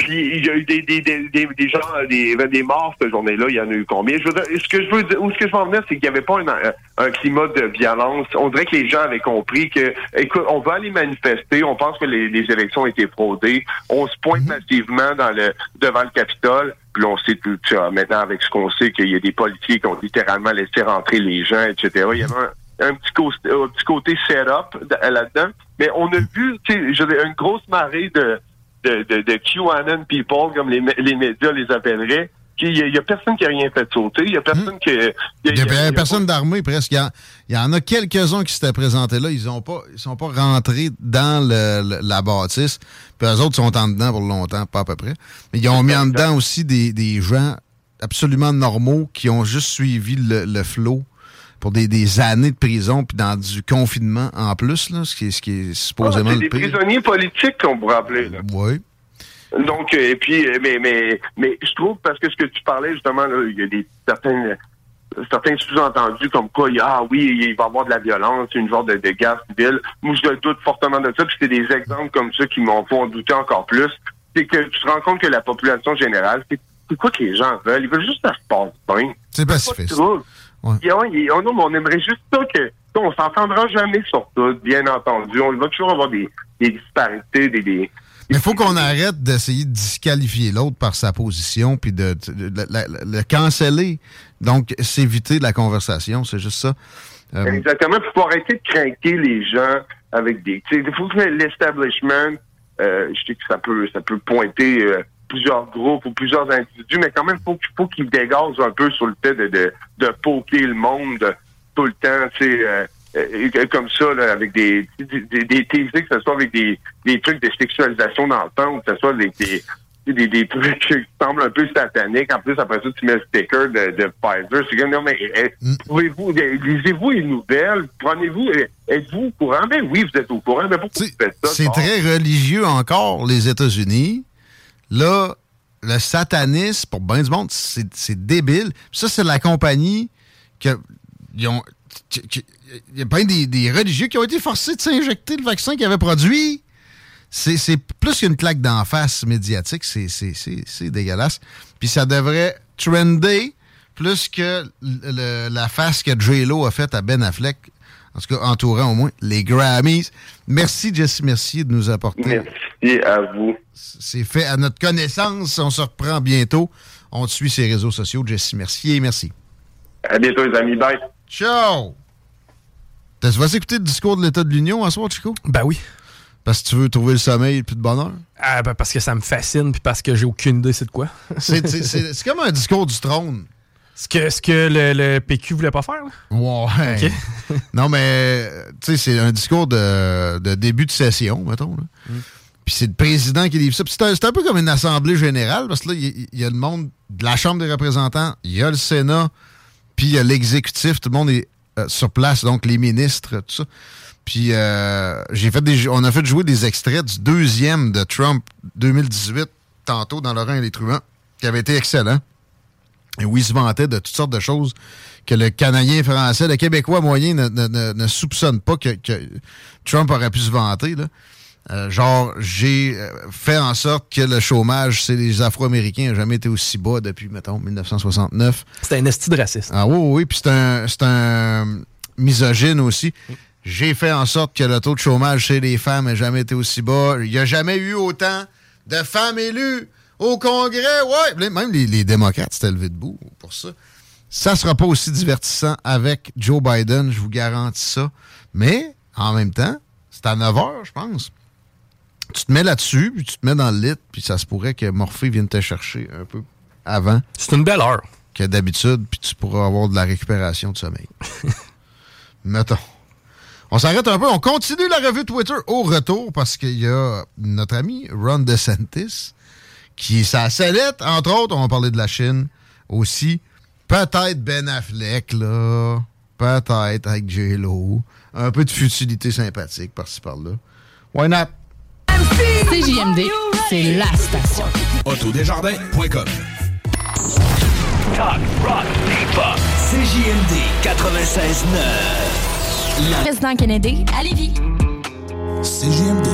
Puis il y a eu des, des, des, des, des gens, des, des morts cette journée-là. Il y en a eu combien? Je veux dire, ce que je veux dire, où ce que je veux en venir, c'est qu'il n'y avait pas un, un climat de violence. On dirait que les gens avaient compris que, écoute, on va aller manifester. On pense que les, les élections ont été fraudées. On se pointe massivement dans le devant le Capitole. Puis on sait tout ça. Maintenant, avec ce qu'on sait, qu'il y a des policiers qui ont littéralement laissé rentrer les gens, etc. Il y avait un, un petit, côté, un petit côté set-up là-dedans. Mais on a vu, tu sais, une grosse marée de, de, de, de QAnon people, comme les, les médias les appelleraient. Il y, a, a personne qui a rien fait sauter. Il y a personne qui... il y a-
n'y
a-
personne d'armée presque. Il y, y en a quelques-uns qui s'étaient présentés là. Ils ont pas, ils sont pas rentrés dans le- le- la bâtisse. Puis eux autres sont en dedans pour longtemps, pas à peu près. Mais ils ont mis en dedans aussi des, des gens absolument normaux qui ont juste suivi le, le flot pour des, des années de prison puis dans du confinement en plus, là, ce, qui est, ce qui est
Ah,
supposément
c'est
le
des prisonniers politiques qu'on pourrait appeler. Là.
Oui.
Donc, euh, et puis, euh, mais, mais, mais je trouve, parce que ce que tu parlais, justement, là, il y a des certaines certains sous-entendus comme quoi, ah oui, il va y avoir de la violence, une genre de, de guerre civile. Moi, je doute fortement de ça, puis c'est des exemples comme ça qui m'en font douter encore plus. C'est que tu te rends compte que la population générale, c'est c'est quoi que les gens veulent? Ils veulent juste que ça se passe bien.
C'est pacifiste.
Ouais. Et on, et on- on aimerait juste ça que on s'entendra jamais sur tout, bien entendu. On va toujours avoir des, des disparités, des, des,
Mais il faut qu'on arrête d'essayer de disqualifier l'autre par sa position puis de, le canceller. Donc, s'éviter de la conversation, c'est juste ça. Euh,
Exactement. Il faut arrêter de craquer les gens avec des. Il faut que l'establishment, euh, je sais que ça peut, ça peut pointer euh, plusieurs groupes ou plusieurs individus, mais quand même, faut faut qu'ils dégagent un peu sur le fait de, de, de poker le monde tout le temps, tu sais. euh, euh, comme ça, là, avec des, des, des, TV, que ce soit avec des, des trucs de sexualisation d'enfants ou que ce soit avec des, des, des trucs qui semblent un peu sataniques. En plus, après ça, tu mets le sticker de, de Pfizer. C'est comme, non, mais eh, pouvez-vous, eh, lisez-vous les nouvelles? Prenez-vous, eh, êtes-vous au courant? Ben oui, vous êtes au courant. Mais pourquoi vous faites ça?
C'est très religieux encore, les États-Unis. Là, le satanisme, pour bien du monde, c'est débile. Ça, c'est la compagnie que. ont- Il y a bien des, des religieux qui ont été forcés de s'injecter le vaccin qu'ils avaient produit. C'est plus qu'une claque d'en face médiatique. C'est- dégueulasse. Puis ça devrait trender plus que la face que J-Lo a faite à Ben Affleck. En tout cas, entourant au moins les Grammys. Merci, Jesse Mercier, de nous apporter.
Merci à vous.
C'est fait à notre connaissance. On se reprend bientôt. On te suit sur les réseaux sociaux. Jesse Mercier, merci.
À bientôt, les amis. Bye.
Ciao! Tu vas écouter le discours de l'État de l'Union à soir, Chico?
Ben oui.
Parce que tu veux trouver le sommeil et plus de bonheur?
Ah, ben parce que ça me fascine, puis parce que j'ai aucune idée c'est de quoi.
C'est c'est- c'est- c'est comme un discours du trône.
Ce que, ce que le, le PQ voulait pas faire, là?
Ouais. [LAUGHS] non, mais, tu sais, c'est un discours de, de début de session, mettons. là. Puis c'est le président qui livre ça. Puis c'est un, peu comme une assemblée générale, parce que là, il y, a le monde de la Chambre des représentants, il y a le Sénat, puis il y a l'exécutif, tout le monde est euh, sur place, donc les ministres, tout ça. Puis euh, j'ai fait des, on a fait jouer des extraits du deuxième de Trump 2018, tantôt dans Laurent et les Truands, qui avait été excellent. Et où il se vantait de toutes sortes de choses que le Canadien français, le Québécois moyen ne, ne- ne- ne soupçonne pas que, que Trump aurait pu se vanter. Là. Euh, genre, j'ai euh, fait en sorte que le chômage, c'est les Afro-Américains, n'a jamais été aussi bas depuis, mettons, 1969.
C'était un esti de raciste.
Ah oui, oui, oui. Puis c'est un, c'est un misogyne aussi. J'ai fait en sorte que le taux de chômage chez les femmes n'a jamais été aussi bas. Il n'y a jamais eu autant de femmes élues au Congrès. Ouais, même les, les démocrates s'étaient levés debout pour ça. Ça sera pas aussi divertissant avec Joe Biden, je vous garantis ça. Mais, en même temps, c'est à 9 h, je pense. Tu te mets là-dessus, puis tu te mets dans le lit, puis ça se pourrait que Morphée vienne te chercher un peu avant.
C'est une belle heure.
Que d'habitude, puis tu pourras avoir de la récupération de sommeil. [LAUGHS] Mettons. On s'arrête un peu. On continue la revue Twitter au retour parce qu'il y a notre ami Ron DeSantis qui est sa sellette. Entre autres, on va parler de la Chine aussi. Peut-être Ben Affleck, là. Peut-être avec J-Lo. Un peu de futilité sympathique par-ci par-là. Why not?
CJMD, c'est la station.
Autodesjardins.com
Talk, rock, hip-hop.
CJMD 96.9
Président Kennedy, à Lévis.
CJMD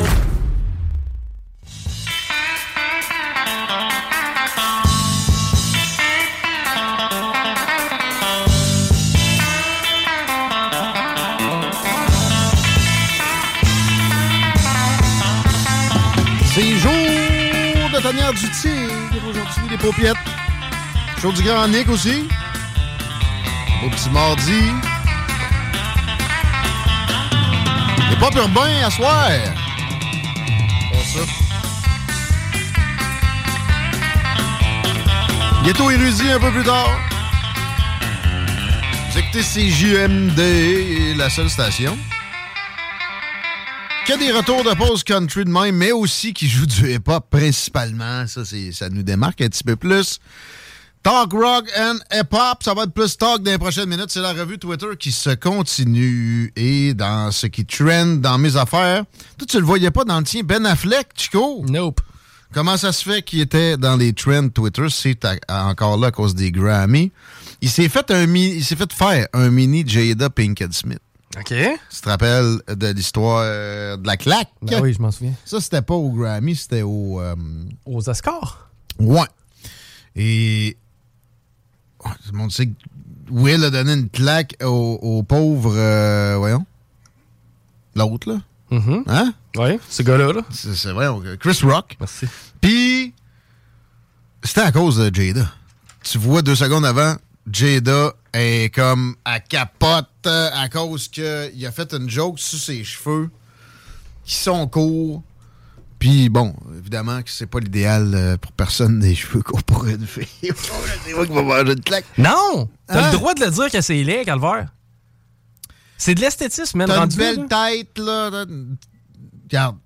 tanière du tigre aujourd'hui, les paupiettes. Jour du grand Nick aussi. Beau petit mardi. Les pop urbains à soir. Pour ça. Ghetto érudit un peu plus tard. Vous écoutez CJMD, la seule station que des retours de pause country de même, mais aussi qui jouent du hip-hop principalement. Ça, ça nous démarque un petit peu plus. Talk rock and hip-hop, ça va être plus talk dans les prochaines minutes. C'est la revue Twitter qui se continue. Et dans ce qui trend dans mes affaires, toi, tu le voyais pas dans le tien, Ben Affleck, Chico?
Nope.
Comment ça se fait qu'il était dans les trends Twitter? C'est encore là à cause des Grammy. Il s'est fait, un il s'est fait faire un mini Jada Pinkett Smith.
OK.
Tu te rappelles de l'histoire euh, de la claque?
Ben oui, je m'en souviens.
Ça, c'était pas au Grammy, c'était au... euh,
Aux Oscars?
Ouais. Et. Oh, tout le monde sait que Will a donné une claque au, au pauvre. euh, voyons. L'autre, là.
Mhm.
Hein?
Oui, ce gars-là. Là.
C'est c'est vrai, Chris Rock.
Merci.
Puis. C'était à cause de Jada. Tu vois deux secondes avant, Jada est comme. à capote euh, à cause qu'il a fait une joke sur ses cheveux qui sont courts. Puis bon, évidemment que c'est pas l'idéal euh, pour personne des cheveux courts pour une fille. [LAUGHS] c'est moi qui va manger une claque.
Non! T'as
Hein?
le droit de le dire que c'est laid, Calvaire. C'est de l'esthétisme, man.
T'as une belle
là.
tête, là. Regarde.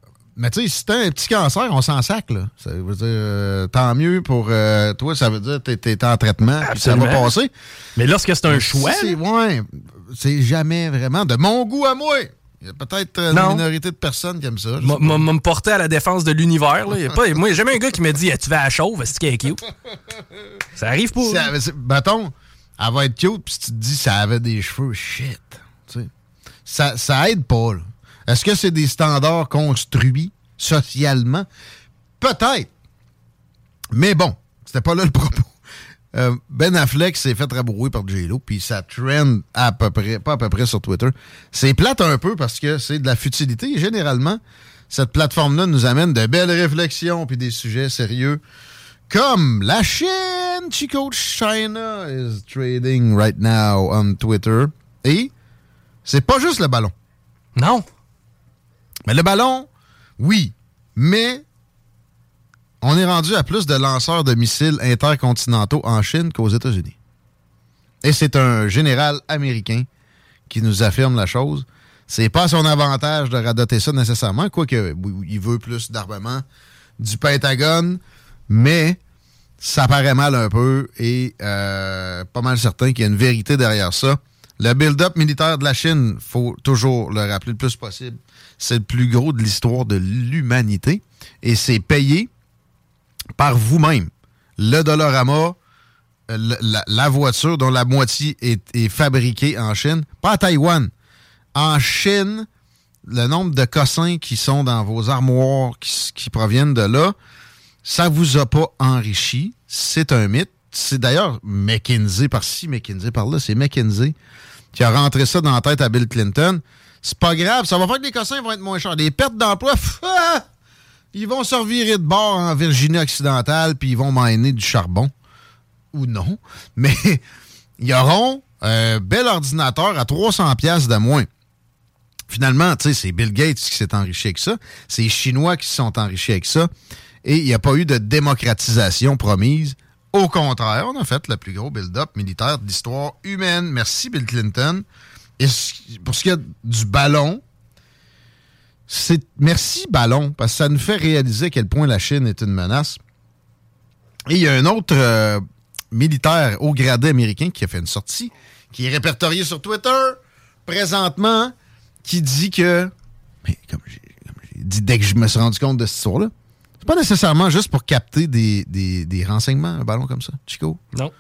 Mais tu sais, si t'as un petit cancer, on s'en sac, là. Ça veut dire, euh, tant mieux pour euh, toi, ça veut dire que t'es t'es en traitement, puis ça va passer.
Mais lorsque c'est un
Mais
choix,
si c'est- ouais, c'est jamais vraiment de mon goût à moi. Il y a peut-être euh, une
Non.
minorité de personnes qui aiment ça.
me porté à la défense de l'univers. là. Y a pas- Moi, il y a jamais un gars qui me dit Tu vas à chauve, est-ce qu'elle est cute? Ça arrive pas.
Si mettons, elle va être cute, puis si tu te dis ça avait des cheveux, shit. tu sais. Ça, ça aide pas, là. Est-ce que c'est des standards construits socialement? Peut-être. Mais bon, c'était pas là le [LAUGHS] propos. Euh, ben Affleck s'est fait rabrouer par J-Lo, puis ça trend à peu près, pas à peu près sur Twitter. C'est plate un peu parce que c'est de la futilité. Généralement, cette plateforme-là nous amène de belles réflexions puis des sujets sérieux comme la Chine. Chico China is trading right now on Twitter. Et c'est pas juste le ballon.
Non.
Le ballon, oui. Mais on est rendu à plus de lanceurs de missiles intercontinentaux en Chine qu'aux États-Unis. Et c'est un général américain qui nous affirme la chose. C'est pas son avantage de radoter ça nécessairement, quoique il veut plus d'armement du Pentagone, mais ça paraît mal un peu et euh, pas mal certain qu'il y a une vérité derrière ça. Le build-up militaire de la Chine, faut toujours le rappeler le plus possible, c'est le plus gros de l'histoire de l'humanité et c'est payé par vous-même. Le Dollarama, euh, la, la voiture dont la moitié est, fabriquée en Chine, pas à Taïwan. En Chine, le nombre de cossins qui sont dans vos armoires qui, proviennent de là, ça vous a pas enrichi. C'est un mythe. C'est d'ailleurs McKinsey par-ci, McKinsey par-là. C'est McKinsey qui a rentré ça dans la tête à Bill Clinton. C'est pas grave, ça va faire que les cossins vont être moins chers. Les pertes d'emploi, ah! ils vont se revirer de bord en Virginie occidentale, puis ils vont miner du charbon. Ou non. [LAUGHS] Mais ils auront un bel ordinateur à 300 pièces de moins. Finalement, tu sais, c'est Bill Gates qui s'est enrichi avec ça. C'est les Chinois qui se sont enrichis avec ça. Et il n'y a pas eu de démocratisation promise. Au contraire, on a fait le plus gros build-up militaire de l'histoire humaine. Merci, Bill Clinton. Et pour ce qui est du ballon, c'est merci ballon, parce que ça nous fait réaliser à quel point la Chine est une menace. Et il y a un autre euh, militaire haut gradé américain qui a fait une sortie, qui est répertorié sur Twitter présentement, qui dit que, mais comme j'ai comme j'ai dit dès que je me suis rendu compte de cette histoire-là, c'est pas nécessairement juste pour capter des, des- des renseignements, un ballon comme ça, Chico.
Non.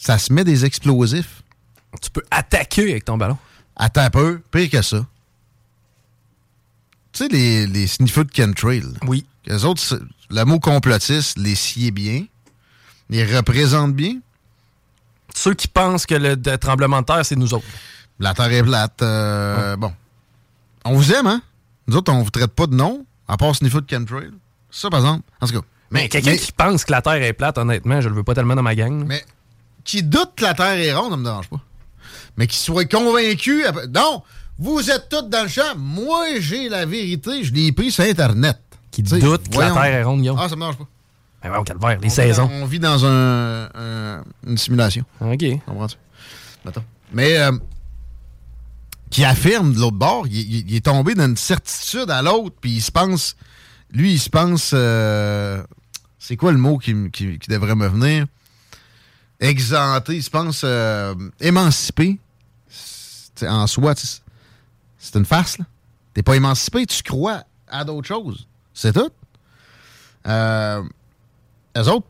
Ça se met des explosifs.
Tu peux attaquer avec ton ballon.
Attends un peu, pire que ça. Tu sais, les, les sniffers de chemtrail.
Oui.
Les autres, le mot complotiste les sied bien, les représente bien.
Ceux qui pensent que le de- tremblement de terre, c'est nous autres.
La terre est plate. euh, Bon. On vous aime, hein? Nous autres, on vous traite pas de nom, à part sniffer de chemtrail. Ça, par exemple. En tout cas.
Mais, quelqu'un qui pense que la terre est plate, honnêtement, je le veux pas tellement dans ma gang.
Mais qui doute que la Terre est ronde, ça me dérange pas. Mais qui soit convaincu. après- Non, vous êtes tous dans le champ. Moi, j'ai la vérité. Je l'ai pris sur Internet.
Qui
T'sais,
doute que la. Terre est ronde, Guillaume.
Ah, ça me dérange pas.
Ben ouais, au calvaire, les
On vit
saisons.
dans- on vit dans un, un- une simulation.
OK.
Comprends-tu? Mais euh, qui affirme de l'autre bord, il, il- il est tombé d'une certitude à l'autre, puis il se pense. Lui, il se pense. euh, c'est quoi le mot qui, m- qui- qui devrait me venir? Exempté, il se pense euh, émancipé. En soi, c'est une farce. T'es pas émancipé, tu crois à d'autres choses. C'est tout. Euh, eux autres,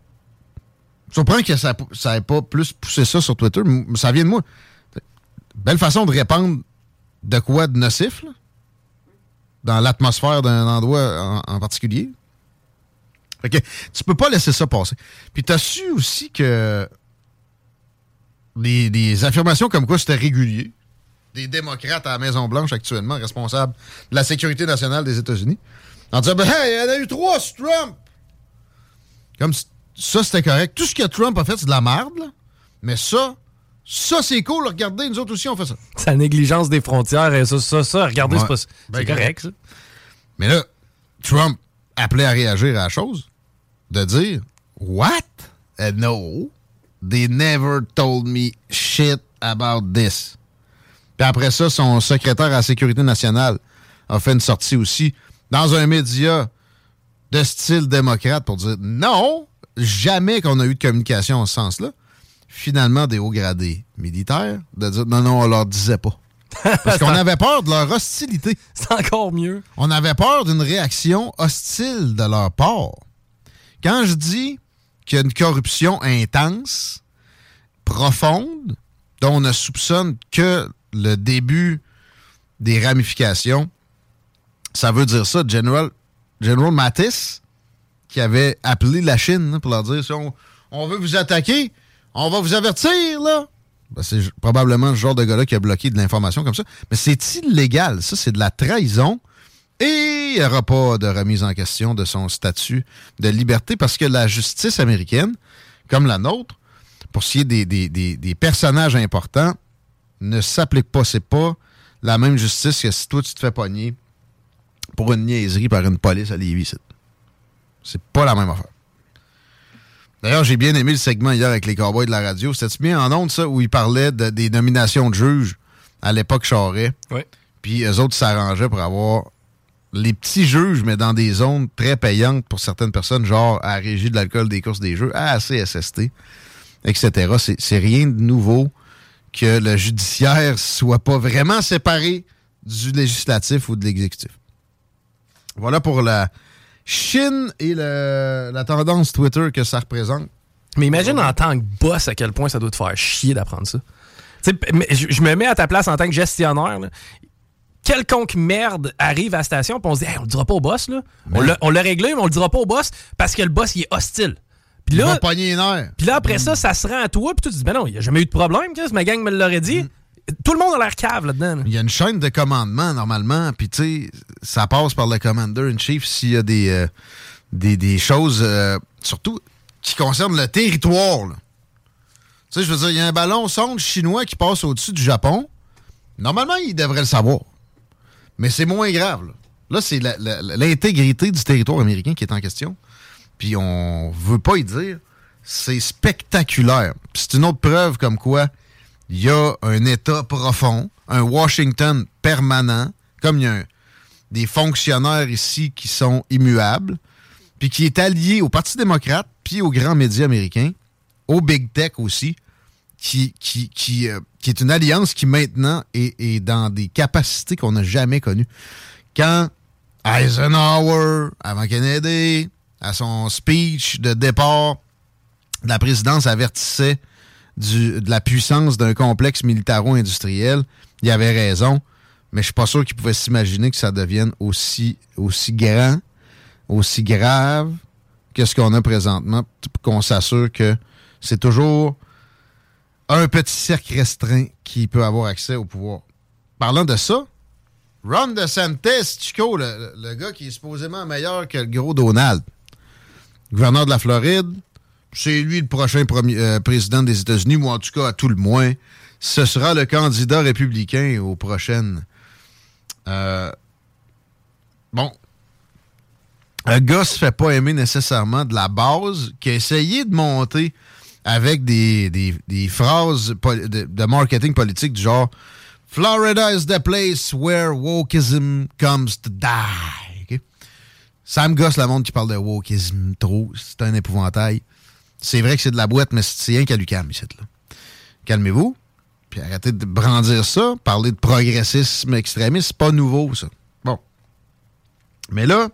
surprend que ça n'ait pas plus poussé ça sur Twitter. Ça vient de moi. Belle façon de répandre de quoi de nocif, là, dans l'atmosphère d'un endroit en, particulier. Fait que tu peux pas laisser ça passer. Puis tu as su aussi que des affirmations comme quoi c'était régulier, des démocrates à la Maison-Blanche actuellement responsables de la sécurité nationale des États-Unis, en disant, ben, hey, il y en a eu trois sur Trump. Comme si- ça, c'était correct. Tout ce que Trump a fait, c'est de la merde, là. Mais ça, ça, c'est cool. Regardez, nous autres aussi, on fait ça.
Sa négligence des frontières, et ça, ça, ça, regardez,
Ouais.
c'est
Ben,
correct, ça.
Mais là, Trump appelait à réagir à la chose, de dire What? Uh, no. They never told me shit about this. Puis après ça, son secrétaire à la sécurité nationale a fait une sortie aussi dans un média de style démocrate pour dire non, jamais qu'on a eu de communication en ce sens-là. Finalement, des hauts gradés militaires de dire non, non, on leur disait pas. [LAUGHS] Parce qu'on avait peur de leur hostilité.
C'est encore mieux.
On avait peur d'une réaction hostile de leur part. Quand je dis qu'il y a une corruption intense, profonde, dont on ne soupçonne que le début des ramifications, ça veut dire ça. General, General Mattis, qui avait appelé la Chine pour leur dire si on, veut vous attaquer, on va vous avertir, là. Ben, c'est probablement le genre de gars-là qui a bloqué de l'information comme ça. Mais c'est illégal. Ça, c'est de la trahison. Et il n'y aura pas de remise en question de son statut de liberté parce que la justice américaine, comme la nôtre, pour ce qui est des personnages importants, ne s'applique pas. C'est pas la même justice que si toi, tu te fais pogner pour une niaiserie par une police à Lévis. c'est- pas la même affaire. D'ailleurs, j'ai bien aimé le segment hier avec les cowboys de la radio. C'était bien en ondes, ça, où ils parlaient de- des nominations de juges à l'époque Charret.
Oui.
Puis eux autres s'arrangeaient pour avoir les petits juges, mais dans des zones très payantes pour certaines personnes, genre à la Régie de l'alcool des courses des jeux, à la CSST, etc. C'est- C'est rien de nouveau que le judiciaire soit pas vraiment séparé du législatif ou de l'exécutif. Voilà pour la Chine et le- la tendance Twitter que ça représente.
Mais imagine en tant que boss à quel point ça doit te faire chier d'apprendre ça. Tu sais, mais je, je me mets à ta place en tant que gestionnaire. là. Quelconque merde arrive à la station, puis on se dit, Hey, on le dira pas au boss. Là. On l'a- On l'a réglé, mais on le dira pas au boss parce que le boss, il est hostile. Puis là,
pogner
puis là, après ça, ça se rend à toi, puis tu te dis, ben non, il n'y a jamais eu de problème, Chris, ma gang me l'aurait dit. Tout le monde a l'air cave là-dedans. là.
Il y a une chaîne de commandement, normalement, puis tu sais, ça passe par le commander-in-chief s'il y a des, euh, des, des choses, euh, surtout qui concernent le territoire. Tu sais, je veux dire, il y a un ballon sonde chinois qui passe au-dessus du Japon. Normalement, il devrait le savoir. Mais c'est moins grave. Là, Là, c'est l'intégrité du territoire américain qui est en question. Puis on veut pas y dire. C'est spectaculaire. C'est une autre preuve comme quoi il y a un État profond, un Washington permanent, comme il y a des fonctionnaires ici qui sont immuables, puis qui est allié au Parti démocrate, puis aux grands médias américains, au Big Tech aussi, qui, qui, qui, euh, qui est une alliance qui maintenant est, est dans des capacités qu'on n'a jamais connues. Quand Eisenhower, avant Kennedy, à son speech de départ de la présidence, avertissait de la puissance d'un complexe militaro-industriel, il avait raison, mais je suis pas sûr qu'il pouvait s'imaginer que ça devienne aussi, aussi grand, aussi grave que ce qu'on a présentement, pour qu'on s'assure que c'est toujours un petit cercle restreint qui peut avoir accès au pouvoir. Parlant de ça, Ron DeSantis, Chico, le, le gars qui est supposément meilleur que le gros Donald, gouverneur de la Floride, c'est lui le prochain euh, président des États-Unis, ou en tout cas, à tout le moins, ce sera le candidat républicain aux prochaines. Euh, bon. Un gars se fait pas aimer nécessairement de la base, qui a essayé de monter avec des, phrases de marketing politique du genre Florida is the place where wokeism comes to die. Ça me gosse le monde qui parle de wokeism trop. C'est un épouvantail. C'est vrai que c'est de la boîte, mais c'est rien qu'à lui calme ici. Là. Calmez-vous. Puis arrêtez de brandir ça. Parler de progressisme extrémiste, c'est pas nouveau, ça. Bon. Mais là,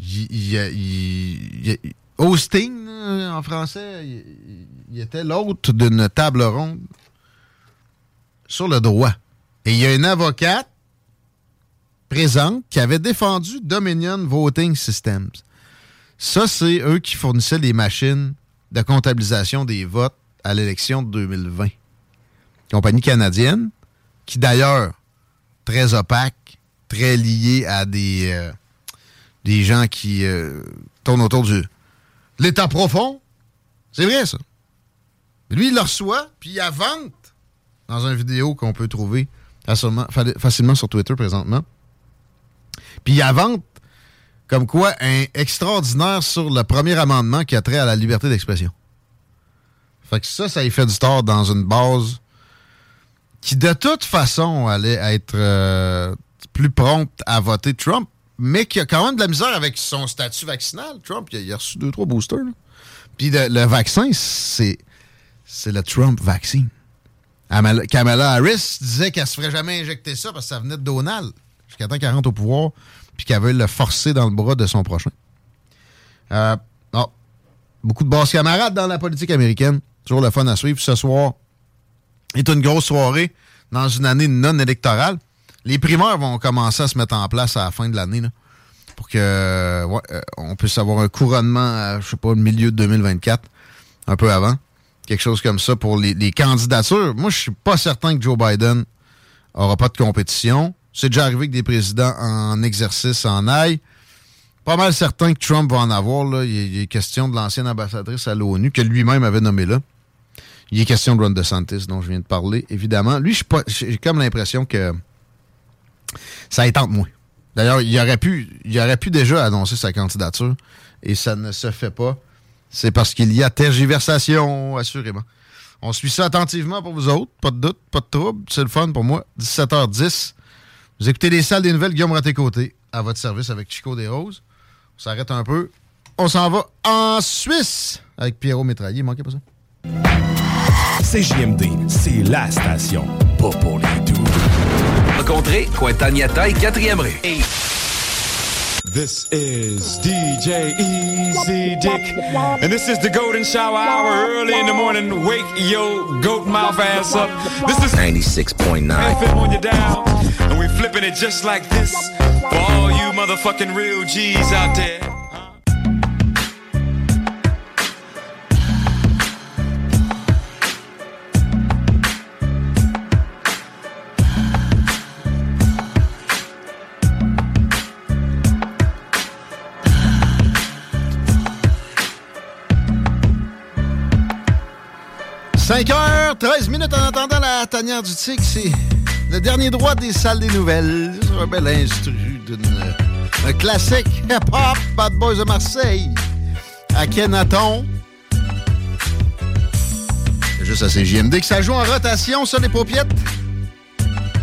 il, il- il- Austin, là, en français, il, il était l'hôte d'une table ronde sur le droit. Et il y a une avocate présente qui avait défendu Dominion Voting Systems. Ça, c'est eux qui fournissaient les machines de comptabilisation des votes à l'élection de 2020. Compagnie canadienne, qui d'ailleurs, très opaque, très liée à des, euh, des gens qui euh, tournent autour du l'État profond. C'est vrai, ça. Lui, il le reçoit, puis il la vente dans une vidéo qu'on peut trouver facilement, fa- facilement sur Twitter présentement. Puis il vente comme quoi un extraordinaire sur le premier amendement qui a trait à la liberté d'expression. Fait que ça, ça y fait du tort dans une base qui, de toute façon, allait être euh, plus prompte à voter Trump, mais qui a quand même de la misère avec son statut vaccinal. Trump, il a, reçu deux, trois boosters. Puis le, vaccin, c'est le Trump vaccine. Kamala, Harris disait qu'elle se ferait jamais injecter ça parce que ça venait de Donald. Jusqu'à temps qu'elle rentre au pouvoir, puis qu'elle veut le forcer dans le bras de son prochain. Euh. Beaucoup de basses camarades dans la politique américaine. Toujours le fun à suivre. Ce soir est une grosse soirée dans une année non électorale. Les primaires vont commencer à se mettre en place à la fin de l'année. Pour que ouais, euh, on puisse avoir un couronnement, à, je sais pas, le milieu de 2024, un peu avant. Quelque chose comme ça pour les, les candidatures. Moi, je suis pas certain que Joe Biden aura pas de compétition. C'est déjà arrivé que des présidents en exercice en aillent. Pas mal certain que Trump va en avoir. Là. Il, est, question de l'ancienne ambassadrice à l'ONU, que lui-même avait nommée là. Il est question de Ron DeSantis, dont je viens de parler, évidemment. Lui, j'ai comme l'impression que ça étente moins. D'ailleurs, il il aurait pu déjà annoncer sa candidature et ça ne se fait pas. C'est parce qu'il y a tergiversation, assurément. On suit ça attentivement pour vous autres. Pas de doute, pas de trouble. C'est le fun pour moi. 17h10. Vous écoutez les salles des nouvelles, Guillaume Raté-Côté, à votre service avec Chico des Roses. On s'arrête un peu. On s'en va en Suisse avec Pierrot Métraillé. Manquez pas ça.
CJMD, c'est la station. Pas pour les doux.
Rencontrez Cointagnata et 4e rue.
This is DJ Easy Dick, and this is the Golden Shower Hour early in the morning. Wake your goat mouth ass up. This is
96.9.
FM on your and we flipping it just like this for all you motherfucking real G's out there.
« 5h13 minutes en attendant la tanière du tigre, c'est le dernier droit des salles des nouvelles. C'est un bel instru d'une un classique hip-hop, Bad Boys de Marseille, à Kenaton. C'est juste à CJMD que ça joue en rotation, ça, les paupiettes.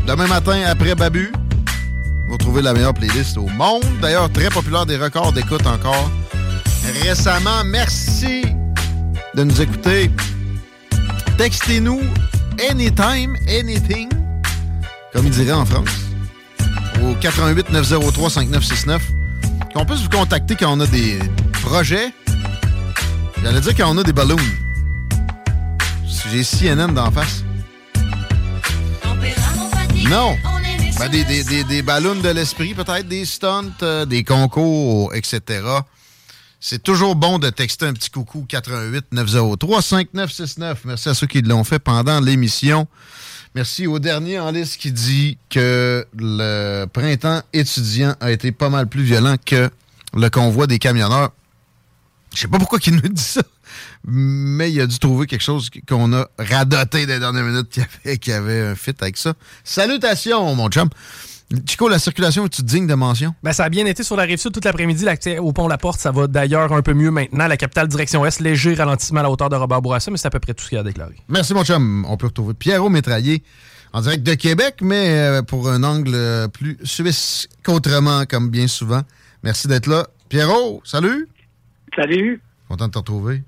Demain matin, après Babu, vous trouvez la meilleure playlist au monde. D'ailleurs, très populaire des records d'écoute encore récemment. Merci de nous écouter. Textez-nous anytime, anything, comme ils diraient en France, au 88 903 5969. Qu'on puisse vous contacter quand on a des projets. J'allais dire quand on a des ballons. J'ai CNN d'en face. Non. Ben, des, des, des, des ballons de l'esprit, peut-être, des stunts, euh, des concours, etc. C'est toujours bon de texter un petit coucou 88 903 5969. Merci à ceux qui l'ont fait pendant l'émission. Merci au dernier en liste qui dit que le printemps étudiant a été pas mal plus violent que le convoi des camionneurs. Je sais pas pourquoi il nous dit ça, mais il a dû trouver quelque chose qu'on a radoté des dernières minutes qui avait, qui avait un fit avec ça. Salutations, mon chum. Chico, la circulation, es-tu digne de mention?
Ben, ça a bien été sur la rive sud toute l'après-midi. L'accès au pont La Porte, ça va d'ailleurs un peu mieux maintenant. La capitale direction Est, léger ralentissement à la hauteur de Robert Bourassa, mais c'est à peu près tout ce qu'il a déclaré.
Merci, mon chum. On peut retrouver Pierrot Métraillé en direct de Québec, mais euh, pour un angle euh, plus suisse qu'autrement, comme bien souvent. Merci d'être là. Pierrot, salut.
Salut.
Content de te retrouver.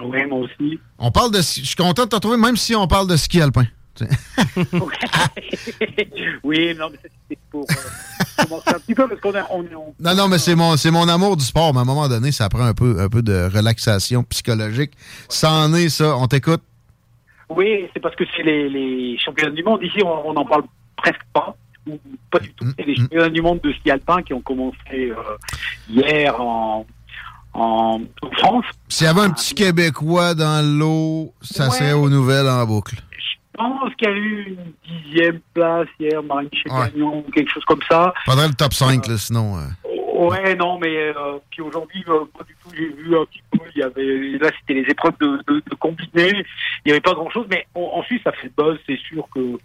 Oui, moi aussi.
On parle de ski- Je suis content de te retrouver, même si on parle de ski alpin. [LAUGHS]
oui, non, mais c'était pour euh, commencer un petit peu parce qu'on a, on, on-
Non, non, mais c'est mon, c'est mon amour du sport. Mais à un moment donné, ça prend un peu, un peu de relaxation psychologique. Ça en est, ça. On t'écoute.
Oui, c'est parce que c'est les, les championnats du monde. Ici, on n'en parle presque pas. Ou pas du tout. C'est les championnats du monde de ski alpin qui ont commencé euh, hier en, en, en France.
S'il y avait un petit Québécois dans l'eau, ça
Ouais.
serait aux nouvelles en boucle.
Je pense qu'il y a eu une dixième place hier, Marine Chagagnon, ou quelque chose comme ça.
Faudrait le top 5, là, sinon. euh,
Ouais, non, mais euh, puis aujourd'hui, euh, pas du tout. J'ai vu un petit peu. Il y avait là, c'était les épreuves de, de, de combiné. Il n'y avait pas grand-chose, mais en, en Suisse, ça fait le buzz. C'est sûr que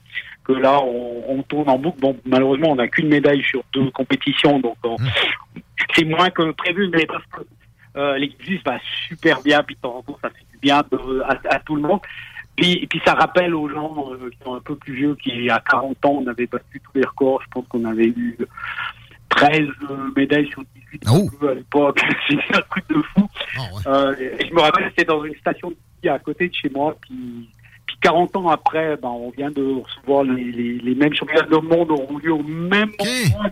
que là, on, on tourne en boucle. Bon, malheureusement, on n'a qu'une médaille sur deux compétitions, donc euh, c'est moins que prévu, mais parce que euh, l'équipe va super bien, puis de temps en temps, ça fait du bien de- à, à tout le monde. Puis, et puis ça rappelle aux gens euh, qui sont un peu plus vieux, qui à 40 ans, on avait battu tous les records. Je pense qu'on avait eu 13 euh, médailles sur 18 à l'époque. [LAUGHS] C'est un truc de fou. Euh, et je me rappelle, c'était dans une station de ski à côté de chez moi. Puis, puis 40 ans après, ben, on vient de recevoir les, les, les mêmes championnats du monde auront lieu au même moment.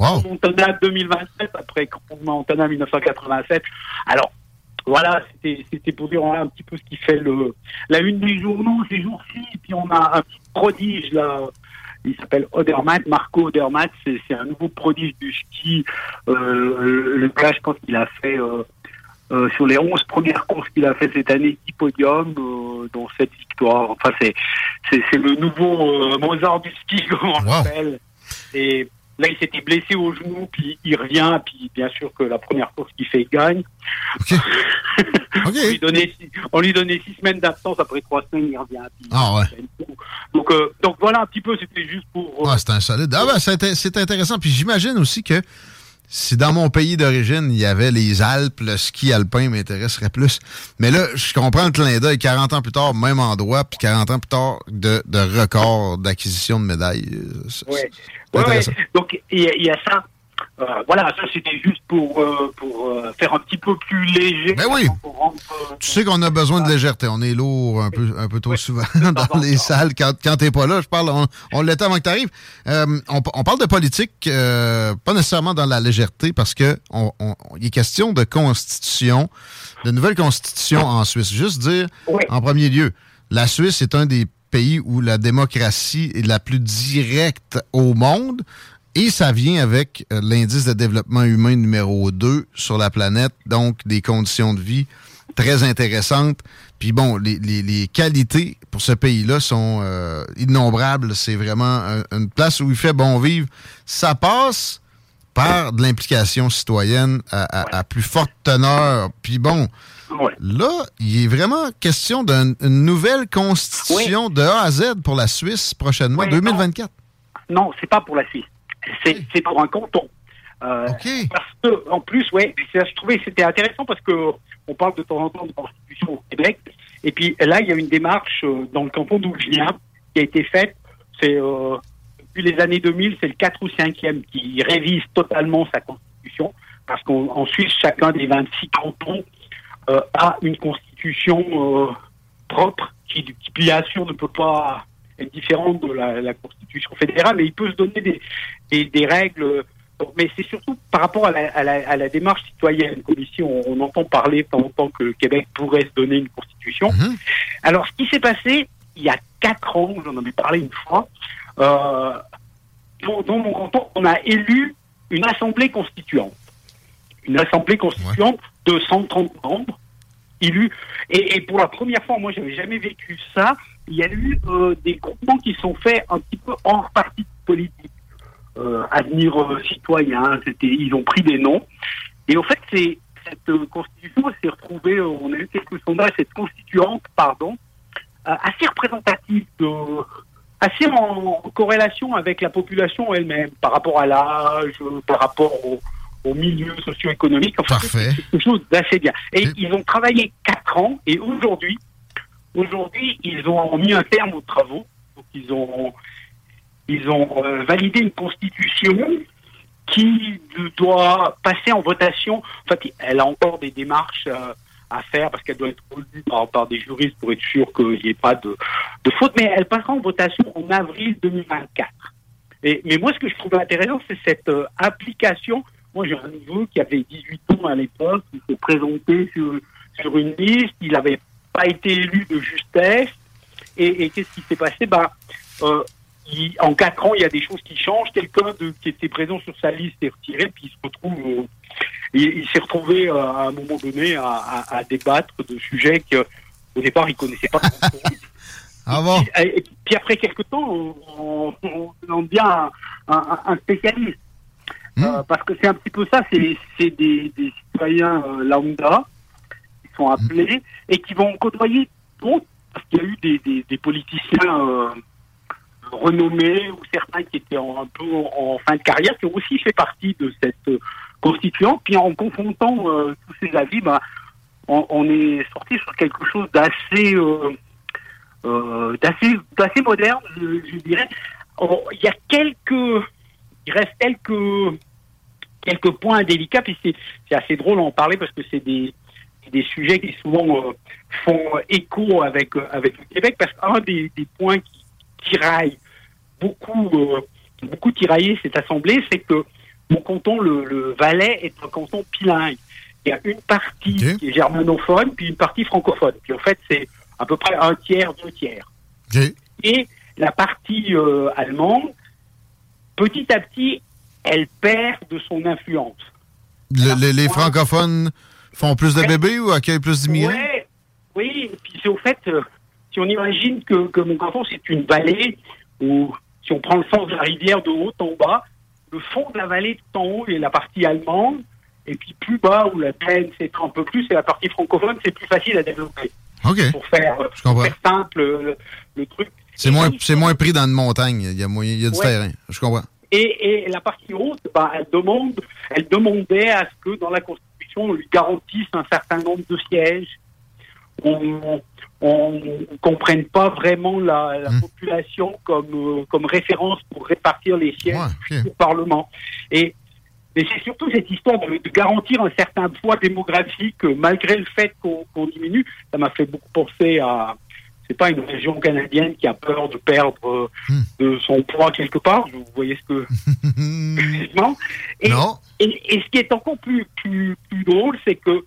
Wow.
Montana 2027 après Montana 1987. Alors voilà, c'était c'était pour dire voilà, un petit peu ce qui fait le la une des journaux ces jours-ci. Et puis on a un petit prodige là. Il s'appelle Odermatt, Marco Odermatt. C'est c'est un nouveau prodige du ski. Euh, le gars, je pense qu'il a fait euh, euh, sur les 11 premières courses qu'il a fait cette année, 10 podiums, euh, dont 7 victoires. Enfin, c'est c'est c'est le nouveau euh, Mozart du ski, comme on l'appelle. Et là, il s'était blessé au genou, puis il revient, puis bien sûr que la première course qu'il fait, il gagne. [LAUGHS] on, lui donnait, six- on lui donnait six semaines d'absence, après trois semaines, il revient.
Ah ouais.
Donc, euh, donc voilà un petit peu, c'était juste pour... euh,
Ah, c'est un solide. Ah, c'est inté- c'est intéressant. Puis j'imagine aussi que si dans mon pays d'origine, il y avait les Alpes, le ski alpin m'intéresserait plus. Mais là, je comprends le clin d'œil. 40 ans plus tard, même endroit, puis 40 ans plus tard, de, de record d'acquisition de médailles. Euh, c'est-
Ouais. Ouais. Donc il y, y a ça. Euh, voilà, ça c'était juste pour, euh, pour euh, faire un petit peu plus léger.
Ben oui. Tu sais qu'on a besoin de légèreté. On est lourd un peu, un peu trop souvent [LAUGHS] dans les salles quand, quand t'es pas là. Je parle, on, on l'était avant que t'arrives. On, on parle de politique, pas nécessairement dans la légèreté, parce que on, on- il est question de constitution, de nouvelle constitution en Suisse. Juste dire, en premier lieu, la Suisse est un des pays où la démocratie est la plus directe au monde. Et ça vient avec euh, l'indice de développement humain numéro 2 sur la planète, donc des conditions de vie très intéressantes. Puis bon, les, les- les qualités pour ce pays-là sont euh, innombrables. C'est vraiment un- une place où il fait bon vivre. Ça passe par de l'implication citoyenne à, à- à plus forte teneur. Puis bon, là, il est vraiment question d'une une nouvelle constitution de A à Z pour la Suisse prochainement, 2024.
Non, c'est pas pour la Suisse. C'est c'est pour un canton. Euh, Parce que, en plus, ouais, je trouvais que c'était intéressant parce que on parle de temps en temps de constitution au Québec. Et puis là, il y a une démarche euh, dans le canton d'où je viens qui a été faite. C'est euh, depuis les années 2000, c'est le 4 ou 5e qui révise totalement sa constitution. Parce qu'en en Suisse, chacun des 26 cantons euh, a une constitution euh, propre qui, qui, bien sûr, ne peut pas être différente de la, la constitution fédérale, mais il peut se donner des, des, des règles. Mais c'est surtout par rapport à la, à la, à la démarche citoyenne. Comme ici, on, on entend parler de temps en temps que le Québec pourrait se donner une constitution. Alors, ce qui s'est passé il y a quatre ans, j'en avais parlé une fois, euh, dans, dans mon canton, on a élu une assemblée constituante. Une assemblée constituante de 130 membres élus. Et, et pour la première fois, moi, j'avais jamais vécu ça. Il y a eu euh, des groupements qui sont faits un petit peu hors parti politique. Euh, Avenir euh, citoyen, c'était, ils ont pris des noms. Et au fait, c'est cette euh, constitution s'est retrouvée, on a eu quelques sondages, cette constituante, pardon, assez représentative, de, assez en, en corrélation avec la population elle-même, par rapport à l'âge, par rapport au, au milieu socio-économique. Enfin, c'est quelque chose d'assez bien. Et ils ont travaillé quatre ans et aujourd'hui, aujourd'hui, ils ont mis un terme aux travaux. Ils ont, euh, validé une constitution qui doit passer en votation. En fait, elle a encore des démarches euh, à faire parce qu'elle doit être relue par, des juristes pour être sûr qu'il n'y ait pas de, faute. Mais elle passera en votation en avril 2024. Et, mais moi, ce que je trouvais intéressant, c'est cette euh, application. Moi, j'ai un neveu qui avait 18 ans à l'époque, il s'est présenté sur, sur une liste, il n'avait pas été élu de justesse. Et, et qu'est-ce qui s'est passé? Ben, euh, il- En quatre ans, il y a des choses qui changent. Quelqu'un de- qui était présent sur sa liste est retiré, puis il se retrouve... euh, il, il s'est retrouvé euh, à un moment donné à, à- à débattre de sujets que au départ il connaissait pas. [LAUGHS]
Ah bon?
Et, et puis après quelques temps, on, on, on- devient un, un- un spécialiste. Euh, parce que c'est un petit peu ça, c'est c'est des, des citoyens euh, lambda sont appelés et qui vont côtoyer d'autres, parce qu'il y a eu des, des, des politiciens euh, renommés ou certains qui étaient en- un peu en, en fin de carrière qui ont aussi fait partie de cette euh, constituante. Puis en confrontant euh, tous ces avis, ben, on, on est sorti sur quelque chose d'assez euh, d'assez d'assez moderne, je, je dirais. Il y a quelques, il reste quelques quelques points délicats, puis c'est c'est assez drôle d'en parler parce que c'est des des sujets qui souvent euh, font écho avec euh, avec le Québec, parce qu'un des, des points qui tiraille beaucoup euh, beaucoup tiraillé cette assemblée, c'est que mon canton, le, le Valais, est un canton bilingue. Il y a une partie qui est germanophone, puis une partie francophone. Puis en fait, c'est à peu près un tiers, deux tiers. Et la partie euh, allemande, petit à petit, elle perd de son influence.
Le- le- les francophones font plus de bébés ou accueillent plus d'immigrés?
Ouais, oui, puis c'est au fait, euh, si on imagine que, que mon canton, c'est une vallée où, si on prend le sens de la rivière de haut en bas, le fond de la vallée tout en haut est la partie allemande, et puis plus bas, où la plaine s'étend un peu plus, c'est la partie francophone, c'est plus facile à développer.
OK.
Pour faire,
Je comprends.
pour faire simple le, le truc.
C'est moins, c'est moins pris dans une montagne. Il y a, il y a du
Ouais.
terrain. Je comprends.
Et, et la partie haute, bah, elle, demande, elle demandait à ce que dans la Constitution, on lui garantisse un certain nombre de sièges. On ne comprenne pas vraiment la, la population comme, euh, comme référence pour répartir les sièges au Parlement. Et mais c'est surtout cette histoire de, de garantir un certain poids démographique malgré le fait qu'on qu'on diminue. Ça m'a fait beaucoup penser à c'est pas une région canadienne qui a peur de perdre euh, de son poids quelque part. Vous voyez ce que [LAUGHS] non et, Et, et ce qui est encore plus plus, plus drôle, c'est que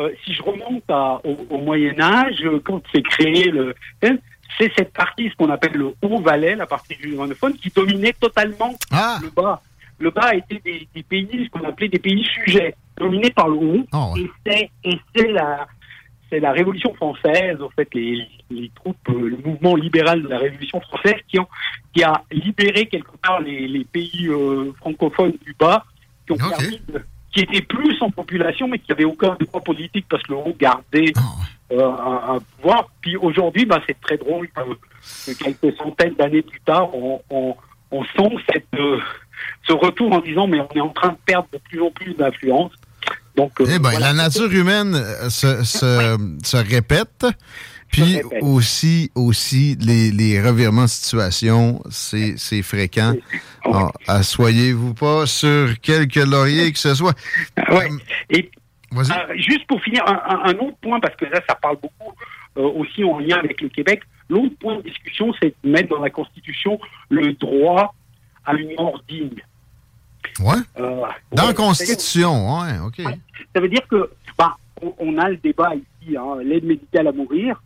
euh, si je remonte à- au, au Moyen Âge, euh, quand c'est créé le hein, c'est cette partie, ce qu'on appelle le Haut-Valais, la partie germanophone, qui dominait totalement le bas. Le bas était des, des pays, ce qu'on appelait des pays sujets, dominés par le haut. Et c'est, et c'est la, c'est la Révolution française, en fait, les, les troupes, euh, le mouvement libéral de la Révolution française qui, ont, qui a libéré quelque part les, les pays euh, francophones du bas, qui ont permis de- qui étaient plus en population, mais qui n'avaient aucun droit politique parce que le haut gardait euh, un, un pouvoir. Puis aujourd'hui, bah, c'est très drôle que, que quelques centaines d'années plus tard, on, on, on sent cette, euh, ce retour en disant mais on est en train de perdre de plus en plus d'influence. Donc, euh,
Eh ben,
voilà.
la nature humaine euh, se, se, se répète. Puis aussi, aussi les, les revirements de situation, c'est fréquent. Ah, Assoyez-vous pas sur quelque laurier que ce soit.
Ouais. Et euh, juste pour finir, un, un- un autre point, parce que là, ça parle beaucoup euh, aussi en lien avec le Québec. L'autre point de discussion, c'est de mettre dans la Constitution le droit à une mort digne.
Ouais.
Euh,
Dans
ouais,
la Constitution, ouais, OK.
Ça veut dire que, bah, on, on a le débat ici, hein, l'aide médicale à mourir,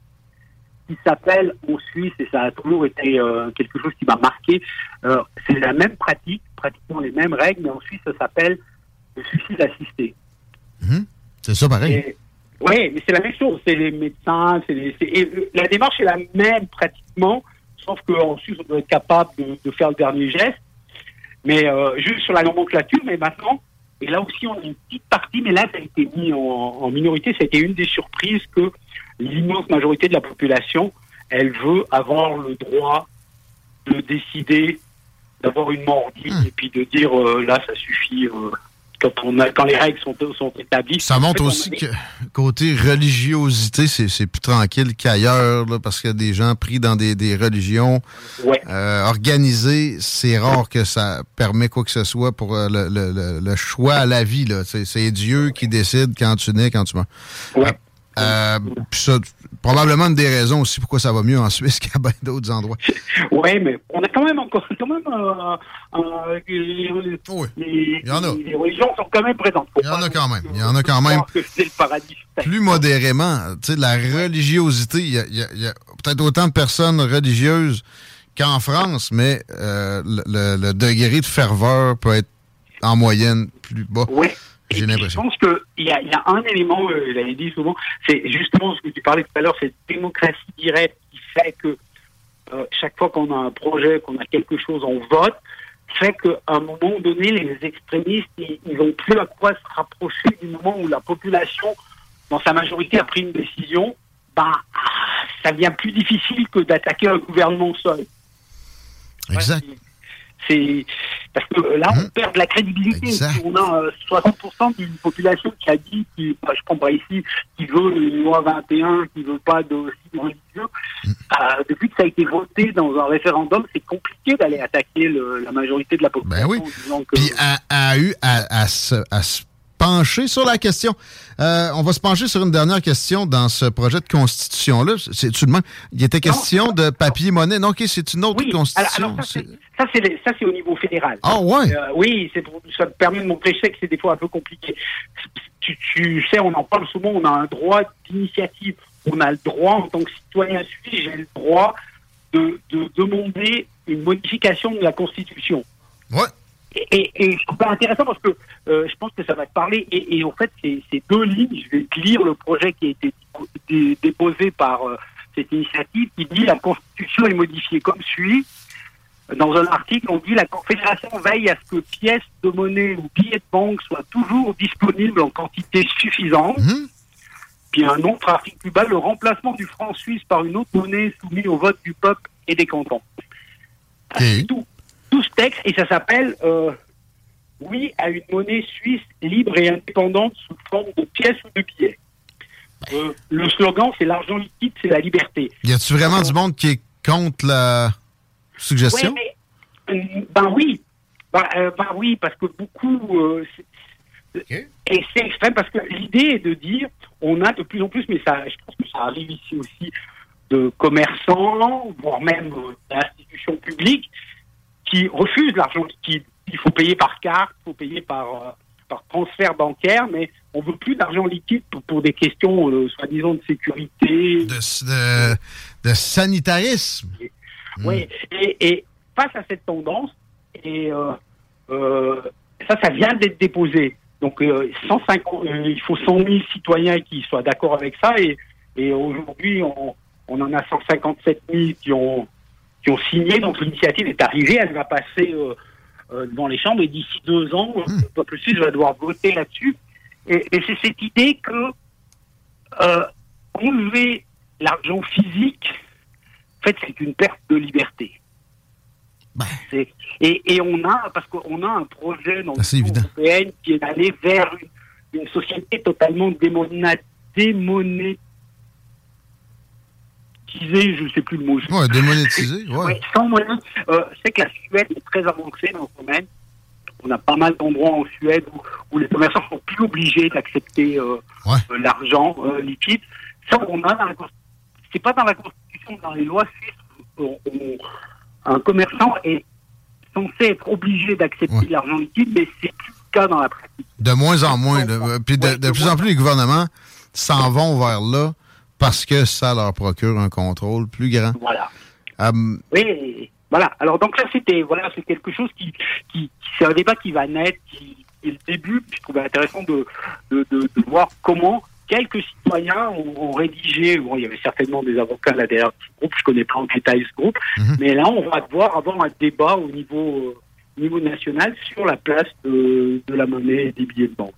qui s'appelle en Suisse, et ça a toujours été euh, quelque chose qui m'a marqué, euh, c'est la même pratique, pratiquement les mêmes règles, mais en Suisse, ça s'appelle le suicide assisté.
C'est ça pareil.
Oui, mais c'est la même chose. C'est les médecins, c'est les, et la démarche est la même pratiquement, sauf qu'en Suisse, on doit être capable de, de faire le dernier geste. Mais euh, juste sur la nomenclature, mais maintenant, et là aussi, on a une petite partie, mais là, ça a été mis en, en minorité. C'était une des surprises que l'immense majorité de la population, elle veut avoir le droit de décider d'avoir une mort digne et puis de dire euh, là, ça suffit. euh, quand, on a, quand les règles sont, sont établies.
Ça montre aussi
des-
que côté religiosité, c'est c'est plus tranquille qu'ailleurs, là, parce qu'il y a des gens pris dans des, des religions euh, organisées. C'est rare que ça permet quoi que ce soit pour euh, le, le- le- le choix à la vie. là. C'est Dieu qui décide quand tu nais, quand tu meurs. Euh, Euh, ça, probablement une des raisons aussi pourquoi ça va mieux en Suisse [LAUGHS] qu'à bien d'autres endroits.
Oui, mais on a quand même encore, quand même, euh, euh, les, les-
y en a.
les religions sont quand même présentes.
Il y en a quand même. Il y en a quand même.
c'est le paradis.
Plus modérément, tu sais, la religiosité, il y a, il il peut-être autant de personnes religieuses qu'en France, mais euh, le, le- le degré de ferveur peut être en moyenne plus bas.
Oui.
J'ai
Je pense qu'il y a, y a un élément, euh, je l'avais dit souvent, c'est justement ce que tu parlais tout à l'heure, cette démocratie directe qui fait que euh, chaque fois qu'on a un projet, qu'on a quelque chose, on vote, fait qu'à un moment donné, les extrémistes, ils, ils ont plus à quoi se rapprocher du moment où la population, dans sa majorité, a pris une décision. Ben, ah, ça devient plus difficile que d'attaquer un gouvernement seul.
Exact.
C'est parce que euh, là, on perd de la crédibilité. Si on a euh, 60% d'une population qui a dit, qui, bah, je prends pas ici, qui veut une loi 21, qui veut pas de religieux. Euh, depuis que ça a été voté dans un référendum, c'est compliqué d'aller attaquer le- la majorité de la population.
Ben oui.
que-
Puis a, a eu à, à se, à se pencher sur la question. Euh, on va se pencher sur une dernière question dans ce projet de constitution-là. C'est tout de même. Il était question de papier-monnaie. Non, OK, c'est une autre constitution.
alors ça,
C'est-
ça, au niveau fédéral.
Ah, ouais.
Euh, oui, c'est pour- ça me permet de montrer. Je sais que c'est des fois un peu compliqué. Tu, tu sais, on en parle souvent. On a un droit d'initiative. On a le droit, en tant que citoyen suisse, j'ai le droit de, de demander une modification de la Constitution.
Ouais.
Et, je trouve ça intéressant parce que euh, je pense que ça va te parler. Et, et en fait, c'est c'est deux lignes. Je vais te lire le projet qui a été dé- déposé par euh, cette initiative qui dit la Constitution est modifiée comme suit. Dans un article, on dit la Confédération veille à ce que pièces de monnaie ou billets de banque soient toujours disponibles en quantité suffisante. Puis un autre article plus bas, le remplacement du franc suisse par une autre monnaie soumise au vote du peuple et des cantons. Tout, tout ce texte, et ça s'appelle euh, Oui à une monnaie suisse libre et indépendante sous forme de pièces ou de billets. Euh, le slogan, c'est l'argent liquide, c'est la liberté.
Y a-tu vraiment du monde qui est contre la suggestion?
Ouais, mais, euh, ben oui. Ben, euh, ben oui, parce que beaucoup. euh, Et c'est extrême parce que l'idée est de dire on a de plus en plus, mais ça, je pense que ça arrive ici aussi, de commerçants, voire même euh, d'institutions publiques, qui refusent l'argent liquide. Il faut payer par carte, il faut payer par, euh, par transfert bancaire, mais on veut plus d'argent liquide pour, pour des questions, euh, soi-disant, de sécurité.
De, de sanitarisme.
Oui, et, et face à cette tendance, et euh, ça, ça vient d'être déposé. Donc, euh, 150, euh, il faut 100 000 citoyens qui soient d'accord avec ça, et, et aujourd'hui, on, on en a 157 000 qui ont, qui ont signé. Donc, l'initiative est arrivée, elle va passer euh, euh, devant les chambres, et d'ici deux ans, le peuple suisse va devoir voter là-dessus. Et, et c'est cette idée que euh, enlever l'argent physique en fait, c'est une perte de liberté. C'est- Et, et on a, parce qu'on a un projet dans l'Union européenne qui est d'aller vers une, une société totalement démonétisée, je ne sais plus le mot.
Ouais, démonétisé, ouais.
Ouais, sans monnaie. Euh, c'est que la Suède est très avancée dans ce domaine. On a pas mal d'endroits en Suède où, où les commerçants sont plus obligés d'accepter euh, euh, l'argent euh, liquide. Ça, on a dans la Constitution. C'est pas dans la Constitution, dans les lois suisses. on- on- un commerçant est censé être obligé d'accepter l'argent liquide, mais c'est plus le cas dans la pratique.
De moins en moins. de- puis de, de plus en plus, les gouvernements s'en vont vers là parce que ça leur procure un contrôle plus grand.
Voilà.
Hum,
Oui, voilà. Alors donc là, c'était voilà, c'est quelque chose qui, qui, c'est un débat qui va naître, qui, qui est le début. Puis je trouvais intéressant de, de, de, de voir comment quelques citoyens ont, ont rédigé. Bon, il y avait certainement des avocats là derrière ce groupe. Je connais pas en détail ce groupe, mais là, on va devoir avoir un débat au niveau euh, au niveau national sur la place de, de la monnaie et des billets de banque.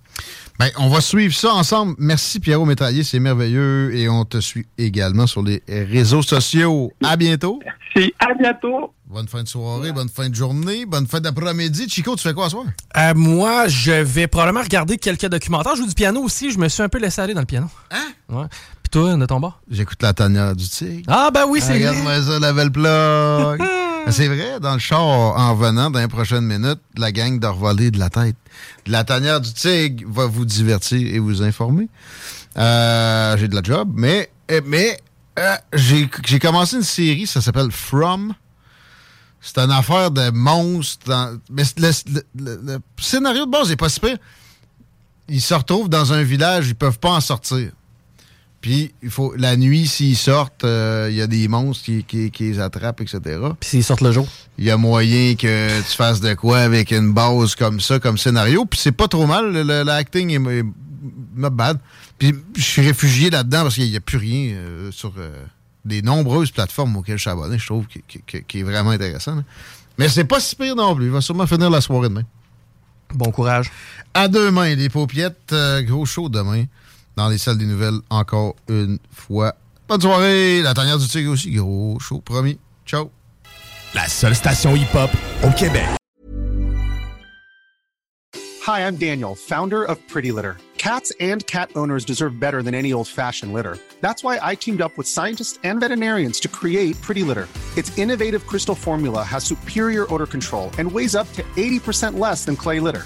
Ben, on va suivre ça ensemble. Merci Pierrot Métraillé, c'est merveilleux. Et on te suit également sur les réseaux sociaux. À bientôt.
Merci, à bientôt.
Bonne fin de soirée, bonne fin de journée, bonne fin d'après-midi. Chico, tu fais quoi ce soir?
Euh, moi, je vais probablement regarder quelques documentaires. Je joue du piano aussi. Je me suis un peu laissé aller dans le piano.
Hein?
Ouais. Puis toi, de ton bord?
J'écoute la tanière du tigre.
Ah, ben oui, c'est
Regarde-moi ça, la belle plug. [LAUGHS] C'est vrai, dans le char, en venant dans les prochaines minutes, la gang de revoler de la tête. De la tanière du tigre va vous divertir et vous informer. Euh, j'ai de la job, mais, eh, mais euh, j'ai commencé une série, ça s'appelle From. C'est une affaire de monstres. mais le, le- scénario de base n'est pas si. Ils se retrouvent dans un village, ils peuvent pas en sortir. Puis, il faut la nuit, s'ils sortent, euh, il y a des monstres qui, qui- qui les attrapent, etc.
Puis s'ils sortent le jour.
Il y a moyen que tu fasses de quoi avec une base comme ça, comme scénario. Puis c'est pas trop mal. L'acting est, est not bad. Puis je suis réfugié là-dedans parce qu'il n'y a plus rien euh, sur euh, des nombreuses plateformes auxquelles je suis abonné. Je trouve qui, qui- est vraiment intéressant. là. Mais c'est pas si pire non plus. Il va sûrement finir la soirée demain.
Bon courage.
À demain, les paupiettes. gros show demain. Dans les salles des nouvelles, encore une fois. Bonne soirée. La tanière du tigre aussi. Gros show, promis. Ciao.
La seule station hip-hop au Québec.
Hi, I'm Daniel, founder of Pretty Litter. Cats and cat owners deserve better than any old fashioned litter. That's why I teamed up with scientists and veterinarians to create Pretty Litter. Its innovative crystal formula has superior odor control and weighs up to 80% less than clay litter.